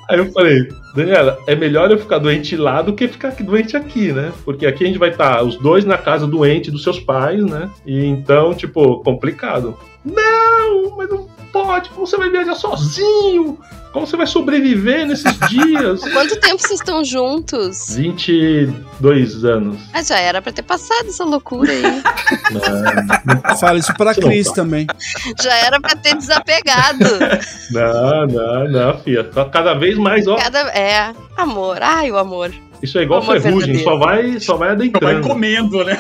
S6: Aí eu falei, Daniela, é melhor eu ficar doente lá do que ficar doente aqui, né? Porque aqui a gente vai estar os dois na casa doente dos seus pais, né? E então, tipo, complicado. Não, mas não pode, como você vai viajar sozinho? Como você vai sobreviver nesses dias?
S4: Quanto tempo vocês estão juntos?
S6: 22 anos.
S4: Ah, já era pra ter passado essa loucura aí.
S2: Fala isso pra
S6: não
S2: Cris
S6: tá.
S2: também.
S4: Já era pra ter desapegado.
S6: Não, não, não, filha. Cada vez mais, ó.
S4: Cada... É, amor. Ai, o amor.
S6: Isso é igual
S4: Amor
S6: ferrugem,
S4: verdadeiro.
S6: só vai, só vai
S7: Vai
S6: adentrando.
S7: comendo, né?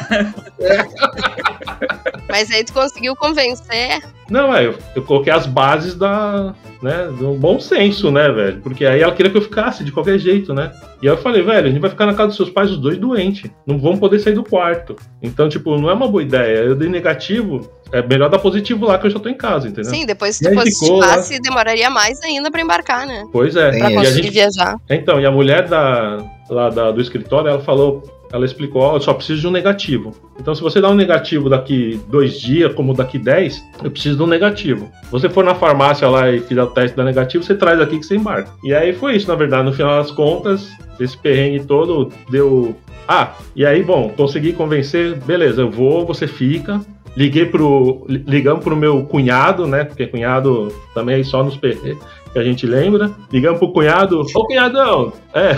S4: Mas aí tu conseguiu convencer.
S6: Não, é, eu, eu coloquei as bases da, né, do bom senso, né, velho? Porque aí ela queria que eu ficasse de qualquer jeito, né? E aí eu falei, velho, a gente vai ficar na casa dos seus pais os dois doentes. Não vão poder sair do quarto. Então, tipo, não é uma boa ideia. Eu dei negativo, é melhor dar positivo lá que eu já tô em casa, entendeu?
S4: Sim, depois se tu positivasse, demoraria mais ainda pra embarcar, né?
S6: Pois é.
S4: Pra
S6: a
S4: conseguir
S6: gente
S4: viajar.
S6: Então, e a mulher da, lá da- do escritório, ela falou, ela explicou, eu só preciso de um negativo. Então, se você dá um negativo daqui dois dias, como daqui dez, eu preciso de um negativo. Você for na farmácia lá e fizer o teste da negativo, você traz aqui que você embarca. E aí foi isso, na verdade, no final das contas, esse perrengue todo deu... Ah, e aí, bom, consegui convencer, beleza, eu vou, você fica. Liguei pro. li- Ligamos pro meu cunhado, né? Porque cunhado também é só nos perrengues que a gente lembra. Ligamos pro cunhado, ô cunhadão! É,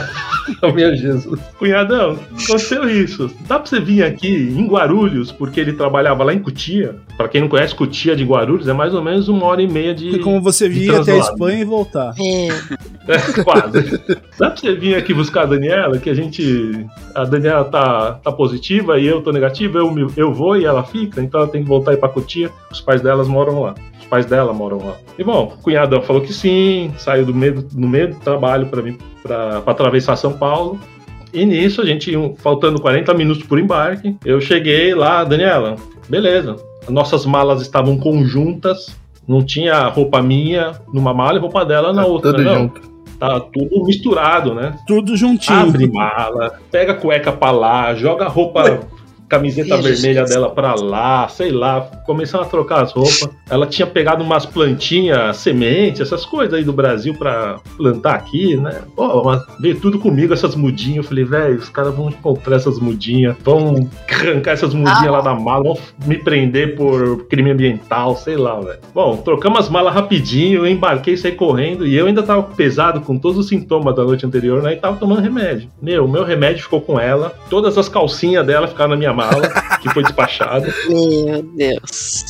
S6: oh, meu Jesus. Cunhadão, aconteceu isso. Dá pra você vir aqui em Guarulhos, porque ele trabalhava lá em Cutia. Pra quem não conhece Cutia de Guarulhos, é mais ou menos uma hora e meia de.
S2: Porque como você vir até a. Espanha e voltar.
S4: É.
S6: É, quase. Dá pra você vir aqui buscar a Daniela, que a gente. A Daniela tá, tá positiva e eu tô negativa, eu, eu vou e ela fica, então ela tem que voltar e ir pra Cotia. Os pais delas moram lá. Os pais dela moram lá. E bom, o cunhadão falou que sim, saiu do meio, do- no meio do trabalho pra mim pra, pra atravessar São Paulo. E nisso, a gente, faltando 40 minutos por embarque, eu cheguei lá, Daniela, beleza. Nossas malas estavam conjuntas, não tinha roupa minha numa mala e roupa dela na
S3: Tá
S6: outra.
S3: tudo
S6: não.
S3: junto.
S6: Tá tudo misturado, né?
S2: Tudo juntinho.
S6: Abre mala, pega a cueca pra lá, joga a roupa camiseta vermelha dela pra lá, sei lá, começando a trocar as roupas. Ela tinha pegado umas plantinhas, sementes, essas coisas aí do Brasil pra plantar aqui, né? Pô, mas veio tudo comigo, essas mudinhas. Eu falei, velho, os caras vão comprar essas mudinhas, vão arrancar essas mudinhas lá da mala, vão me prender por crime ambiental, sei lá, velho. Bom, trocamos as malas rapidinho, eu embarquei, saí correndo e eu ainda tava pesado com todos os sintomas da noite anterior, né? E tava tomando remédio. Meu, meu remédio ficou com ela, todas as calcinhas dela ficaram na minha mala, que foi despachada.
S4: Meu Deus.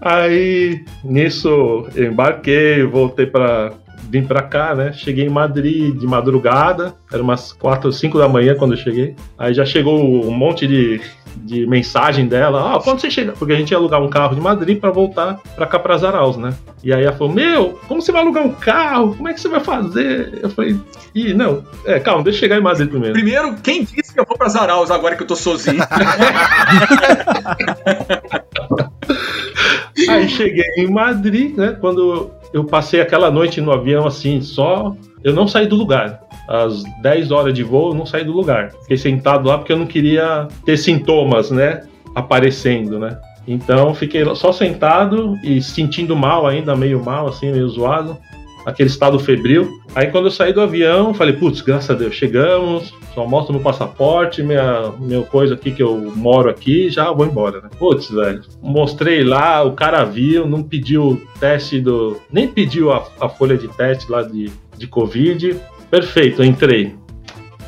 S6: Aí, nisso, eu embarquei, voltei pra. Vim pra cá, né? Cheguei em Madrid de madrugada, era umas 4, 5 da manhã quando eu cheguei. Aí já chegou um monte de, de mensagem dela: Ah, quando você chega? Porque a gente ia alugar um carro de Madrid pra voltar pra cá pra Zaraus, né? E aí ela falou: Meu, como você vai alugar um carro? Como é que você vai fazer? Eu falei: Ih, não, é, calma, deixa eu chegar em Madrid primeiro.
S7: Primeiro, quem disse que eu vou pra Zaraus agora que eu tô sozinho?
S6: Aí cheguei em Madrid, né? Quando eu passei aquela noite no avião, assim, só. Eu não saí do lugar. Às 10 horas de voo, eu não saí do lugar. Fiquei sentado lá porque eu não queria ter sintomas, né? Aparecendo, né? Então fiquei só sentado e sentindo mal ainda, meio mal, assim, meio zoado. Aquele estado febril. Aí quando eu saí do avião, falei, putz, graças a Deus, chegamos, só mostro meu passaporte, minha, meu coisa aqui que eu moro aqui, já vou embora, né? Putz, velho. Mostrei lá, o cara viu, não pediu teste do. Nem pediu a, a folha de teste lá de, de Covid. Perfeito, entrei.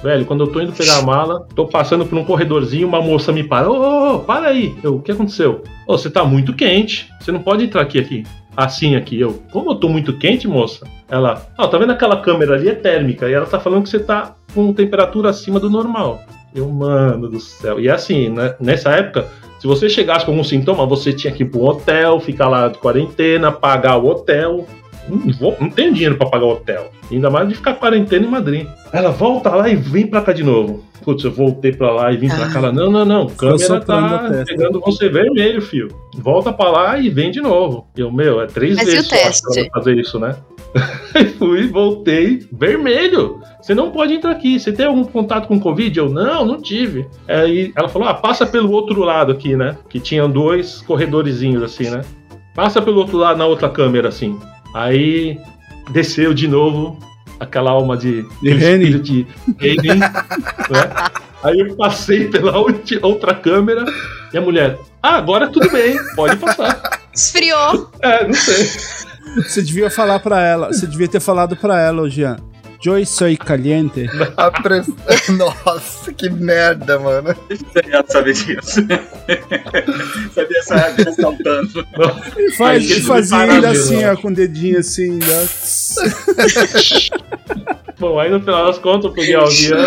S6: Velho, quando eu tô indo pegar a mala, tô passando por um corredorzinho, uma moça me para. Ô, ô, ô, para aí. Eu, o que aconteceu? Ô, você tá muito quente. Você não pode entrar aqui, aqui. Assim aqui. Eu, como eu tô muito quente, moça? Ela, ó, tá vendo aquela câmera ali? É térmica. E ela tá falando que você tá com temperatura acima do normal. Eu, mano do céu. E assim, né, nessa época, se você chegasse com algum sintoma, você tinha que ir para um hotel, ficar lá de quarentena, pagar o hotel. Não, vou, não tenho dinheiro para pagar o hotel. Ainda mais de ficar quarentena em Madrid. Ela volta lá e vem pra cá de novo. Putz, eu voltei pra lá e vim pra
S4: Ah.
S6: cá. Ela, não, não, não. Câmera tá pegando você vermelho, fio. Volta pra lá e vem de novo. Eu, meu, é três
S4: Mas e
S6: vezes
S4: o
S6: só fazer isso, né? Fui, voltei, vermelho. Você não pode entrar aqui. Você tem algum contato com Covid? Eu, não, não tive. Aí ela falou: ah, passa pelo outro lado aqui, né? Que tinham dois corredorzinhos assim, né? Passa pelo outro lado na outra câmera, assim. Aí desceu de novo aquela alma de.
S2: De
S6: espírito de né? Aí eu passei pela outra câmera e a mulher. Ah, agora tudo bem, pode passar.
S4: Esfriou.
S6: É, não sei.
S2: Você devia falar pra ela, você devia ter falado pra ela, Jean. Joy soy caliente.
S3: Nossa, que merda, mano.
S7: Eu saber disso. Sabia essa regra saltando.
S2: Faz,
S6: Aí
S2: fazia ainda assim, ó, com o dedinho assim, né?
S6: Bom, aí no final das contas eu peguei o avião,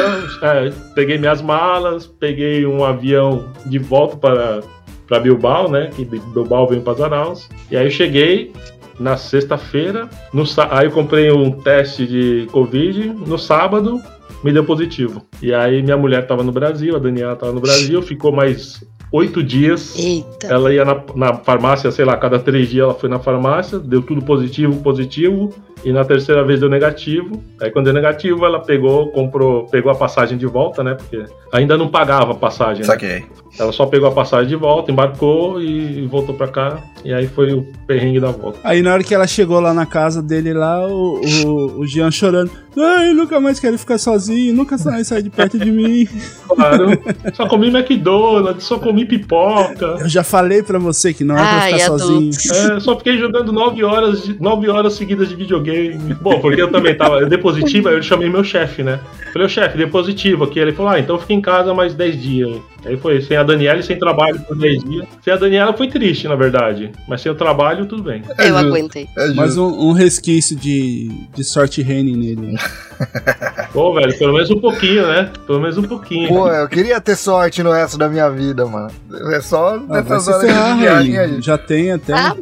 S6: é, peguei minhas malas, peguei um avião de volta para, para Bilbao, né? Que Bilbao veio para Zaraus. E aí eu cheguei na sexta-feira, aí eu comprei um teste de Covid, no sábado me deu positivo. E aí minha mulher estava no Brasil, a Daniela estava no Brasil, ficou mais oito dias
S4: Eita.
S6: ela ia na, na farmácia, sei lá, cada três dias ela foi na farmácia, deu tudo positivo, positivo, e na terceira vez deu negativo. Aí quando deu negativo, ela pegou, comprou, pegou a passagem de volta, né? Porque ainda não pagava a passagem. né?
S3: Saquei.
S6: Ela só pegou a passagem de volta, embarcou e voltou pra cá. E aí foi o perrengue da volta.
S2: Aí na hora que ela chegou lá na casa dele lá, o, o, o Jean chorando. Ai, nunca mais quero ficar sozinho, nunca sai, sai de perto de mim.
S6: Claro. só comi McDonald's, só comi pipoca.
S2: Eu já falei pra você que não é pra
S4: Ai,
S2: ficar
S4: adultos.
S2: sozinho.
S6: É, só fiquei jogando nove horas, nove horas seguidas de videogame. Bom, porque eu também tava eu dei positivo, aí eu chamei meu chefe, né? Falei, ô chefe, dei positivo aqui. Ele falou, ah, então fica em casa mais 10 dias. Aí foi, sem a Daniela e sem trabalho por 10 dias. Sem a Daniela foi triste, na verdade. Mas sem o trabalho, tudo bem.
S3: É
S4: Eu
S3: justo.
S4: aguentei.
S3: É.
S2: Mas um, um resquício de, de sorte Rene nele.
S6: Pô, velho, pelo menos um pouquinho, né? Pelo menos um pouquinho.
S3: Pô, eu queria ter sorte no resto da minha vida, mano. É só
S2: Ah, vai
S3: nessas
S2: se
S3: horas de viagem aí.
S2: Já tem até.
S4: Ah,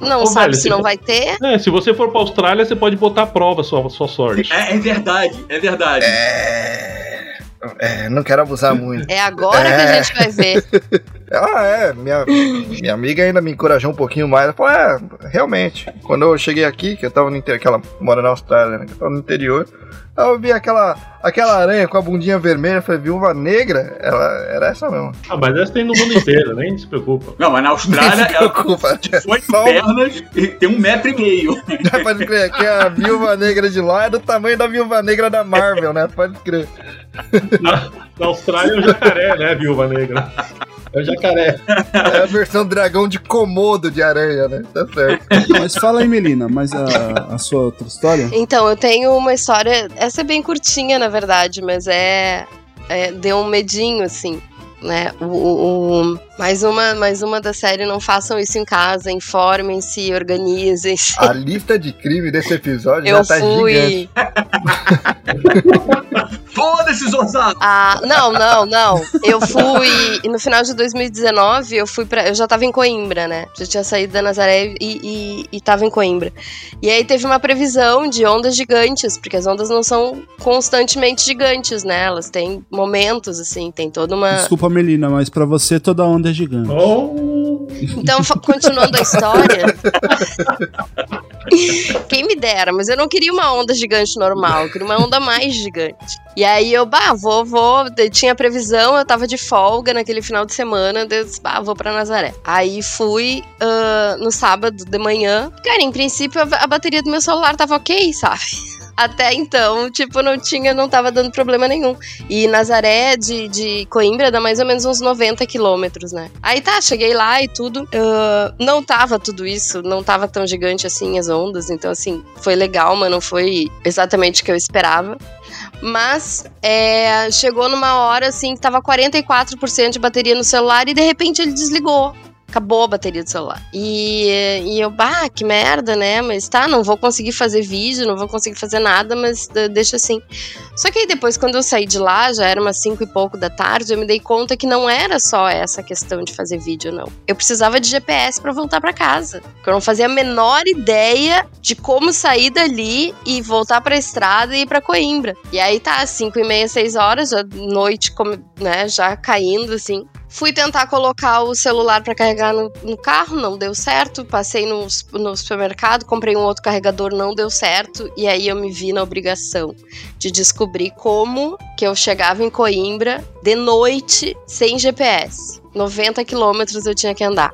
S4: Não
S6: Ô,
S4: sabe
S6: velho,
S4: se não vai ter?
S6: É, se você for pra Austrália, você pode botar à prova a sua, sua sorte.
S7: É, é verdade, é verdade.
S3: É. É. É, não quero abusar muito.
S4: É agora que a
S3: É.
S4: gente vai ver.
S3: Ah, é. Minha, minha amiga ainda me encorajou um pouquinho mais. Ela falou: é, realmente. Quando eu cheguei aqui, que eu tava no interior, que ela mora na Austrália, né? Que eu tava no interior. Eu vi aquela, aquela aranha com a bundinha vermelha. Eu falei: viúva negra? Ela era essa mesmo.
S6: Ah, mas essa tem no mundo inteiro, nem se preocupa.
S7: Não, mas na Austrália
S3: Nem se
S7: ela
S3: preocupa.
S7: foi
S3: Só um-
S7: pernas e tem um metro e meio.
S3: Pode crer, que a viúva negra de lá é do tamanho da viúva negra da Marvel, né? Pode crer.
S6: Na, na Austrália é o jacaré, né, viúva negra? É o jacaré.
S3: É a versão dragão de comodo de aranha, né? Tá certo.
S2: Mas fala aí, Melina, mas a, a sua outra história?
S4: Então, eu tenho uma história. Essa é bem curtinha, na verdade, mas é. é deu um medinho, assim. Né? O, o- o- mais, uma, mais uma da série, não façam isso em casa, informem-se, organizem-se.
S3: A lista de crime desse episódio
S4: Eu
S3: já tá
S4: fui.
S3: gigante.
S7: Foda-se, Osato!
S4: Ah, não, não, não. Eu fui. e No final de 2019, eu fui pra. Eu já tava em Coimbra, né? Já tinha saído da Nazaré e, e, e tava em Coimbra. E aí teve uma previsão de ondas gigantes, porque as ondas não são constantemente gigantes, né? Elas têm momentos, assim, tem toda uma.
S2: Desculpa, Melina, mas pra você toda onda é gigante.
S6: Oh,
S4: Então, continuando a história. Quem me dera, mas eu não queria uma onda gigante normal, eu queria uma onda mais gigante. E aí eu, bah, vou, vou. Tinha previsão, eu tava de folga naquele final de semana, eu disse, bah, vou pra Nazaré. Aí fui ah, no sábado de manhã. Cara, em princípio a, a bateria do meu celular tava ok, sabe? Até então, tipo, não tinha, não tava dando problema nenhum. E Nazaré de, de Coimbra dá mais ou menos uns 90 quilômetros, né? Aí tá, cheguei lá e tudo. ah, não tava tudo isso, não tava tão gigante assim as ondas. Então, assim, foi legal, mas não foi exatamente o que eu esperava. Mas é, chegou numa hora assim que tava 44% de bateria no celular e de repente ele desligou. Acabou a bateria do celular. E, e eu, bah, que merda, né? Mas tá, não vou conseguir fazer vídeo, não vou conseguir fazer nada, mas deixa assim. Só que aí depois, quando eu saí de lá, já era umas 5 e pouco da tarde, eu me dei conta que não era só essa questão de fazer vídeo, não. Eu precisava de GPS pra voltar pra casa. Porque eu não fazia a menor ideia de como sair dali e voltar pra estrada e ir pra Coimbra. E aí tá, 5 e meia, 6 horas, já noite, né, já caindo, assim. Fui tentar colocar o celular pra carregar no, no carro, não deu certo. Passei no, no supermercado, comprei um outro carregador, não deu certo. E aí eu me vi na obrigação de descobrir como que eu chegava em Coimbra de noite sem GPS. 90 quilômetros eu tinha que andar.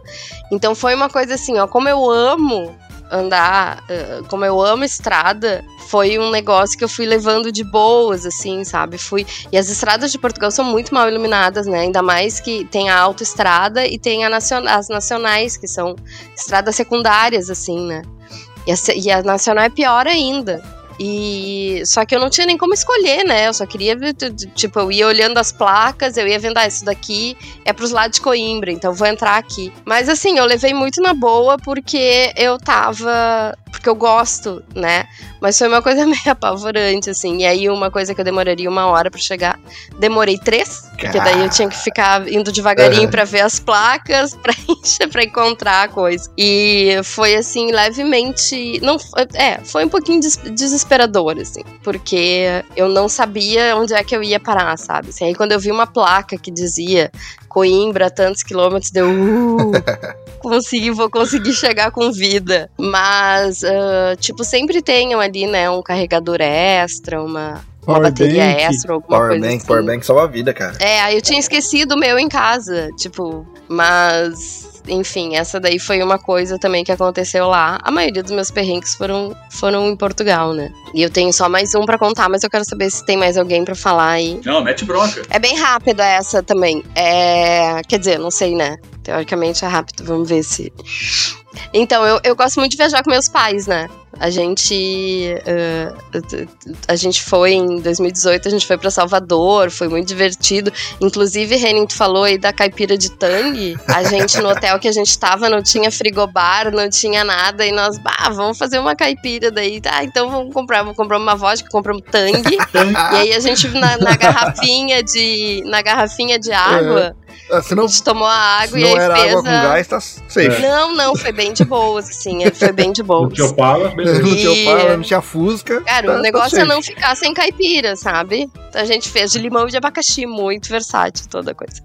S4: Então foi uma coisa assim, ó, como eu amo andar, eh, como eu amo estrada, foi um negócio que eu fui levando de boas, assim, sabe? Fui. E as estradas de Portugal são muito mal iluminadas, né? Ainda mais que tem a autoestrada e tem a nacion... as nacionais, que são estradas secundárias, assim, né? E a, e a nacional é pior ainda. E só que eu não tinha nem como escolher, né? Eu só queria tipo, eu ia olhando as placas, eu ia vendo, ah, isso daqui é pros lados de Coimbra, então vou entrar aqui. Mas assim, eu levei muito na boa porque eu tava, porque eu gosto, né? Mas foi uma coisa meio apavorante assim. E aí uma coisa que eu demoraria uma hora pra chegar, demorei três, porque daí eu tinha que ficar indo devagarinho
S3: Uhum.
S4: pra ver as placas, pra para encontrar a coisa. E foi assim levemente, não, é, foi um pouquinho des- desesperador assim, porque eu não sabia onde é que eu ia parar, sabe? Assim, aí quando eu vi uma placa que dizia Coimbra, tantos quilômetros, deu uh, consegui, vou conseguir chegar com vida. Mas, ah, tipo, sempre tenham ali, né, um carregador extra, uma, uma
S2: Power
S4: bateria
S2: bank.
S4: extra, alguma coisa
S3: Powerbank,
S4: assim.
S3: Powerbank salva a vida, cara.
S4: É, aí eu tinha esquecido o meu em casa, tipo, mas. Enfim, essa daí foi uma coisa também que aconteceu lá. A maioria dos meus perrengues foram, foram em Portugal, né? E eu tenho só mais um pra contar, mas eu quero saber se tem mais alguém pra falar aí.
S7: Não, mete bronca.
S4: É bem rápida essa também. É. Quer dizer, não sei, né? Teoricamente é rápido, vamos ver se. Então, eu, eu gosto muito de viajar com meus pais, né? A gente. eh, a gente foi em 2018, a gente foi pra Salvador, foi muito divertido. Inclusive, Renin, tu falou aí da caipira de tangue. A gente, no hotel que a gente tava, não tinha frigobar, não tinha nada. E nós, bah, vamos fazer uma caipira daí. Tá, então vamos comprar, vamos comprar uma vodka, compramos tangue. E aí a gente, na, na garrafinha de. Na garrafinha de água,
S3: Ah, Se
S4: A
S3: não,
S4: gente tomou a água
S3: se
S4: e
S3: não
S4: aí
S3: era
S4: fez
S3: água com
S4: a...
S3: gás, tá safe.
S4: Não, não, foi bem de boas, assim. Foi bem de
S6: No
S4: boas.
S6: tio Opala, beleza.
S3: Não tinha Opala, não tinha Fusca.
S4: Cara,
S3: tá-
S4: o
S3: tá
S4: negócio é
S3: safe.
S4: não ficar sem caipira, sabe? A gente fez de limão e de abacaxi, muito versátil toda coisa.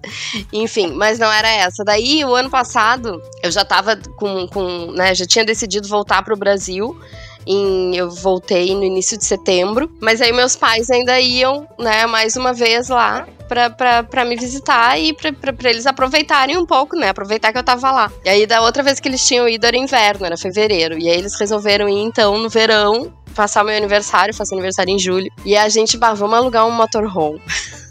S4: Enfim, mas não era essa. Daí, o ano passado, eu já tava com, com né, já tinha decidido voltar pro Brasil. Em, eu voltei no início de setembro, mas aí meus pais ainda iam, né, mais uma vez lá pra me visitar e pra eles aproveitarem um pouco, né, aproveitar que eu tava lá. E aí da outra vez que eles tinham ido era inverno, era fevereiro, e aí eles resolveram ir então no verão passar meu aniversário, faço aniversário em julho. E a gente, bah, vamos alugar um motorhome.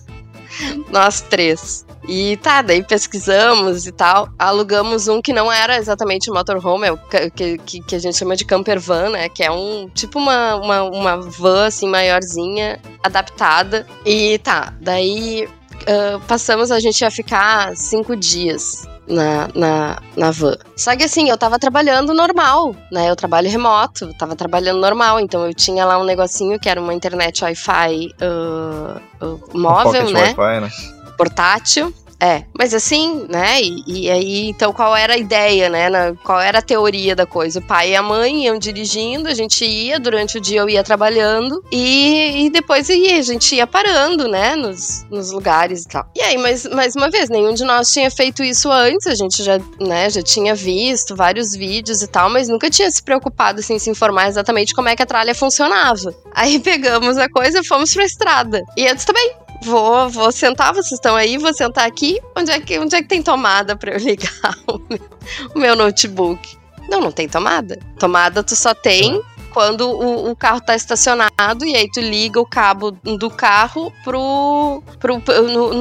S4: Nós três. E tá, daí pesquisamos e tal. Alugamos um que não era exatamente motorhome, é que, que, que a gente chama de camper van, né? Que é um tipo uma, uma, uma van assim maiorzinha, adaptada. E tá, daí ah, passamos, a gente ia ficar cinco dias na, na, na van. Só que assim, eu tava trabalhando normal, né? Eu trabalho remoto, tava trabalhando normal, então eu tinha lá um negocinho que era uma internet Wi-Fi ah,
S3: Um
S4: móvel,
S3: pocket
S4: né?
S3: Wi-Fi, né?
S4: portátil. É, mas assim, né? E, e aí, então, qual era a ideia, né? na- qual era a teoria da coisa? O pai e a mãe iam dirigindo, a gente ia, durante o dia eu ia trabalhando, e, e depois ia, a gente ia parando, né? Nos, nos lugares e tal. E aí, mais, mais uma vez, nenhum de nós tinha feito isso antes, a gente já, né, já tinha visto vários vídeos e tal, mas nunca tinha se preocupado, assim, em se informar exatamente como é que a tralha funcionava. Aí pegamos a coisa e fomos pra estrada. E tá bem, Vou, vou sentar, vocês estão aí, vou sentar aqui. Onde é que, onde é que tem tomada pra eu ligar o meu, o meu notebook? Não, não tem tomada. Tomada tu só tem quando o, o carro tá estacionado e aí tu liga o cabo do carro pro, pro, pro no,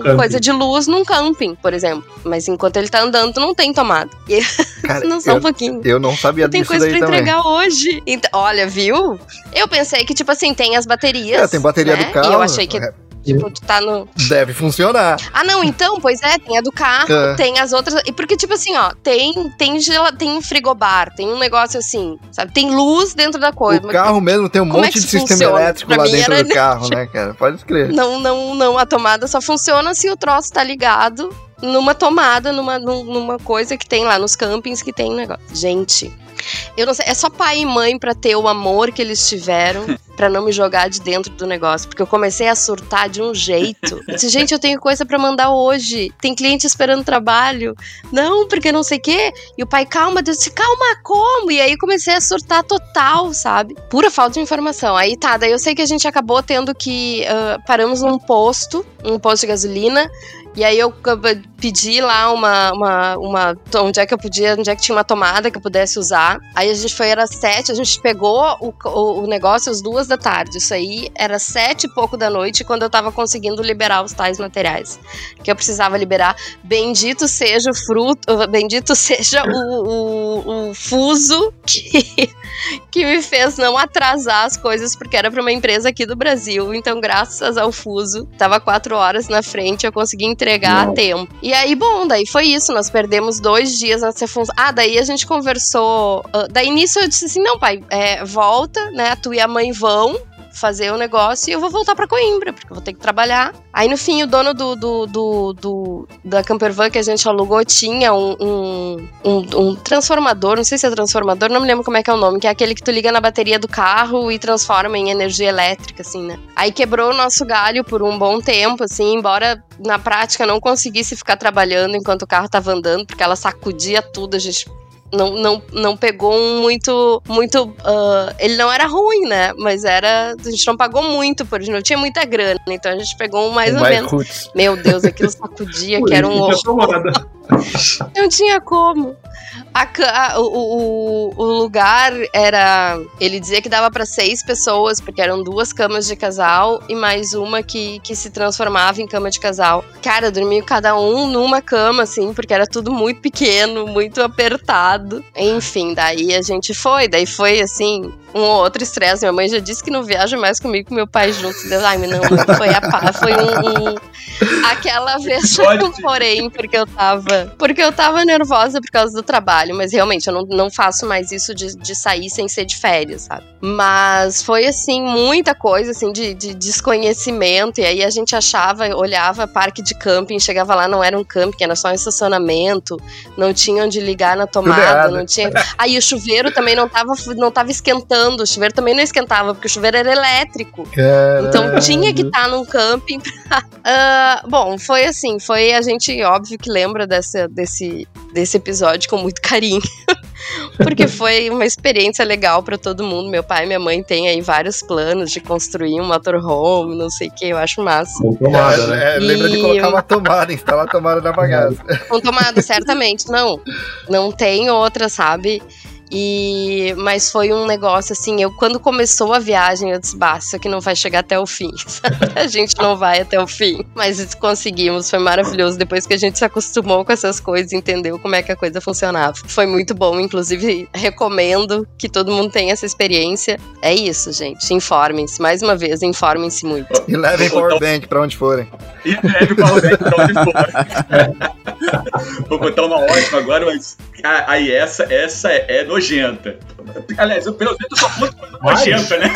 S4: num- coisa de luz num camping, por exemplo. Mas enquanto ele tá andando, tu não tem tomada. E
S3: Cara,
S4: não só um
S3: eu,
S4: pouquinho.
S3: eu não sabia
S4: Tem
S3: disso
S4: coisa
S3: daí
S4: pra
S3: também.
S4: entregar hoje. Então, olha, viu? Eu pensei que, tipo assim, tem as baterias.
S3: É, tem bateria
S4: né?
S3: do carro.
S4: E eu achei que,
S3: é,
S4: tipo, tu tá no.
S3: Deve funcionar.
S4: Ah, não, então, pois é, tem a do carro,
S3: É.
S4: tem as outras. E porque, tipo assim, ó, tem, tem, gela, tem um frigobar, tem um negócio assim, sabe? Tem luz dentro da coisa.
S3: O carro mesmo tem um
S4: Como é
S3: monte
S4: que
S3: de
S4: isso
S3: sistema
S4: funciona?
S3: elétrico
S4: Pra
S3: lá dentro
S4: era
S3: do carro, né, cara? Pode crer.
S4: Não, não, não. A tomada só funciona se o troço tá ligado numa tomada, numa, num- numa coisa que tem lá nos campings que tem um negócio. Gente, eu não sei, é só pai e mãe pra ter o amor que eles tiveram pra não me jogar de dentro do negócio, porque eu comecei a surtar de um jeito. Eu disse, gente, eu tenho coisa pra mandar hoje. Tem cliente esperando trabalho. Não, porque não sei o quê. E o pai, calma, Deus disse, calma, como? E aí comecei a surtar total, sabe? Pura falta de informação. Aí tá, daí eu sei que a gente acabou tendo que. ah, paramos num posto, um posto de gasolina. E aí eu pedi lá uma, uma, uma. Onde é que eu podia, onde é que tinha uma tomada que eu pudesse usar. Aí a gente foi, era sete, a gente pegou o, o, o negócio às duas da tarde. Isso aí era sete e pouco da noite quando eu tava conseguindo liberar os tais materiais que eu precisava liberar. Bendito seja o fruto, bendito seja o, o, o fuso que, que me fez não atrasar as coisas, porque era para uma empresa aqui do Brasil. Então, graças ao fuso, tava quatro horas na frente, eu consegui entregar a tempo. E aí, bom, daí foi isso. Nós perdemos dois dias nessa função. Ah, daí a gente conversou. ah, daí nisso eu disse assim: não, pai, é, volta, né? Tu e a mãe vão fazer o negócio e eu vou voltar pra Coimbra, porque eu vou ter que trabalhar. Aí no fim, o dono do, do, do, do- da campervan que a gente alugou tinha um, um, um- um transformador, não sei se é transformador, não me lembro como é que é o nome, que é aquele que tu liga na bateria do carro e transforma em energia elétrica, assim, né? Aí quebrou o nosso galho por um bom tempo, assim, embora na prática não conseguisse ficar trabalhando enquanto o carro tava andando, porque ela sacudia tudo, a gente não, não, não pegou um muito. muito ah, ele não era ruim, né? Mas era. A gente não pagou muito por ele, não tinha muita grana. Então a gente pegou um mais ou
S3: mais
S4: menos.
S3: roots.
S4: Meu Deus, aquilo sacudia, que era um
S6: tomada.
S4: não tinha como. A a- o, o, lugar era. Ele dizia que dava pra seis pessoas, porque eram duas camas de casal e mais uma que, que se transformava em cama de casal. Cara, dormia cada um numa cama, assim, porque era tudo muito pequeno, muito apertado. Enfim, daí a gente foi. Daí foi assim. Um ou outro estresse. Minha mãe já disse que não viaja mais comigo com meu pai juntos. Deu, Ai, não, foi a pá, foi um, um- aquela vez um porém, porque eu tava. Porque eu tava nervosa por causa do trabalho, mas realmente eu não, não faço mais isso de, de sair sem ser de férias, sabe? Mas foi assim, muita coisa assim de, de desconhecimento. E aí a gente achava, olhava parque de camping, chegava lá, não era um camping, era só um estacionamento, não tinha onde ligar na tomada, não tinha. Aí o chuveiro também não tava, não tava esquentando, o chuveiro também não esquentava, porque o chuveiro era elétrico. Então tinha que estar num camping. pra- Ah, bom, foi assim, foi a gente óbvio que lembra dessa, desse, desse episódio com muito carinho. Porque foi uma experiência legal pra todo mundo. Meu pai e minha mãe têm aí vários planos de construir um motorhome, não sei o que, eu acho massa.
S6: Com tomada, né?
S3: É, é, lembra de
S4: E-
S3: colocar uma tomada, instalar a tomada na bagaça.
S4: Com tomada, certamente. Não, não tem outra, sabe? E mas foi um negócio assim, eu quando começou a viagem, eu disse, bah, isso aqui não vai chegar até o fim. sabe? A gente não vai até o fim. Mas conseguimos, foi maravilhoso. Depois que a gente se acostumou com essas coisas, entendeu como é que a coisa funcionava. Foi muito bom, inclusive recomendo que todo mundo tenha essa experiência. É isso, gente. Informem-se. Mais uma vez, informem-se muito.
S3: E levem powerbank pra onde forem.
S7: E leve o powerbank pra onde for. Vou contar uma ótima agora, mas ah, aí essa, essa é, é nojenta. Aliás, eu, pelo menos eu só nojenta, né?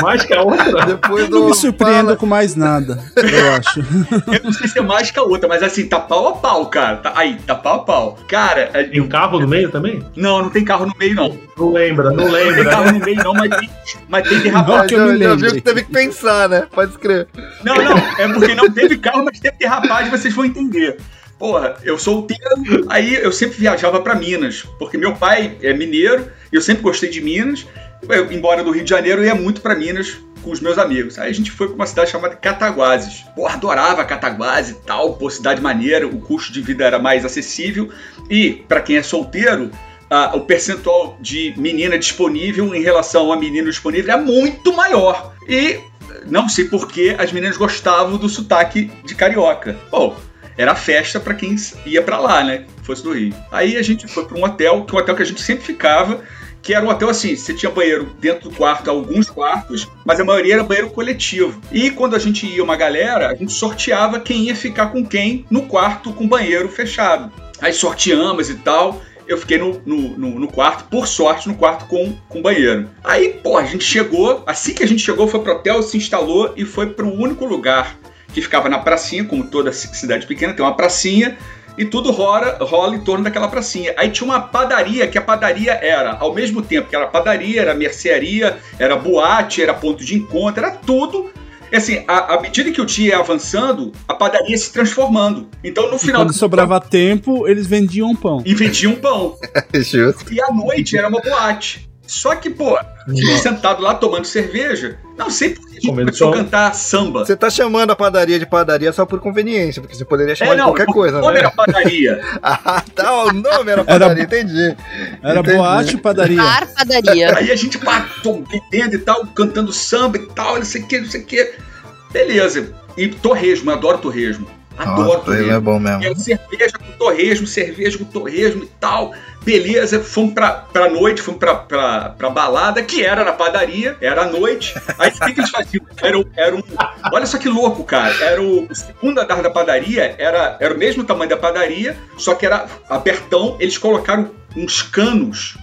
S6: Mais que a outra.
S3: Depois
S2: Eu não
S3: do
S2: me surpreendo
S3: fala-
S2: com mais nada, eu acho.
S7: Eu não sei se é mais que a outra, mas assim, tá pau a pau, cara. Tá, aí, tá pau a pau. Cara, é-
S6: Tem um carro no meio também?
S7: não, não tem carro no meio, não.
S6: Não lembra, não
S7: Não tem
S6: lembra.
S7: carro no meio, não, mas tem, mas tem
S2: Não
S7: derrapagem.
S2: que eu me
S3: já viu que teve que pensar, né? Pode escrever.
S7: Não, não, é porque não teve carro, mas teve derrapagem, vocês vão entender. Porra, eu solteiro, aí eu sempre viajava pra Minas, porque meu pai é mineiro, e eu sempre gostei de Minas. Eu, embora do Rio de Janeiro, eu ia muito pra Minas com os meus amigos. Aí a gente foi pra uma cidade chamada Cataguases. Porra, adorava Cataguases e tal, pô, cidade maneira, o custo de vida era mais acessível. E, pra quem é solteiro, ah, o percentual de menina disponível em relação a menino disponível é muito maior. E não sei por que as meninas gostavam do sotaque de carioca. Bom, era festa pra quem ia pra lá, né? Fosse do Rio. Aí a gente foi pra um hotel, que é um hotel que a gente sempre ficava, que era um hotel assim, você tinha banheiro dentro do quarto, alguns quartos, mas a maioria era banheiro coletivo. E quando a gente ia uma galera, a gente sorteava quem ia ficar com quem no quarto com banheiro fechado. Aí sorteamos e tal. Eu fiquei no, no, no- no quarto, por sorte, no quarto com, com banheiro. Aí, pô, a gente chegou, assim que a gente chegou, foi pro hotel, se instalou e foi pro único lugar que ficava na pracinha, como toda ci- cidade pequena, tem uma pracinha, e tudo rola, rola em torno daquela pracinha. Aí tinha uma padaria, que a padaria era, ao mesmo tempo que era padaria, era mercearia, era boate, era ponto de encontro, era tudo. E Assim, à, medida que o dia ia avançando, a padaria ia se transformando. Então, no
S2: E
S7: final.
S2: quando sobrava tempo, eles vendiam pão.
S7: E vendiam pão.
S3: Justo.
S7: E à noite era uma boate. Só que, pô, gente sentado lá tomando cerveja, não sei por que começou a cantar samba.
S3: Você tá chamando a padaria de padaria só por conveniência, porque você poderia chamar
S7: É,
S3: de
S7: não,
S3: qualquer
S7: o
S3: coisa,
S7: nome
S3: né?
S7: era padaria.
S3: Ah, tá, o nome era padaria, entendi.
S2: Era
S3: Entendi.
S2: boate e padaria.
S4: Bar padaria.
S7: Aí a gente pá, tom, bebendo e tal, cantando samba e tal, não sei o que, não sei o que. Beleza. E torresmo, eu adoro torresmo. Adoro
S3: Nossa, ele é
S7: torresmo.
S3: bom
S7: E
S3: mesmo.
S7: aí, cerveja com torresmo, cerveja com torresmo e tal. Beleza, fomos pra, pra noite, fomos pra, pra, pra balada, que era na padaria, era à noite. Aí o que, que eles faziam? Era, era um. Olha só que louco, cara. Era o, o segundo andar da padaria, era, era o mesmo tamanho da padaria, só que era abertão. Eles colocaram uns canos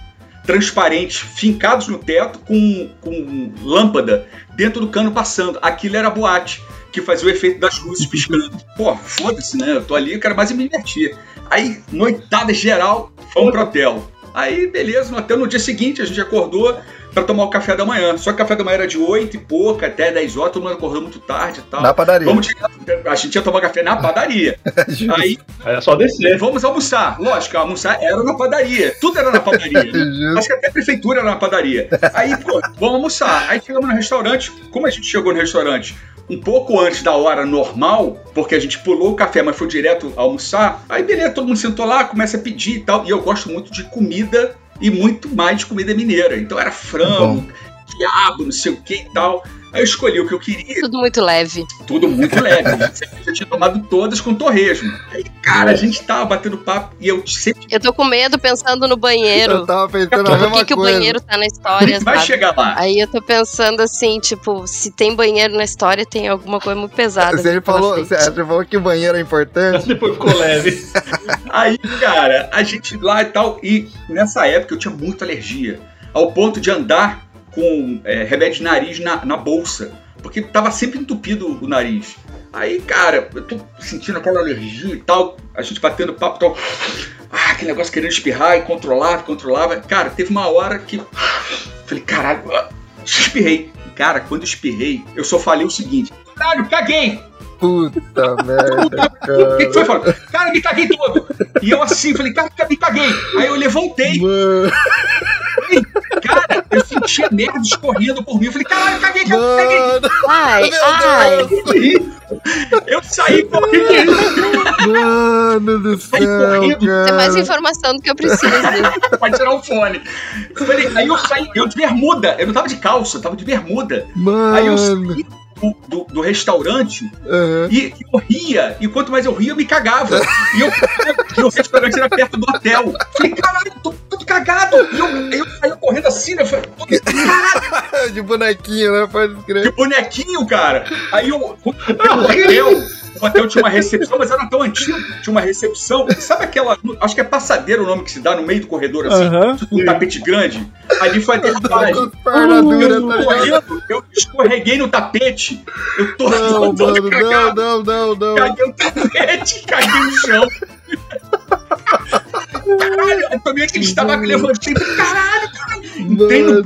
S7: transparentes fincados no teto com, com lâmpada dentro do cano passando. Aquilo era boate, que fazia o efeito das luzes piscando. Pô, foda-se, né? Eu tô ali, eu quero mais me divertir. Aí, noitada geral, fomos pro hotel. Aí, beleza, no hotel, no dia seguinte, a gente acordou pra tomar o café da manhã. Só que o café da manhã era de 8 e pouca, até 10 horas, todo mundo acordou muito tarde e tal.
S3: Na padaria.
S7: Vamos direto, a gente ia tomar café na padaria.
S3: Justo.
S7: Aí,
S6: É só descer.
S7: vamos almoçar. Lógico, almoçar era na padaria. Tudo era na padaria. né? Acho que até a prefeitura era na padaria. Aí, pô, vamos almoçar. Aí chegamos no restaurante. Como a gente chegou no restaurante? Um pouco antes da hora normal, porque a gente pulou o café, mas foi direto almoçar. Aí, beleza, todo mundo sentou lá, começa a pedir e tal. E eu gosto muito de comida e muito mais de comida mineira. Então era frango, quiabo, não sei o que e tal. Aí eu escolhi o que eu queria
S4: Tudo muito leve.
S7: tudo muito leve. Já tinha tomado todas com torresmo. Aí, Cara, a gente tava batendo papo e eu sempre.
S4: Eu tô com medo pensando no banheiro.
S3: Eu tava pensando
S4: Por que, que o banheiro tá na história,
S7: Vai
S4: sabe?
S7: chegar lá.
S4: Aí eu tô pensando assim, tipo, se tem banheiro na história, tem alguma coisa muito pesada.
S3: Você
S4: ali pela
S3: falou, você você falou que o banheiro é importante.
S6: Depois ficou leve.
S7: Aí, cara, a gente lá e tal. E nessa época eu tinha muita alergia. Ao ponto de andar com é, remédio de nariz na, na bolsa. Porque tava sempre entupido o nariz. Aí, cara, eu tô sentindo aquela alergia e tal. A gente batendo papo e tal. Ah, aquele negócio querendo espirrar e controlava, controlava. Cara, teve uma hora que. Falei, caralho, ah, espirrei. Cara, quando eu espirrei, eu só falei o seguinte: caralho, caguei!
S3: Puta merda,
S7: O que, foi? Falou, cara, me caguei todo. E eu assim, falei, cara, me caguei. Aí eu levantei,
S3: Mano,
S7: cara, eu senti a merda escorrendo por mim. Eu falei, caralho, caguei, caguei, caguei.
S3: mano,
S4: Ai, ai.
S7: Eu saí correndo.
S3: mano do
S7: Sai
S3: céu,
S7: correndo.
S4: Tem mais
S3: cara.
S4: informação do que eu preciso.
S7: Pode tirar o fone. Eu falei, aí eu saí, eu de bermuda. Eu não tava de calça, eu tava de bermuda. Aí eu
S3: Mano.
S7: saí do, do- do restaurante
S3: Aham.
S7: e eu ria. E quanto mais eu ria, eu me cagava. E eu e o restaurante era perto do hotel. Falei, caralho, tô cagado. E eu, eu saí correndo assim, né? Eu falei, caralho.
S3: De bonequinho, né? Pode
S7: de
S3: escrever.
S7: bonequinho, cara. Aí eu, o hotel, o hotel tinha uma recepção, mas era tão antigo, tinha uma recepção. Sabe aquela, acho que é passadeira o nome que se dá no meio do corredor, assim, tipo um tapete grande. Ali foi a derrapagem. Eu,
S3: tá
S7: correndo, eu escorreguei no tapete, eu tô
S3: Não,
S7: todo
S3: mano, não,
S7: cagado.
S3: não, não, não.
S7: Caguei no tapete, caguei no chão. Caralho, eu tomei aquele estabaco, levantei, caralho, caralho. Entrei no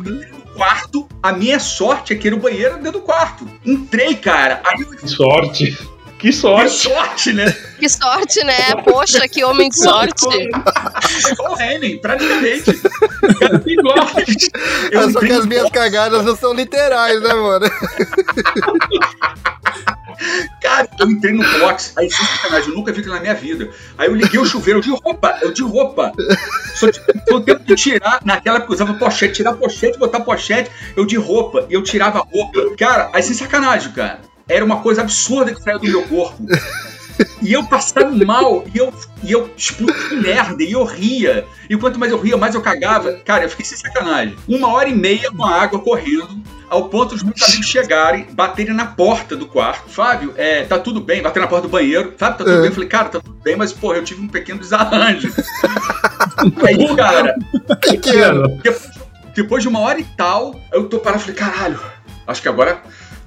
S7: quarto, a minha sorte é que era o banheiro dentro do quarto. Entrei, cara, aí eu
S6: Que sorte. Que
S7: que
S6: sorte.
S7: sorte, né?
S4: Que sorte, né? Poxa, que homem de sorte.
S7: Igual o Henning, praticamente. Igual. Eu
S3: É só que as minhas cagadas não são literais, né, mano?
S7: Cara, eu entrei no box, aí sem sacanagem, eu nunca vi aquilo na minha vida. Aí eu liguei o chuveiro, eu de roupa, eu de roupa. Só que o tempo de tirar, naquela eu usava pochete, tirar pochete, botar pochete, eu de roupa, e eu tirava roupa. Cara, aí sem sacanagem, cara. Era uma coisa absurda que saiu do meu corpo. E eu passava mal, e eu, e eu explodia de merda, e eu ria. E quanto mais eu ria, mais eu cagava. Cara, eu fiquei sem sacanagem. Uma hora e meia com a água correndo, ao ponto dos meus amigos chegarem, baterem na porta do quarto. Fábio, é, tá tudo bem, bater na porta do banheiro. Fábio, tá tudo
S3: É.
S7: bem? Eu falei, cara, tá tudo bem, mas, porra, eu tive um pequeno desarranjo. Aí, cara,
S3: Pequeno.
S7: depois, depois de uma hora e tal, eu tô parado e falei, caralho, acho que agora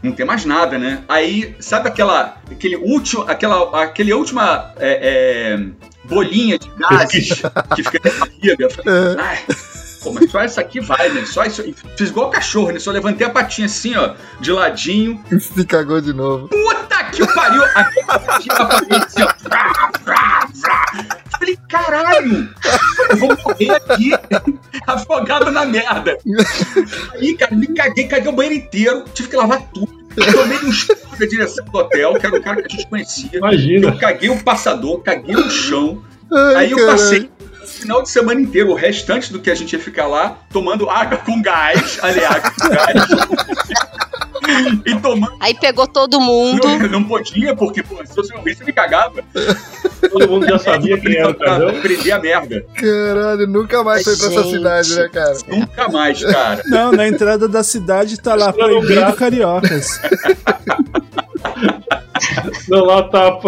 S7: não tem mais nada, né? Aí, sabe aquela. Aquele último. Aquela. Aquele última. é, é, bolinha de gases que fica na barriga. Falei. Pô, mas só isso aqui vai, né? Só isso. Fiz igual cachorro, né? Só levantei a patinha assim, ó, de ladinho.
S3: Se cagou de novo.
S7: Puta que pariu! A minha patinha na parede, assim, ó. Vrá, vrá, vrá. Falei, caralho! Eu vou morrer aqui, afogado na merda. Aí, cara, me caguei, caguei o banheiro inteiro, tive que lavar tudo. Tomei um esporro da direção do hotel, que era um cara que a gente conhecia.
S6: Imagina.
S7: Eu caguei o passador, caguei no chão.
S3: Ai,
S7: Aí eu
S3: caralho.
S7: passei o final de semana inteiro, o restante do que a gente ia ficar lá, tomando água com gás, aliás, com gás. E tomando.
S4: Aí pegou todo mundo.
S7: Não, não podia, porque pô, se fosse um risco, eu me cagava.
S6: Todo mundo já sabia quem era o
S7: prender a merda.
S3: Caralho, nunca mais foi pra essa cidade, né, cara?
S7: Nunca mais, cara.
S2: Não, na entrada da cidade tá lá, proibido cariocas.
S6: Não, lá tá.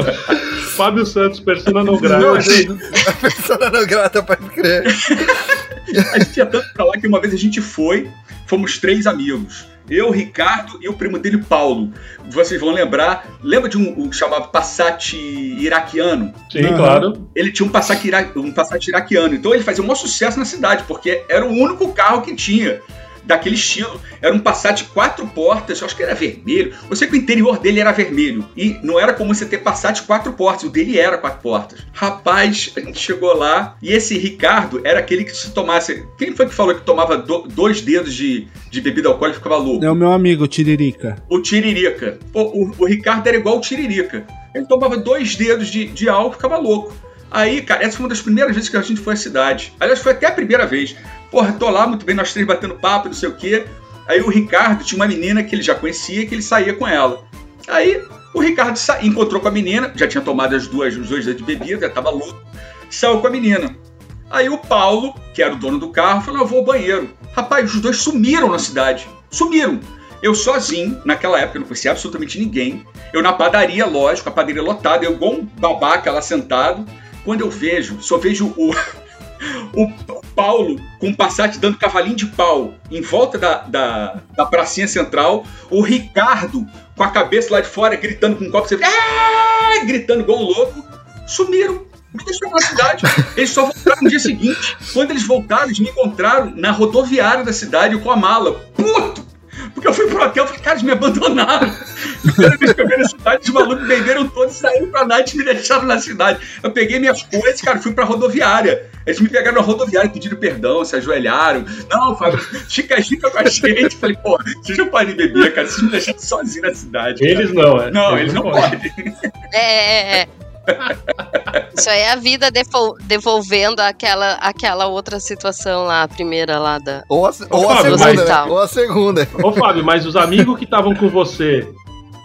S6: Fábio Santos, persona não
S7: Não,
S6: grata.
S7: a gente,
S3: A pessoa não grata pode crer.
S7: a gente ia tanto pra lá que uma vez a gente foi, fomos três amigos. Eu, Ricardo e o primo dele, Paulo. Vocês vão lembrar, lembra de um, um chamado Passat iraquiano?
S6: Sim,
S2: Aham.
S6: claro.
S7: Ele tinha um Passat, ira- um Passat iraquiano. Então ele fazia um maior sucesso na cidade, porque era o único carro que tinha daquele estilo. Era um Passat quatro portas, acho que era vermelho. Eu sei que o interior dele era vermelho. E não era como você ter Passat quatro portas, o dele era quatro portas. Rapaz, a gente chegou lá e esse Ricardo era aquele que se tomasse. Quem foi que falou que tomava do- dois dedos de, de bebida alcoólica e ficava louco?
S2: É o meu amigo, Tiririca.
S7: O Tiririca. Pô, o, o Ricardo era igual o Tiririca. Ele tomava dois dedos de, de álcool e ficava louco. Aí, cara, essa foi uma das primeiras vezes que a gente foi à cidade. Aliás, foi até a primeira vez. Porra, tô lá muito bem, nós três batendo papo, não sei o quê. Aí o Ricardo tinha uma menina que ele já conhecia, que ele saía com ela. Aí, O Ricardo sa- encontrou com a menina, já tinha tomado as duas, os dois de bebida, já tava louco, saiu com a menina. Aí o Paulo, que era o dono do carro, falou: Eu vou ao banheiro. Rapaz, os dois sumiram na cidade. Sumiram. Eu sozinho, naquela época, eu não conhecia absolutamente ninguém. Eu na padaria, lógico, a padaria lotada, eu igual um babaca lá sentado. Quando eu vejo, só vejo o, o Paulo com um Passat dando cavalinho de pau em volta da, da, da pracinha central, o Ricardo com a cabeça lá de fora gritando com um copo, você "Ah!" gritando igual um louco, sumiram. Me deixaram na cidade. Eles só voltaram no dia seguinte. Quando eles voltaram, eles me encontraram na rodoviária da cidade com a mala. Puto! Porque eu fui pro hotel e falei, cara, eles me abandonaram. Primeira vez que eu vi na cidade, os malucos beberam todos e saíram pra night e me deixaram na cidade. Eu peguei minhas coisas, cara, fui pra rodoviária. Eles me pegaram na rodoviária, pediram perdão, se ajoelharam. Não, Fábio, chica, chica com a gente. Falei, pô, vocês não podem beber, cara, vocês me deixaram sozinho na cidade. cara.
S6: Eles não, é.
S7: Não, eles não podem.
S4: É, é, é. Isso aí é a vida devolvendo aquela, aquela outra situação lá, a primeira lá da.
S8: Ou a, ou a
S6: Fábio,
S8: segunda,
S4: mas-
S8: né? Ou a segunda.
S6: Ô, Fábio, mas os amigos que estavam com você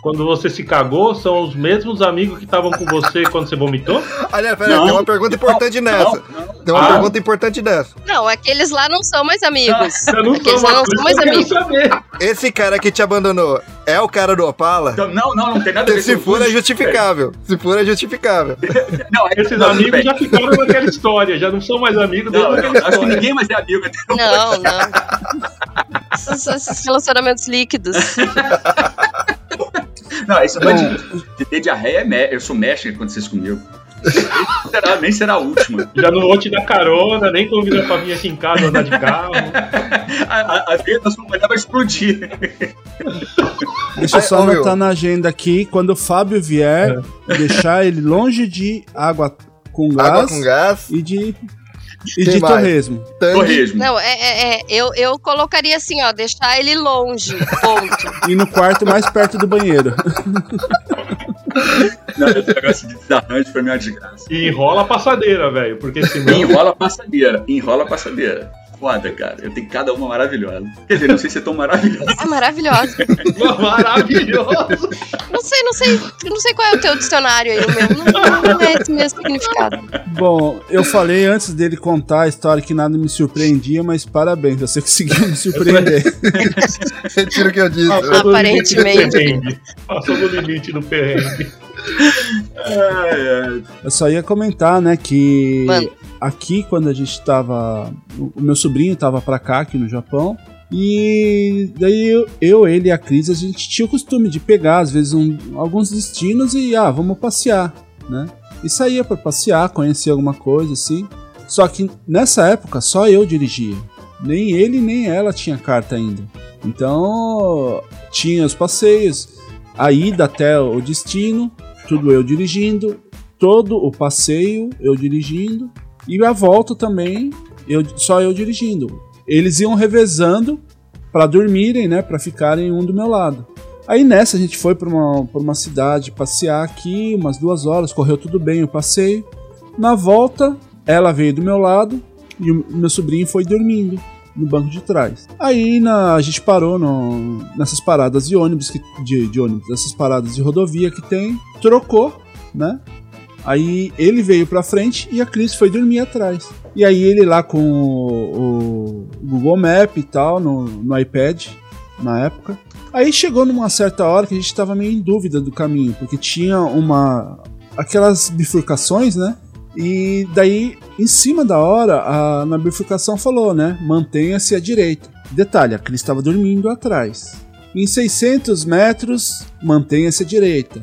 S6: quando você se cagou são os mesmos amigos que estavam com você quando você vomitou?
S8: Aliás, peraí,
S7: Não.
S8: tem uma pergunta importante nessa.
S7: Não, não.
S8: Tem uma
S6: Ah.
S8: pergunta importante dessa.
S4: Não, aqueles lá não são mais amigos.
S6: Eu não
S4: Aqueles
S6: sou
S4: lá não são mais amigos.
S6: saber.
S8: Esse cara que te abandonou é o cara do Opala?
S7: Então, Não, não, não tem nada a ver
S8: Se for, é
S7: tudo.
S8: justificável. Se for, é justificável.
S7: Não, é-
S6: Esses
S7: não,
S6: amigos
S7: bem.
S6: já ficaram naquela história, já não são mais amigos
S7: Não, não, acho que
S6: história.
S7: ninguém mais é amigo.
S4: Não, não. São só esses relacionamentos líquidos.
S7: Não, esse negócio de, de ter diarreia, é me- eu sou mestre quando vocês comigo. Nem será, nem será a última.
S6: Já não vou te dar carona, nem convidar pra vir aqui em casa andar de carro.
S7: A, a, a veia da sua mulher vai explodir.
S2: Deixa eu só anotar na agenda aqui, quando o Fábio vier, deixar ele longe de água com gás,
S8: Água com gás,
S2: e de, e de torresmo.
S7: Torresmo.
S4: Não, é, é, é, eu, eu colocaria assim, ó, deixar ele longe, ponto.
S2: E no quarto mais perto do banheiro.
S7: Não, esse negócio de desarranjo é uma desgraça.
S6: E enrola a passadeira, velho, porque senão.
S7: Enrola a passadeira. Enrola a passadeira. Foda, cara. Eu tenho cada uma maravilhosa. Quer dizer, não sei se é tão maravilhosa.
S4: É maravilhoso.
S6: Maravilhoso!
S4: Não sei, não sei, não sei qual é o teu dicionário aí, o meu. Não, não é esse mesmo significado.
S2: Bom, eu falei antes dele contar a história que nada me surpreendia, mas parabéns, você conseguiu me surpreender.
S8: Retiro o que eu disse.
S4: Aparentemente.
S6: Passou do limite do perrengue.
S7: É, é.
S2: Eu só ia comentar, né, que
S4: Mano.
S2: aqui quando a gente tava. O meu sobrinho tava pra cá, aqui no Japão. E daí eu, eu, ele e a Cris, a gente tinha o costume de pegar, às vezes, um- alguns destinos e, ah, vamos passear, né? E saía pra passear, conhecer alguma coisa, assim. Só que nessa época só eu dirigia. Nem ele nem ela tinha carta ainda. Então tinha os passeios, a ida até o destino, tudo eu dirigindo, todo o passeio eu dirigindo e a volta também eu, só eu dirigindo. Eles iam revezando para dormirem, né, para ficarem um do meu lado. Aí nessa a gente foi para uma, uma cidade passear aqui, umas duas horas, correu tudo bem o passeio. Na volta, ela veio do meu lado e o meu sobrinho foi dormindo no banco de trás. Aí na- a gente parou no- nessas paradas de ônibus, que, de, de ônibus, essas paradas de rodovia que tem, trocou, né? Aí ele veio pra frente e a Cris foi dormir atrás. E aí ele lá com o, o Google Map e tal, no, no iPad, na época. Aí chegou numa certa hora que a gente tava meio em dúvida do caminho, porque tinha uma. aquelas bifurcações, né? E daí, em cima da hora, a, na bifurcação falou, né? Mantenha-se à direita. Detalhe, a Cris estava dormindo atrás. Em 600 metros, mantenha-se à direita.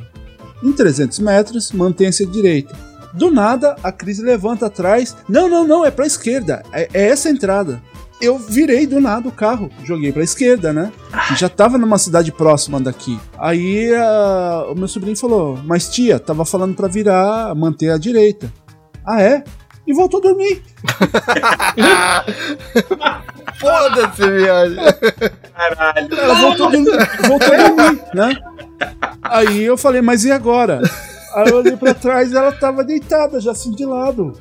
S2: Em 300 metros, mantenha-se à direita. Do nada, a Cris levanta atrás. Não, não, não, é pra esquerda. É, é essa a entrada. Eu virei do nada o carro, joguei pra esquerda, né? Já tava numa cidade próxima daqui. Aí a- o meu sobrinho falou: Mas tia, tava falando pra virar, manter a direita. Ah, é? E voltou a dormir.
S8: Foda-se, viagem.
S7: Caralho.
S2: Ela voltou a dormir, voltou a dormir, né? Aí eu falei, mas e agora? Aí eu olhei pra trás e ela tava deitada, já assim de lado.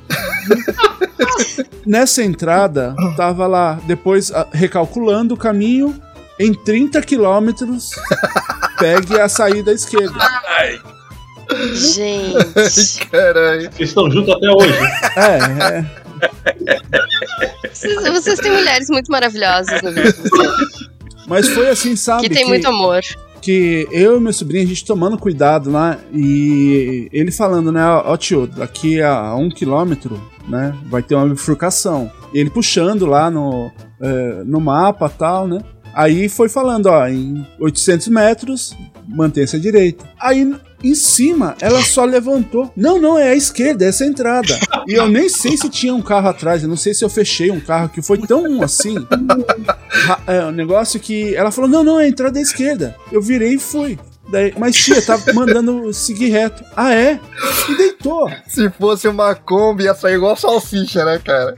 S2: Nessa entrada, tava lá, depois ah, recalculando o caminho, em 30 quilômetros, pegue a saída à esquerda.
S4: Gente.
S8: Caralho.
S6: Vocês estão juntos até hoje.
S2: É, é.
S4: Vocês, vocês têm mulheres muito maravilhosas vocês.
S2: Mas foi assim, sabe?
S4: Que tem muito amor.
S2: que eu e meu sobrinho, a gente tomando cuidado lá, e ele falando, né, ó tio, daqui a um quilômetro, né, vai ter uma bifurcação. E ele puxando lá no, é, no mapa tal, né. Aí foi falando, ó, em 800 metros, mantenha-se à direita. Aí em cima, ela só levantou. Não, não, é a esquerda, é essa entrada. E eu nem sei se tinha um carro atrás, eu não sei se eu fechei um carro que foi tão assim. É, um negócio que. Ela falou: não, não, é a entrada à esquerda. Eu virei e fui. Daí, mas tia, tá mandando seguir reto. Ah, é? E deitou.
S8: Se fosse uma Kombi, ia sair igual salsicha, né, cara?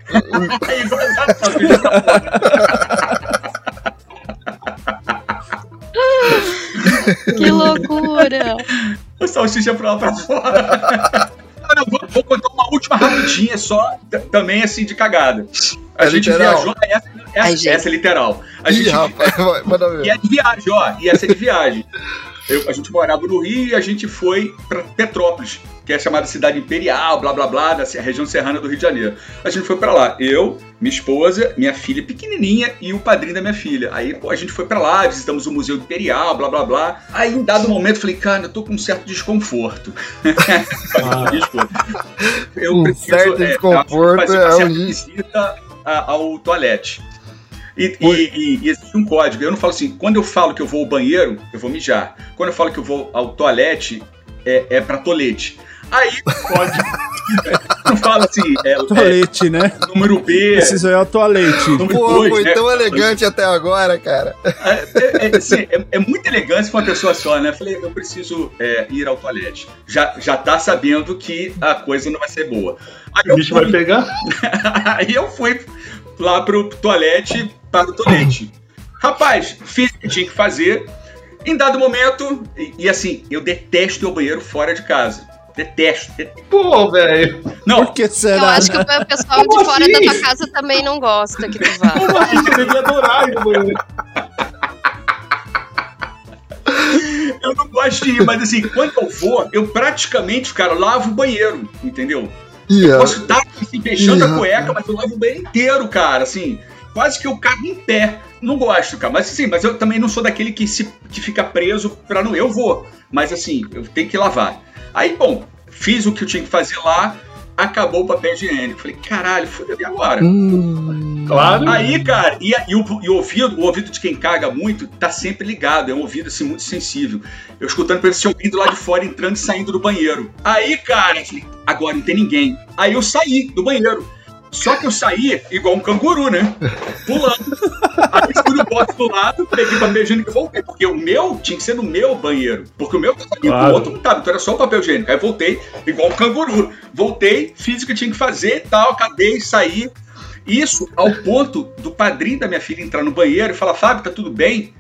S4: Que loucura.
S7: O salsicha pra lá pra fora. Não, vou, vou contar uma última rapidinha só, também assim de cagada. A
S8: É
S7: gente
S8: literal?
S7: viajou. Essa, essa,
S4: Ai, gente.
S7: essa é literal. A
S8: Ih,
S7: gente,
S8: rapaz,
S7: E é de viagem, ó. E essa é de viagem. Eu- a gente morava no Rio e a gente foi pra Petrópolis, que é chamada cidade imperial, blá blá blá, da região serrana do Rio de Janeiro. A gente foi pra lá. Eu, minha esposa, minha filha pequenininha e o padrinho da minha filha. Aí, pô, a gente foi pra lá, visitamos o Museu Imperial, blá blá blá. Aí, em dado momento, eu falei, cara, eu tô com um certo desconforto. Desculpa. Eu
S8: Um
S7: preciso,
S8: certo
S7: é,
S8: desconforto
S7: fazer
S8: é
S7: uma
S8: um
S7: visita ao toalete. E, e- e- existe um código. Eu não falo assim, quando eu falo que eu vou ao banheiro, eu vou mijar. Quando eu falo que eu vou ao toalete, é, é pra tolete. Aí pode. não fala assim, é,
S2: Toalete, né?
S7: é número B,
S2: Preciso ir ao toalete.
S7: número
S8: Pô,
S7: 2,
S8: foi
S7: né?
S8: tão elegante até agora, cara.
S7: É, é, assim, é, é muita elegância pra uma pessoa só, né? Eu falei, eu preciso é, ir ao toalete. Já, já tá sabendo que a coisa não vai ser boa. Aí
S6: O
S7: eu
S6: bicho
S7: fui-
S6: vai pegar.
S7: Aí eu fui lá pro toalete, para o toalete. Rapaz, fiz o que tinha que fazer. Em dado momento, e, e assim, eu detesto ao banheiro fora de casa. Detesto. de-
S6: Pô, velho.
S7: Não,
S2: Por que será?
S4: Eu acho que
S2: né?
S4: o pessoal
S6: Como
S4: de fora
S6: assim?
S4: da tua casa também não gosta que tu vá.
S6: Como assim? Você devia adorar ir no banheiro.
S7: eu não gosto de ir, mas assim, quando eu vou, eu praticamente, cara, lavo o banheiro, entendeu?
S8: Ih, ó.
S7: Posso estar assim, fechando a
S8: Ih,
S7: cueca, mas eu lavo o banheiro inteiro, cara, assim. Quase que eu cago em pé. Não gosto, cara. Mas assim, mas eu também não sou daquele que, se, que fica preso pra não. Eu vou. Mas assim, eu tenho que lavar. Aí, bom, fiz o que eu tinha que fazer lá, acabou o papel higiênico. Falei, caralho, fudeu, e agora?
S8: Hum,
S6: Claro.
S7: Aí, cara, e, a- e o, e o ouvido, o ouvido de quem caga muito tá sempre ligado, é um ouvido assim muito sensível. Eu escutando pra esse ouvido lá de fora entrando e saindo do banheiro. Aí, cara, eu falei, agora não tem ninguém. Aí eu saí do banheiro. Só que eu saí igual um canguru, né? Pulando. Aí fui no box do lado, peguei papel higiênico e voltei. Porque o meu tinha que ser no meu banheiro. Porque o meu tava
S6: Claro.
S7: o outro não tava. Então era só o papel higiênico. Aí voltei igual um canguru. Voltei, fiz o que tinha que fazer e tal, acabei, saí. Isso ao ponto do padrinho da minha filha entrar no banheiro e falar, Fábio, tá tudo bem?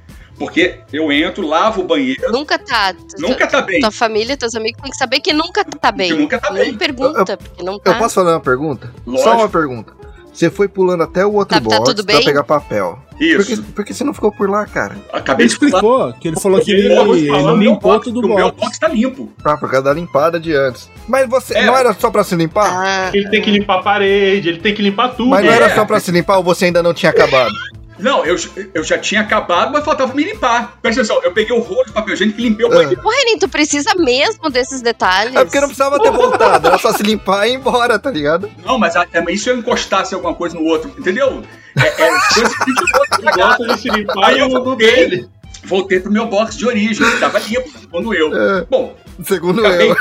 S7: Porque eu entro, lavo o banheiro,
S4: Nunca tá.
S7: Nunca tá bem.
S4: Tua família, teus amigos têm que saber que nunca tá bem.
S7: Que nunca tá
S4: não
S7: bem.
S4: pergunta, porque não tá.
S8: Eu posso fazer uma pergunta?
S7: Lógico.
S8: Só uma pergunta. Você foi pulando até o outro
S4: Tá- tá
S8: box
S4: tudo
S8: pra pegar papel. Por que,
S7: Isso.
S8: por que você não ficou por lá, cara?
S7: Acabei
S2: Ele explicou que ele falou que ele,
S7: eu
S2: não limpou
S7: box-
S2: tudo
S7: O meu
S2: o box.
S7: box tá limpo.
S8: Ah, por causa da limpada de antes. Mas você.
S7: É.
S8: Não era só pra se limpar?
S4: Ah,
S6: Ele tem que limpar a parede, ele tem que limpar tudo.
S8: Mas não
S7: é.
S8: era só pra se limpar ou você ainda não tinha acabado?
S7: Não, eu, eu já tinha acabado, mas faltava me limpar. Presta atenção, eu peguei o rolo de papel higiênico e limpei o
S8: Ah.
S7: banheiro.
S4: Ô, Renin, tu precisa mesmo desses detalhes?
S8: É porque não precisava ter voltado, era só se limpar e ir embora, tá ligado?
S7: Não, mas a- é, mas e se eu encostasse alguma coisa no outro, entendeu? É, é coisa que de outro
S6: Ele gosta de se limpar
S7: Aí eu voltei,
S6: dele.
S7: voltei pro meu box de origem, que tava limpo, segundo eu.
S8: É.
S7: Bom,
S8: Segundo
S7: acabei.
S8: eu.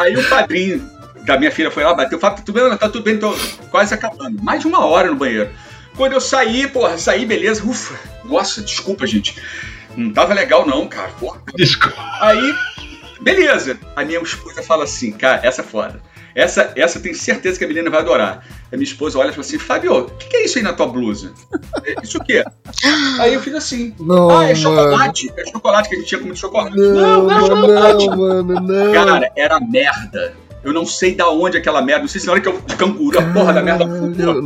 S7: Aí o padrinho da minha filha foi lá, bateu, falou, tá tudo bem, tá tudo bem, tô quase acabando. Mais de uma hora no banheiro. Quando eu saí, porra, saí, beleza, ufa. Nossa, desculpa, gente. Não tava legal não, cara, porra.
S6: Desculpa.
S7: Aí, beleza. A minha esposa fala assim, cara, essa é foda. Essa, essa eu tenho certeza que a menina vai adorar. A minha esposa olha e fala assim, Fábio, o que, que é isso aí na tua blusa? "É, Isso o quê? Aí eu fiz assim.
S8: Não,
S7: ah, é
S8: mano.
S7: chocolate. É chocolate que a gente tinha comido chocolate.
S8: Não,
S7: não,
S8: não,
S7: chocolate.
S8: mano, não.
S7: Cara, era merda. Eu não sei da onde aquela merda. Não sei se na hora que eu de canguru, a porra da merda pulou.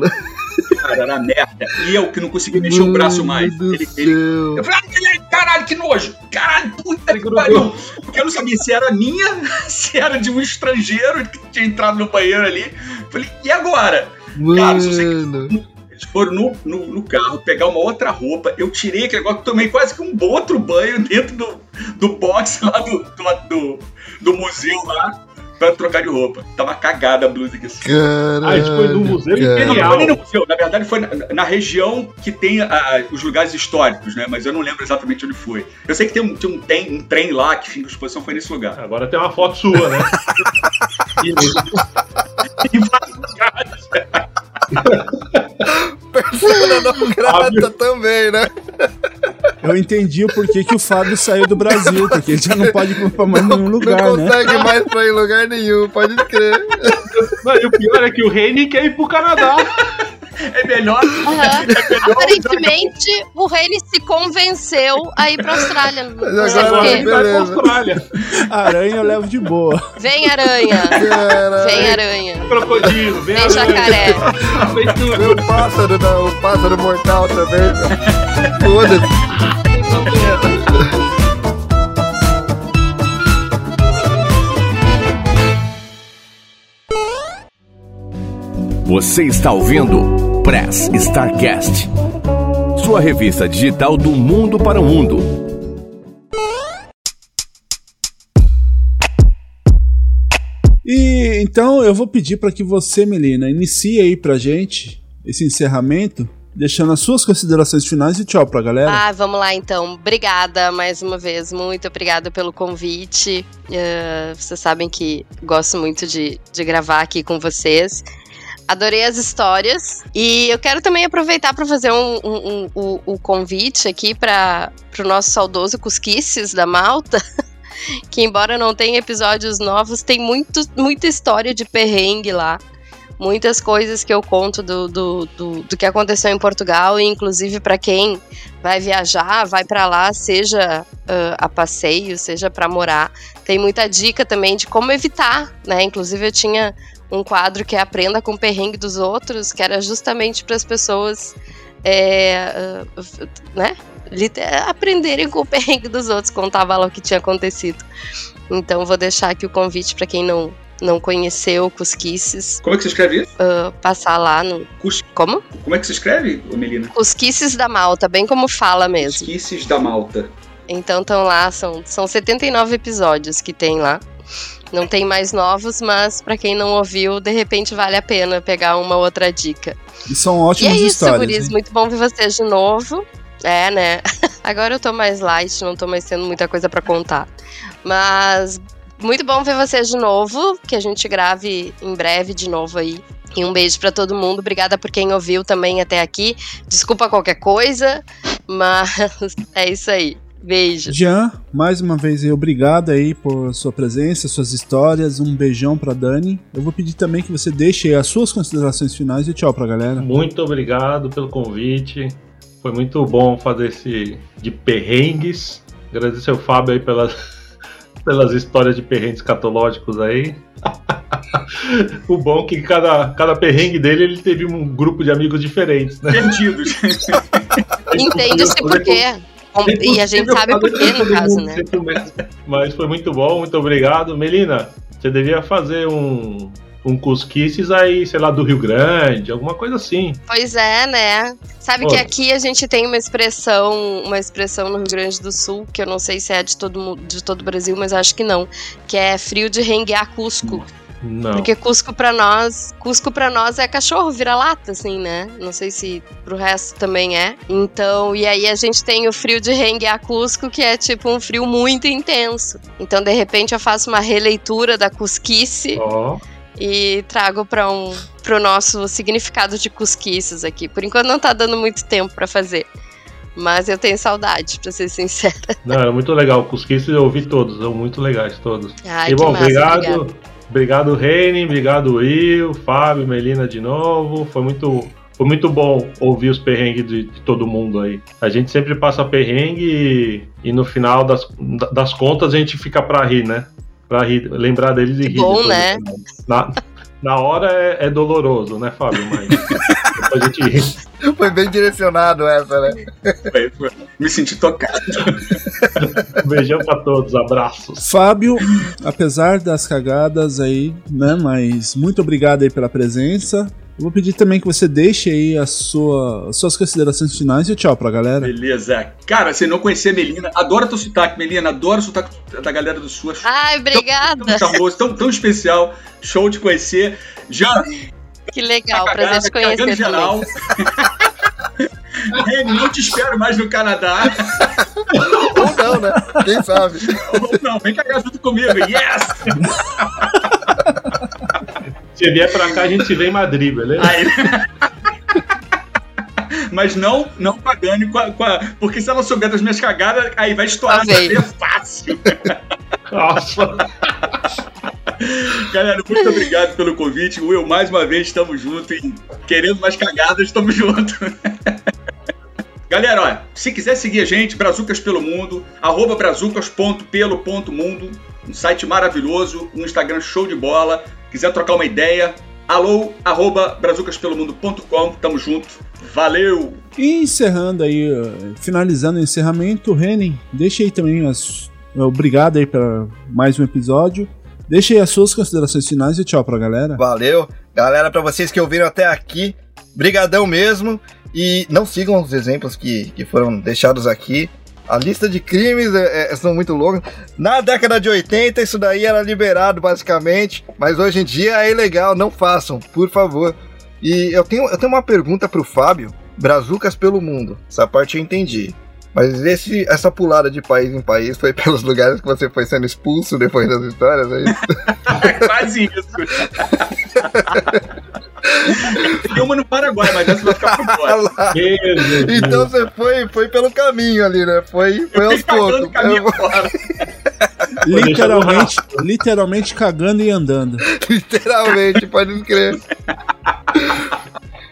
S7: Cara, era merda. E eu que não conseguia mexer o braço mais. Ele, ele, eu falei, ah, caralho, que nojo. Caralho, puta que pariu. Porque eu não sabia se era minha, se era de um estrangeiro que tinha entrado no banheiro ali. Falei, e agora? Cara, se você-
S8: Mano.
S7: Eles foram no, no, no carro pegar uma outra roupa. Eu tirei aquele negócio, tomei quase que um outro banho dentro do, do box lá do, do, do, do museu lá pra trocar de roupa. Tava cagada a blusa aqui. assim.
S8: Caralho.
S6: Ah, isso foi no museu
S8: cara.
S7: Não, foi nem no museu, na verdade foi na, na região que tem ah, os lugares históricos, né? Mas eu não lembro exatamente onde foi. Eu sei que tem um, tem um, tem um trem lá que fim, a exposição foi nesse lugar.
S6: Agora tem uma foto sua, né?
S7: Em vários lugares.
S8: Persona não grata também, né?
S2: Eu entendi o porquê que o Fábio saiu do Brasil, porque ele já não pode ir pra mais nenhum
S8: Não
S2: lugar, né?
S8: consegue mais pra ir em lugar nenhum, pode crer.
S6: Não, e o pior é que o Reine quer ir pro Canadá.
S7: É melhor.
S4: Aham. Aparentemente, o Rene se convenceu a ir pra Austrália. Não
S8: Mas
S4: sei
S8: agora
S6: vai pra. Austrália.
S2: Aranha eu levo de boa.
S4: Vem aranha.
S8: Caralho.
S4: Vem aranha.
S6: Crocodilo, vem
S4: Vem
S6: aranha.
S4: jacaré.
S6: Vem
S8: pássaro, não, o pássaro mortal também. Foda-se.
S1: Você está ouvindo Press Starcast, sua revista digital do mundo para o mundo.
S2: E então eu vou pedir para que você, Melina, inicie aí pra gente esse encerramento, deixando as suas considerações finais e tchau pra galera.
S4: Ah, vamos lá então. Obrigada mais uma vez. Muito obrigada pelo convite. Eh, vocês sabem que gosto muito de, de gravar aqui com vocês. Adorei as histórias. E eu quero também aproveitar para fazer um, um, um- o convite aqui para o nosso saudoso Cusquices da Malta. Que embora não tenha episódios novos, tem muito, muita história de perrengue lá. Muitas coisas que eu conto do, do, do, do que aconteceu em Portugal, e inclusive para quem vai viajar, vai para lá, seja ah, a passeio, seja para morar. Tem muita dica também de como evitar, né? Inclusive eu tinha um quadro que é Aprenda com o Perrengue dos Outros, que era justamente para as pessoas é, né? aprenderem com o perrengue dos outros, contava lá o que tinha acontecido. Então vou deixar aqui o convite para quem não, não conheceu Cusquices,
S7: Como é que se escreve isso?
S4: ah, passar lá no.
S7: Cus-
S4: Como?
S7: Como é que se escreve, Melina?
S4: Cusquices da Malta, bem como fala mesmo.
S7: Esquices da Malta.
S4: Então estão lá, são, são 79 episódios que tem lá. Não tem mais novos, mas pra quem não ouviu, de repente vale a pena pegar uma outra dica.
S2: E são
S4: E
S2: ótimas
S4: é isso,
S2: histórias.
S4: guris.
S2: hein?
S4: Muito bom ver vocês de novo. É, né? Agora eu tô mais light, não tô mais tendo muita coisa pra contar. Mas muito bom ver vocês de novo. Que a gente grave em breve de novo aí. E um beijo pra todo mundo. Obrigada por quem ouviu também até aqui. Desculpa qualquer coisa, mas é isso aí. Beijo.
S2: Jean, mais uma vez aí, obrigado aí por sua presença, suas histórias. Um beijão pra Dani. Eu vou pedir também que você deixe aí as suas considerações finais e tchau pra galera.
S6: Muito obrigado pelo convite. Foi muito bom fazer esse de perrengues. Agradecer o Fábio aí pelas, pelas histórias de perrengues catológicos aí. o bom é que cada, cada perrengue dele ele teve um grupo de amigos diferentes, né?
S7: Perdidos.
S4: Entende-se por quê. E a gente sabe por quê, no caso, né?
S6: Mas foi muito bom, muito obrigado. Melina, você devia fazer um, um cusquices aí, sei lá, do Rio Grande, alguma coisa assim.
S4: Pois é, né? Sabe
S6: Pô.
S4: que aqui a gente tem uma expressão, uma expressão no Rio Grande do Sul, que eu não sei se é de todo, de todo o Brasil, mas acho que não, que é frio de renguear Cusco.
S6: Não.
S4: Porque Cusco pra nós, Cusco para nós é cachorro, vira-lata, assim, né? Não sei se pro resto também é. Então, e aí a gente tem o frio de renguear Cusco, que é tipo um frio muito intenso. Então, de repente, eu faço uma releitura da cusquice
S6: Ó,
S4: e trago para um pro nosso significado de cusquices aqui. Por enquanto não tá dando muito tempo para fazer. Mas eu tenho saudade, pra ser sincera.
S6: não, era muito legal. Cusquices eu ouvi todos, são muito legais todos.
S4: Ai,
S6: e bom,
S4: massa,
S6: obrigado.
S4: obrigada.
S6: Obrigado, Reine, obrigado, Will, Fábio, Melina de novo. Foi muito, foi muito bom ouvir os perrengues de, de todo mundo aí. A gente sempre passa perrengue e, e no final das, das contas a gente fica pra rir, né? Pra rir, lembrar deles e rir.
S4: bom,
S6: depois.
S4: né?
S6: Na- Na hora é, é doloroso, né, Fábio? Mas depois a gente ri.
S3: Foi bem direcionado essa, né?
S7: Foi- foi- Me senti tocado.
S6: Um beijão pra todos, abraços.
S2: Fábio, apesar das cagadas aí, né? Mas muito obrigado aí pela presença. Eu vou pedir também que você deixe aí a sua, as suas considerações finais e tchau pra galera.
S7: Beleza. Cara, você não conhecia a Melina. Adoro teu sotaque, Melina. Adoro o sotaque da galera do Sul.
S4: Ai, obrigada.
S7: Tão charmoso, tão, tão especial. Show de conhecer. Já
S4: Que legal,
S7: tá
S4: prazer te conhecer
S7: geral. Reni, não te espero mais no Canadá.
S3: Ou não, né? Quem sabe?
S7: Ou não, vem cagar junto comigo. Yes!
S6: Se vier pra cá, a gente se vê em Madrid, beleza?
S7: Aí. Mas não, não com a Dani, com a, com a- porque se ela souber das minhas cagadas, aí vai estourar
S4: Tá
S7: é fácil.
S6: Nossa.
S7: Galera, muito obrigado pelo convite. Will, mais uma vez, estamos juntos. E querendo mais cagadas, estamos juntos. Galera, olha, se quiser seguir a gente, Brazucas pelo Mundo, arroba brazucas.pelo.mundo, um site maravilhoso, um Instagram show de bola. Quiser trocar uma ideia, alô, arroba brazucaspelomundo.com, tamo junto. Valeu!
S2: E encerrando aí, eh, finalizando o encerramento, Renin, deixa aí também as. Obrigado aí para mais um episódio. Deixa aí as suas considerações finais e tchau pra galera.
S3: Valeu. Galera, pra vocês que ouviram até aqui, brigadão mesmo. E não sigam os exemplos que, que foram deixados aqui. A lista de crimes é, é, são muito longas. Na década de 80, isso daí era liberado, basicamente. Mas hoje em dia é ilegal, não façam, por favor. E eu tenho, eu tenho uma pergunta pro Fábio. Brazucas pelo mundo. Essa parte eu entendi. Mas esse, essa pulada de país em país foi pelos lugares que você foi sendo expulso depois das histórias, é isso?
S7: Quase isso. Tem uma no Paraguai, mas essa vai ficar por fora.
S3: Então você foi, foi pelo caminho ali, né? Foi, foi aos poucos.
S7: caminho fora.
S2: Literalmente, literalmente cagando e andando.
S3: Literalmente, pode crer.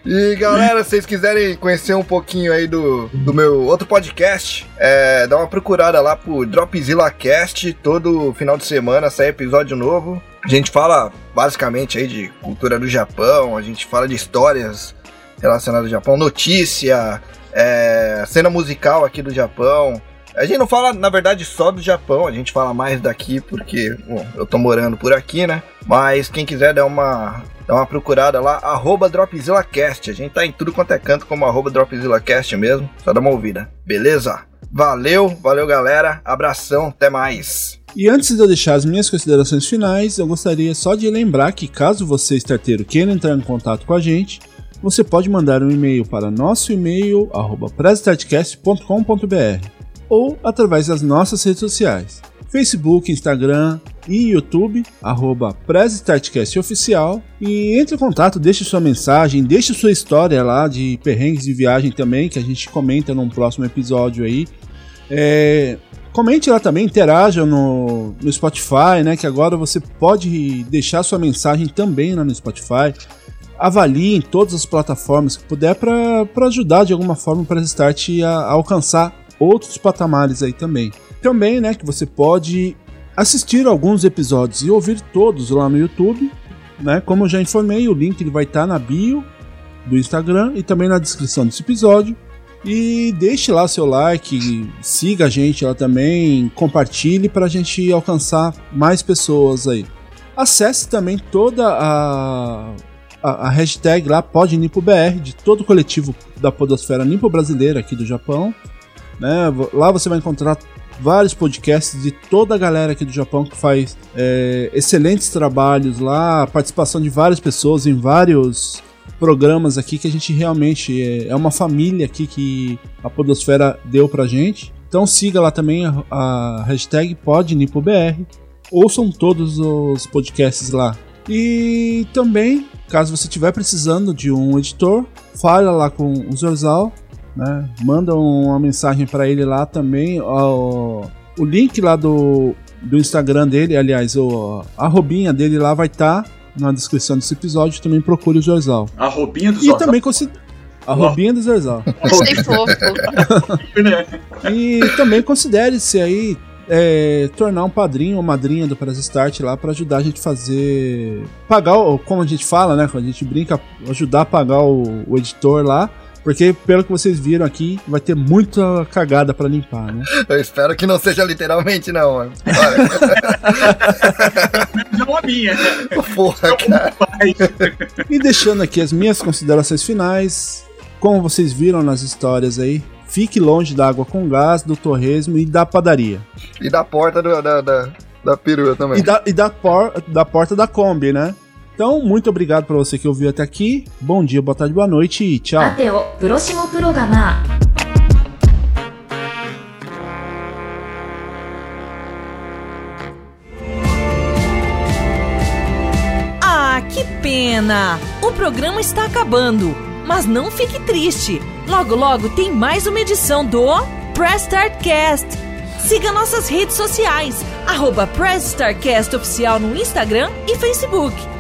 S3: E galera, se vocês quiserem conhecer um pouquinho aí do, do meu outro podcast, é, dá uma procurada lá pro Dropzilla Cast. Todo final de semana sai episódio novo. A gente fala basicamente aí de cultura do Japão, a gente fala de histórias relacionadas ao Japão, notícia, é, cena musical aqui do Japão. A gente não fala, na verdade, só do Japão, a gente fala mais daqui porque bom, eu tô morando por aqui, né? Mas quem quiser dar uma, dar uma procurada lá, arroba DropzillaCast. A gente tá em tudo quanto é canto como arroba DropzillaCast mesmo. Só dá uma ouvida, beleza? Valeu, valeu galera, abração, até mais.
S2: E antes de eu deixar as minhas considerações finais, eu gostaria só de lembrar que caso você, starteiro, queira entrar em contato com a gente, você pode mandar um e-mail para nosso e-mail, prestartcast.com.br ou através das nossas redes sociais, Facebook, Instagram e YouTube, arroba Oficial. E entre em contato, deixe sua mensagem, deixe sua história lá de perrengues de viagem também, que a gente comenta num próximo episódio aí. É, Comente lá também, interaja no, no Spotify, né? Que agora você pode deixar sua mensagem também lá no Spotify. Avalie em todas as plataformas que puder para ajudar de alguma forma para Start a, a alcançar outros patamares aí também. Também, né, que você pode assistir alguns episódios e ouvir todos lá no YouTube, né? Como eu já informei, o link ele vai estar na bio do Instagram e também na descrição desse episódio. E deixe lá seu like, siga a gente lá também, compartilhe para a gente alcançar mais pessoas aí. Acesse também toda a, a, a hashtag lá, PodNipoBR, de todo o coletivo da Podosfera Nipo Brasileira aqui do Japão. Né? Lá você vai encontrar vários podcasts de toda a galera aqui do Japão que faz é, excelentes trabalhos lá, participação de várias pessoas em vários programas aqui que a gente realmente é, é uma família aqui que a Podosfera deu pra gente. Então siga lá também a, a hashtag PodNipoBR. Ouçam todos os podcasts lá. E também, caso você estiver precisando de um editor, fala lá com o Zorzal, né? Manda uma mensagem para ele lá também. O, o link lá do, do Instagram dele, aliás, o, a robinha dele lá vai estar tá na descrição desse episódio. Também procure o Zorzal.
S7: A roupinha do
S2: E também considere. A robinha do Zorzal.
S4: Achei fofo.
S7: né?
S2: E também considere-se aí é, tornar um padrinho ou madrinha do Press Start lá para ajudar a gente a fazer. Pagar, o, como a gente fala, né? Quando a gente brinca, ajudar a pagar o, o editor lá. Porque, pelo que vocês viram aqui, vai ter muita cagada pra limpar, né?
S3: Eu espero que não seja literalmente, não, mano.
S7: Não a minha.
S3: Porra, cara.
S2: E deixando aqui as minhas considerações finais, como vocês viram nas histórias aí, fique longe da água com gás, do torresmo e da padaria.
S3: E da porta do- da, da, da perua também.
S2: E da, e da, por- da porta da Kombi, né? Então, muito obrigado para você que ouviu até aqui. Bom dia, boa tarde, boa noite e tchau.
S5: Até o próximo programa.
S9: Ah que pena! O programa está acabando, mas não fique triste. Logo, logo tem mais uma edição do Press Start Cast. Siga nossas redes sociais, arroba Press Start Oficial no Instagram e Facebook